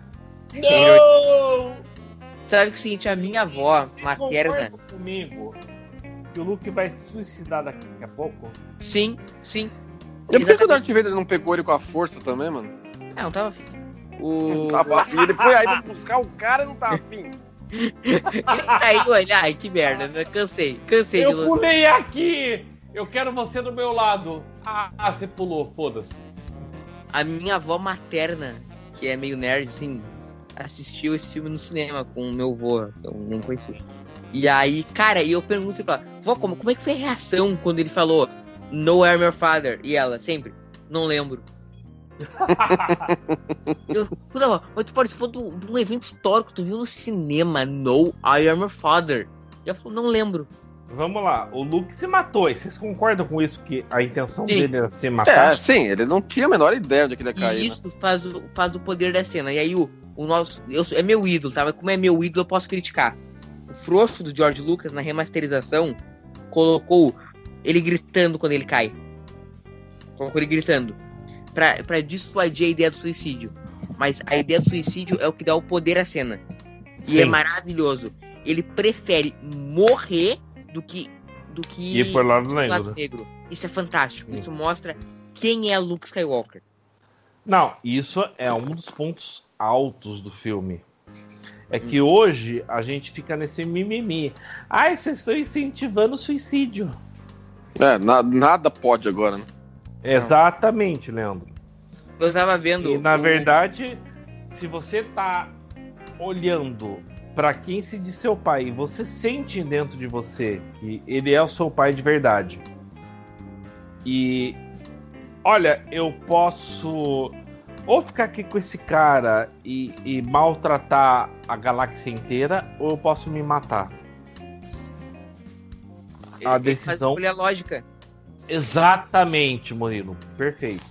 No! Sabe que é o seguinte, a minha avó materna. comigo que o Luke vai se suicidar daqui a pouco? Sim, sim. E por que o. Darth Vader não pegou ele com a força também, mano? Ah, não tava afim. O. Tava afim. Ele foi aí pra buscar o cara e não tá afim. Aí, olha, ai, que merda, né? Cansei, cansei de Eu pulei aqui! Eu quero você do meu lado. Ah, você pulou, foda-se. A minha avó materna, que é meio nerd, assim, assistiu esse filme no cinema com o meu avô, eu nem conheci. E aí, cara, e eu pergunto pra ela, vó, como, como é que foi a reação quando ele falou No I'm your father? E ela, sempre, não lembro. eu, puta, vó, mas tu participou de um evento histórico, tu viu no cinema No I am your father. E ela falou, não lembro. Vamos lá, o Luke se matou. E vocês concordam com isso? Que a intenção Sim. dele era se matar? É, sim, ele não tinha a menor ideia de que ele ia cair. E né? isso faz, o, faz o poder da cena. E aí o, o nosso. Eu, sou- é meu ídolo, tá? Mas como é meu ídolo, eu posso criticar. O frouxo do George Lucas na remasterização colocou ele gritando quando ele cai. Colocou ele gritando. Pra, pra dissuadir a ideia do suicídio. Mas a ideia do suicídio é o que dá o poder à cena. E Sim. é maravilhoso. Ele prefere morrer do que. Do que E por lado do lado negro. negro. Isso é fantástico. Sim. Isso mostra quem é Luke Skywalker. Não, isso é um dos pontos altos do filme. É que hoje a gente fica nesse mimimi. Ai, vocês estão incentivando o suicídio. É, na- nada pode agora, né? Exatamente, Leandro. Eu tava vendo. E na o- verdade, se você tá olhando pra quem se diz seu pai e você sente dentro de você que ele é o seu pai de verdade. E olha, eu posso ou ficar aqui com esse cara e, e maltratar a galáxia inteira, ou eu posso me matar. ele- a decisão- Faz lógica. Exatamente, Murilo. Perfeito.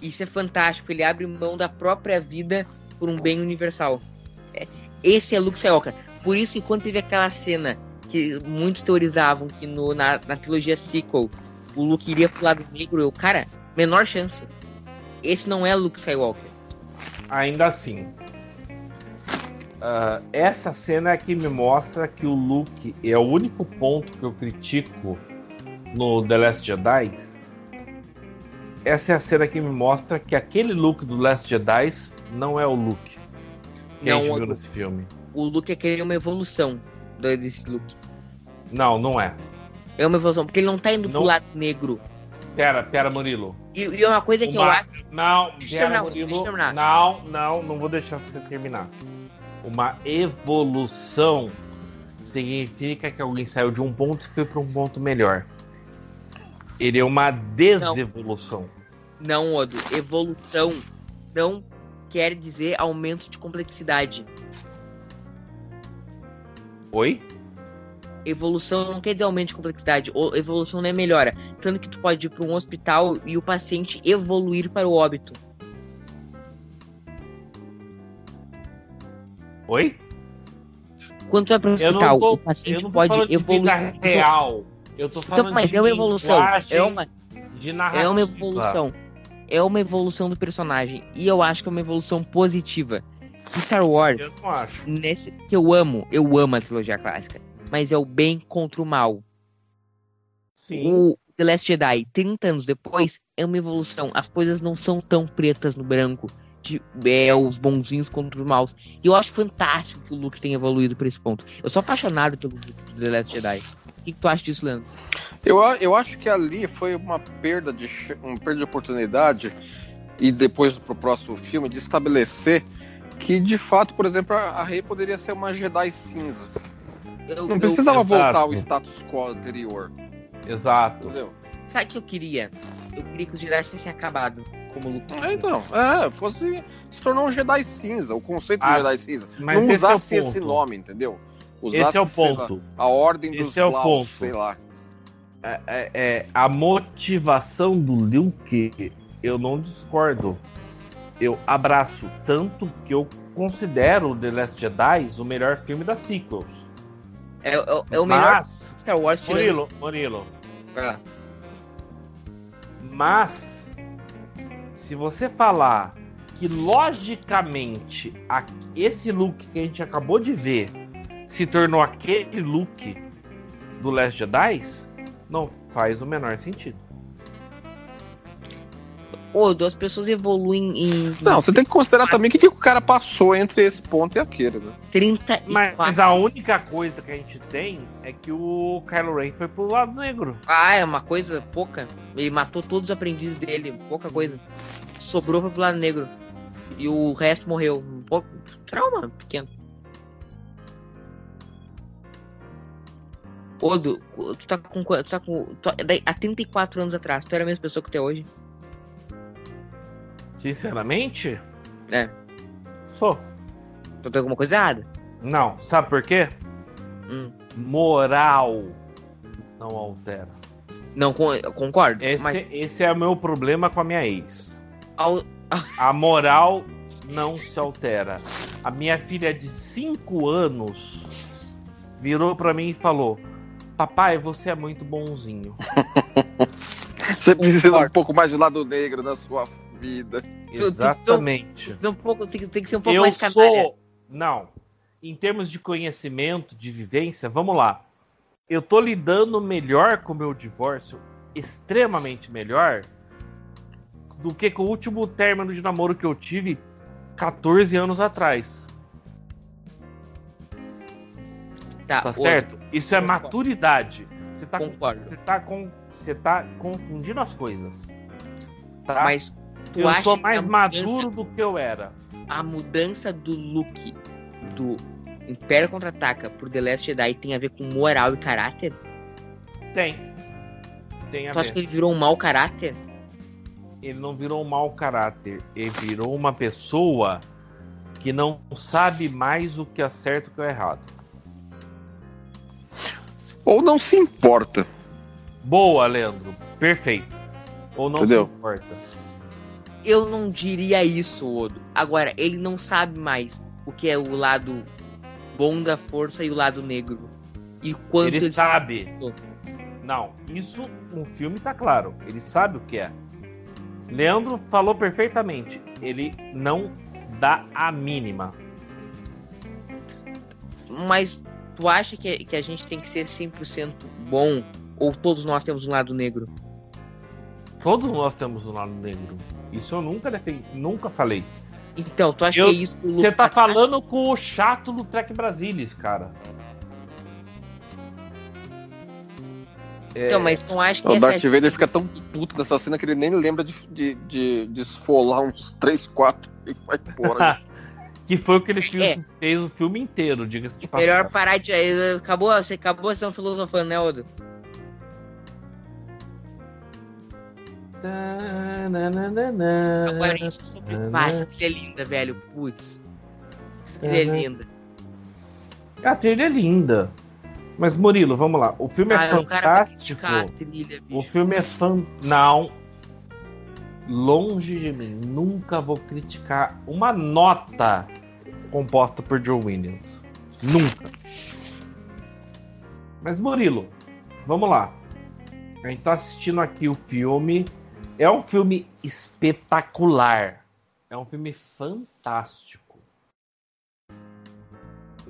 Isso é fantástico. Ele abre mão da própria vida por um bem universal. É, Esse é Luke Skywalker. Por isso que quando teve aquela cena que muitos teorizavam que no, na, na trilogia sequel o Luke iria pro lado negro, eu, cara, menor chance. Esse não é Luke Skywalker. Ainda assim, ah, essa cena é que me mostra que o Luke é o único ponto que eu critico no The Last Jedi. Essa é a cena que me mostra que aquele Luke do Last Jedi não é o Luke que a Não, gente o- viu nesse filme. O Luke é querer uma evolução desse Luke. Não, não é. É uma evolução, porque ele não tá indo Não. pro lado negro. Pera, pera, Murilo. E, e é uma coisa que eu acho. Não, Deixa eu pera, terminar, Murilo. deixa eu terminar. Não, não, não vou deixar você terminar. Uma evolução significa que alguém saiu de um ponto e foi para um ponto melhor. Ele é uma desevolução. Não, Odo. Evolução não quer dizer aumento de complexidade. Oi? Evolução não quer dizer aumento de complexidade. O- Evolução não é melhora. Tanto que tu pode ir para um hospital e o paciente evoluir para o óbito. Oi? Quando tu vai para o Eu hospital, tô, o paciente pode de evoluir. vida real. Eu tô falando Então, mas de é uma evolução. É uma, de é uma evolução. É uma evolução do personagem. E eu acho que é uma evolução positiva. Star Wars, Eu não acho. nesse que eu amo, eu amo a trilogia clássica. Mas é o bem contra o mal. Sim. O The Last Jedi, 30 anos depois, é uma evolução. As coisas não são tão pretas no branco. De, é, os bonzinhos contra os maus. E eu acho fantástico que o Luke tenha evoluído pra esse ponto. Eu sou apaixonado pelo The Last Jedi. O que, que tu acha disso, Leandro? Eu, a- eu acho que ali foi uma perda de uma perda de oportunidade e depois pro próximo filme de estabelecer que de fato, por exemplo, a a Rey poderia ser uma Jedi cinza. Eu, Não eu- precisava Exato. voltar ao status quo anterior, Exato. entendeu? sabe o que eu queria? Eu queria que os Jedi tivessem acabado como Luke. É, então, é, fosse, se tornou um Jedi cinza, o conceito Ah, de Jedi cinza. Mas Não esse é o usasse esse ponto. nome, entendeu? Usasse, Esse é o sei lá, ponto. a ordem dos Esse é o Klaus, ponto. sei lá. É, é- é, a motivação do Luke, eu não discordo. Eu abraço. Tanto que eu considero The Last Jedi o melhor filme das sequels. É, é- é o melhor Mas, Star Wars tirando. Murilo, Murilo, Ah, mas se você falar que logicamente a- esse look que a gente acabou de ver se tornou aquele look do Last Jedi, não faz o menor sentido. Odo, as pessoas evoluem em Não, você tem que considerar também o que, que o cara passou entre esse ponto e aquele, né? 34. Mas a única coisa que a gente tem é que o Kylo Ren foi pro lado negro. Ah, é uma coisa pouca. Ele matou todos os aprendizes dele, pouca coisa. Sobrou foi pro lado negro. E o resto morreu. pouco. Trauma pequeno. Odo, tu tá com quanto? Tu tá com. Tu, há 34 anos atrás, tu era a mesma pessoa que tu é hoje? Sinceramente? É. Sou. Tu tem alguma coisa errada? Não. Sabe por quê? Hum. Moral não altera. Não, concordo. Esse, Mas esse é o meu problema com a minha ex. ao- A moral não se altera. A minha filha de 5 anos virou pra mim e falou: Papai, você é muito bonzinho. Você precisa um pouco mais do lado negro da sua vida. Exatamente. tem, um pouco, tem, tem que ser um pouco Eu mais canalha. sou. Não. Em termos de conhecimento, de vivência, vamos lá. Eu tô lidando melhor com o meu divórcio, extremamente melhor, do que com o último término de namoro que eu tive 14 anos atrás. Tá, Tá certo? Isso é Concordo. maturidade. Você tá, Concordo. você tá, com, você tá confundindo as coisas. Tá? Mas tu eu acha sou mais a maduro do que eu era. a mudança do look do Império Contra-Ataca pro The Last Jedi tem a ver com moral e caráter? Tem. Tem a Tu acha ver. que ele virou um mau caráter? ele não virou um mau caráter, ele virou uma pessoa que não sabe mais o que é certo e o que é errado. Ou não se importa. Boa, Leandro. Perfeito. Ou não Entendeu? se importa. Eu não diria isso, Odo. Agora, ele não sabe mais o que é o lado bom da força e o lado negro. E quanto ele ele sabe. sabe. Não, isso no filme tá claro. Ele sabe o que é. Leandro falou perfeitamente. Ele não dá a mínima. Mas tu acha que, que a gente tem que ser 100% bom? Ou todos nós temos um lado negro? Todos nós temos um lado negro. Isso eu nunca defendi, nunca falei. Então, tu acha Eu- que é isso Você tá falando com o chato do Trek Brasilis, cara. Então, mas tu não acha que O essa Darth Vader fica tão puto nessa cena que ele nem lembra de, de, de, de esfolar uns 3, 4 e vai embora. que foi o que ele fez, É. fez o filme inteiro, diga-se de Melhor passagem. parar de. Acabou, você acabou sendo filosofando, né, Odo? Agora isso sobre paz. Que trilha linda, velho. Putz. Que trilha Uhum. linda. A trilha é linda. Mas, Murilo, vamos lá. O filme Ah, é fantástico. a trilha, O filme é fan... Não. Longe de mim. Nunca vou criticar uma nota composta por Joe Williams. Nunca. Mas, Murilo, vamos lá. A gente tá assistindo aqui o filme. É um filme espetacular. É um filme fantástico.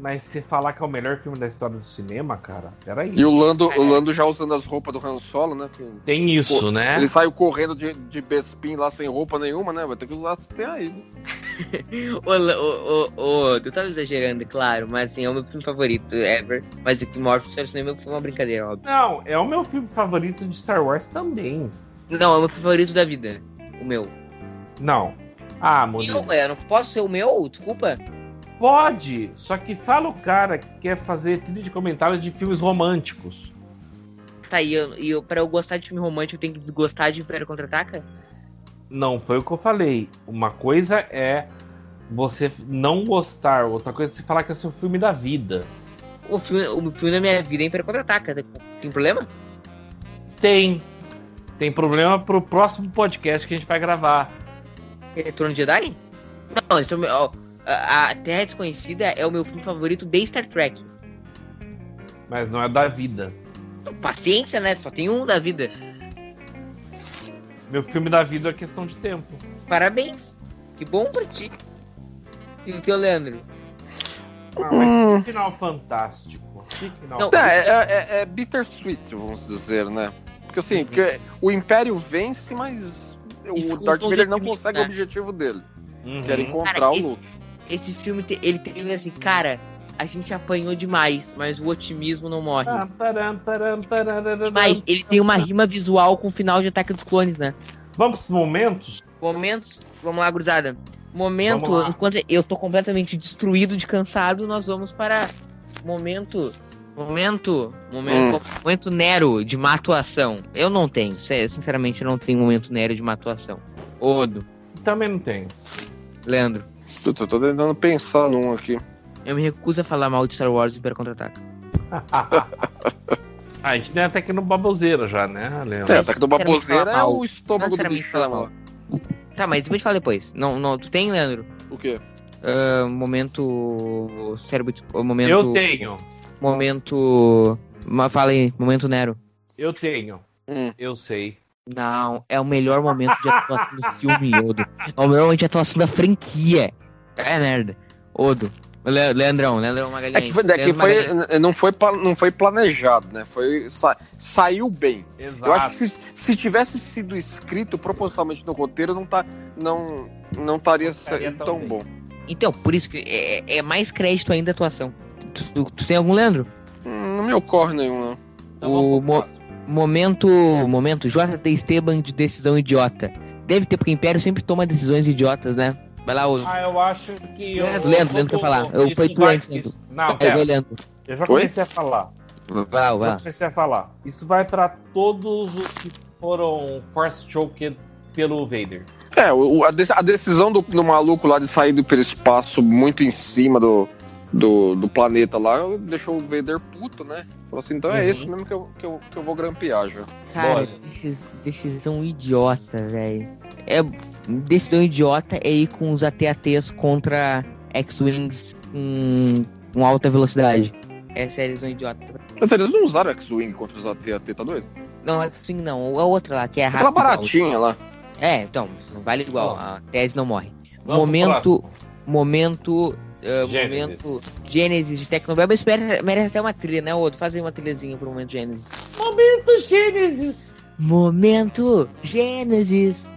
Mas você falar que é o melhor filme da história do cinema, cara, peraí. E o Lando, o Lando já usando as roupas do Han Solo, né? que- Tem isso, Pô, né? Ele saiu correndo de, de Bespin lá sem roupa nenhuma, né? Vai ter que usar as que tem aí. né? Ô, ô, ô, tava exagerando, é claro, mas assim, é o meu filme favorito ever. Mas o que Morpheus foi uma brincadeira, óbvio. Não, é o meu filme favorito de Star Wars também. Não, é o meu favorito da vida. O meu. Não. Ah, Murilo. Eu, eu não posso ser o meu? Desculpa. Pode, só que fala o cara que quer fazer trilha de comentários de filmes românticos. Tá, e eu, e eu, pra eu gostar de filme romântico, eu tenho que desgostar de Império Contra-Ataca? Não, foi o que eu falei. Uma coisa é você não gostar, outra coisa é você falar que é seu filme da vida. O filme, o filme da minha vida é Império Contra-Ataca. Tem- Tem problema? Tem. Tem problema pro próximo podcast que a gente vai gravar. Retorno de Jedi? Não, esse é o meu, ó, a, a Terra Desconhecida é o meu filme favorito de Star Trek. Mas não é da vida. Paciência, né? Só tem um da vida. Meu filme da vida é questão de tempo. Parabéns. Que bom pra ti. E o teu, Leandro? Ah, mas que final fantástico. Que final Não, É, é, é, é bittersweet, vamos dizer, né? Porque Uhum. assim, porque o Império vence, mas o Darth Vader não consegue o objetivo dele. Uhum. Que era encontrar Cara, o esse- Luke. Esse filme, te- ele tem assim, cara, a gente apanhou demais, mas o otimismo não morre. Mas ele tem uma rima visual com o final de Ataque dos Clones, né? Vamos pros momentos? Momentos, vamos lá, gurizada. Momento, lá. enquanto eu tô completamente destruído de cansado, nós vamos para momento. Momento. Momento. Momento Nero de má atuação. Eu não tenho. Sinceramente, eu não tenho momento Nero de má atuação. Odo. Também não tem. Leandro. Eu tô, tô tentando pensar num aqui. Eu me recuso a falar mal de Star Wars e Contra-Ataca. Ah, a gente tem até aqui no baboseira já, né, Leandro? É, ataque do baboseira é falar mal. o estômago do Sinceramente, bicho. falar mal. Tá, mas depois fala depois. Não, não, tu tem, Leandro? O quê? Ah, momento. Cérebro. Momento. Eu tenho. Momento. Fala aí, momento Nero. Eu tenho. Hum. Eu sei. Não, é o melhor momento de atuação do filme, Odo. É o melhor momento de atuação da franquia. É merda. Odo. Le Leandrão, Leandrão É Magalhães. que, foi, é foi, Magalhães. não, foi, não foi planejado, né? Foi, sa- saiu bem. Exato. Eu acho que se, se tivesse sido escrito propositalmente no roteiro, não, tá, não, não estaria tão, tão bom. Então, por isso que é, é mais crédito ainda a atuação. Tu, tu- tu tem algum, Leandro? Hum, Não me ocorre nenhum, não. Então o mo- próximo. Momento. Momento JT Esteban de decisão idiota. Deve ter, porque o Império sempre toma decisões idiotas, né? Vai lá, Odo. Ah, eu acho que. eu- Leandro, Leandro, eu- Leandro quer falar. Eu- foi tu antes, Leandro. Não, pera. vai, Leandro. Eu já Oi? comecei a falar. Vai lá, vai Já lá. comecei a falar. Isso vai para todos os que foram force choked pelo Vader. É, o- o- a decisão do, do maluco lá de sair do hiperespaço muito em cima do, do, do planeta lá deixou o Vader puto, né? Falou assim, então é Uhum. esse mesmo que eu, que, eu, que eu vou grampear já. Cara, Bora. decisão idiota, velho. É, decisão idiota é ir com os AT-ATs contra X-Wings com, com alta velocidade. Essa é a decisão idiota. Mas eles não usaram X-Wing contra os AT-AT, tá doido? Não, X-Wing não. A outra lá, que é Aquela rápida. baratinha lá. É, então, vale igual. A tese não morre. Vamos momento. Momento. Uh, Gênesis. momento. Gênesis de Tecnobel. Mas espera, merece até uma trilha, né, outro? Faz aí uma trilhazinha pro momento Gênesis. Momento Gênesis! Momento Gênesis.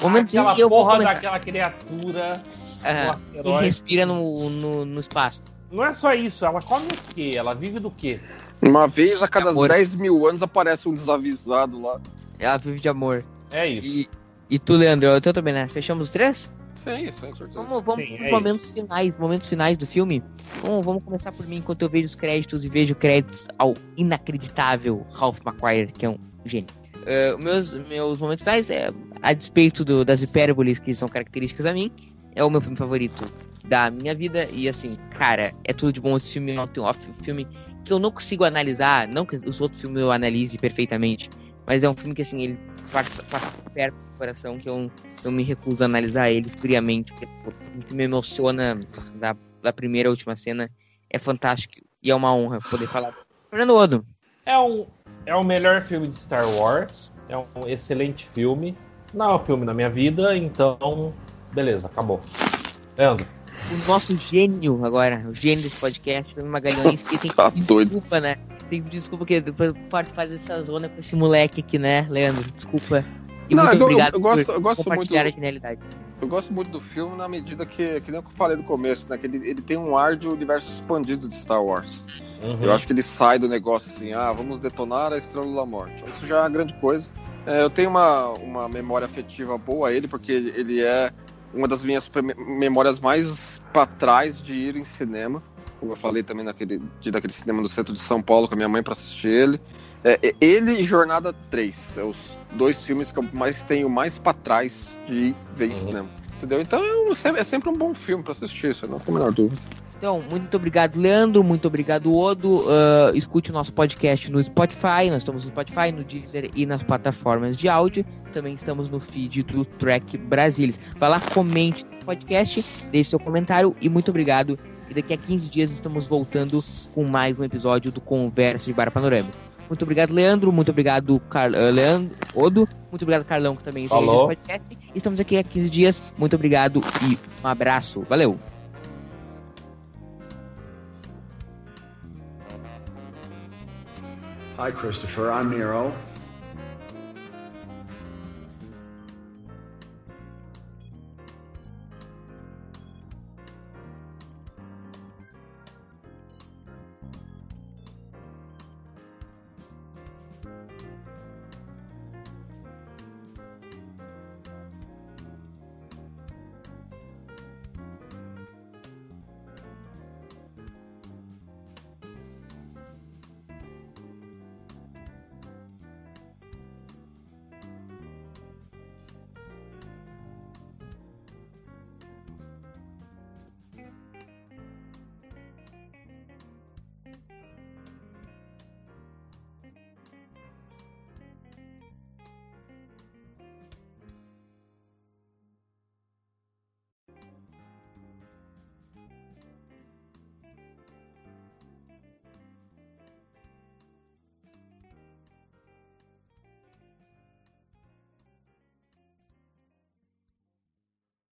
Momento Aquela Gênesis. Porra começar. daquela criatura Aham. do E asteroide. respira no, no, no espaço. Não é só isso, ela come o quê? Ela vive do quê? Uma vez a cada Amor. 10 mil anos aparece um desavisado lá. Ela vive de amor. É isso. E, e tu, Leandro, eu também, né? Fechamos os três? Sim, sim, certeza. Vamos, vamos Sim, pros é momentos finais, momentos finais do filme. Vamos, vamos começar por mim, enquanto eu vejo os créditos e vejo créditos ao inacreditável Ralph McQuarrie, que é um gênio. Eh, meus, meus momentos finais, é, a despeito do- das hipérboles que são características a mim, é o meu filme favorito da minha vida. E assim, cara, é tudo de bom esse filme. É um um filme que eu não consigo analisar, não que os outros filmes eu analise perfeitamente, mas é um filme que assim, ele passa, passa perto coração que eu, eu me recuso a analisar ele friamente, porque pô, o que me emociona da, da primeira à última cena é fantástico e é uma honra poder falar. Fernando Odo, É um, é o melhor filme de Star Wars. É um excelente filme. Não é o filme da minha vida, então. Beleza, acabou. Leandro. o nosso gênio agora, o gênio desse podcast, Fernando Magalhães, que tem que Tá desculpa, né? Tem que pedir desculpa porque depois participar dessa zona com esse moleque aqui, né, Leandro? Desculpa. E Não, muito eu- eu- obrigado eu gosto- por eu gosto muito a genialidade. Eu gosto muito do filme na medida que, que nem o que eu falei no começo, né? Que ele, ele tem um ar de universo expandido de Star Wars. Uhum. Eu acho que ele sai do negócio assim, ah, vamos detonar a Estrela da Morte. Isso já é uma grande coisa. É, eu tenho uma, uma memória afetiva boa a ele, porque ele, ele é uma das minhas memórias mais pra trás de ir em cinema. Como eu falei também naquele dia daquele cinema no centro de São Paulo com a minha mãe pra assistir ele. É, é, ele e Jornada 3, é os dois filmes que eu mais tenho mais pra trás de ver Uhum. cinema. Entendeu? Então é, um- é sempre um bom filme pra assistir, isso não tem a menor dúvida. Então, muito obrigado, Leandro. Muito obrigado, Odo. Ah, escute o nosso podcast no Spotify. Nós estamos no Spotify, no Deezer e nas plataformas de áudio. Também estamos no feed do Track Brasilis. Vai lá, comente no podcast, deixe seu comentário e muito obrigado. E daqui a 15 dias estamos voltando com mais um episódio do Conversa de Bar Panorâmico. Muito obrigado, Leandro. Muito obrigado, Car... ah, Leandro, Odo. Muito obrigado, Carlão, que também Falou. nesse podcast. Estamos aqui há 15 dias. Muito obrigado e um abraço. Valeu! Hi, Christopher. I'm Nero.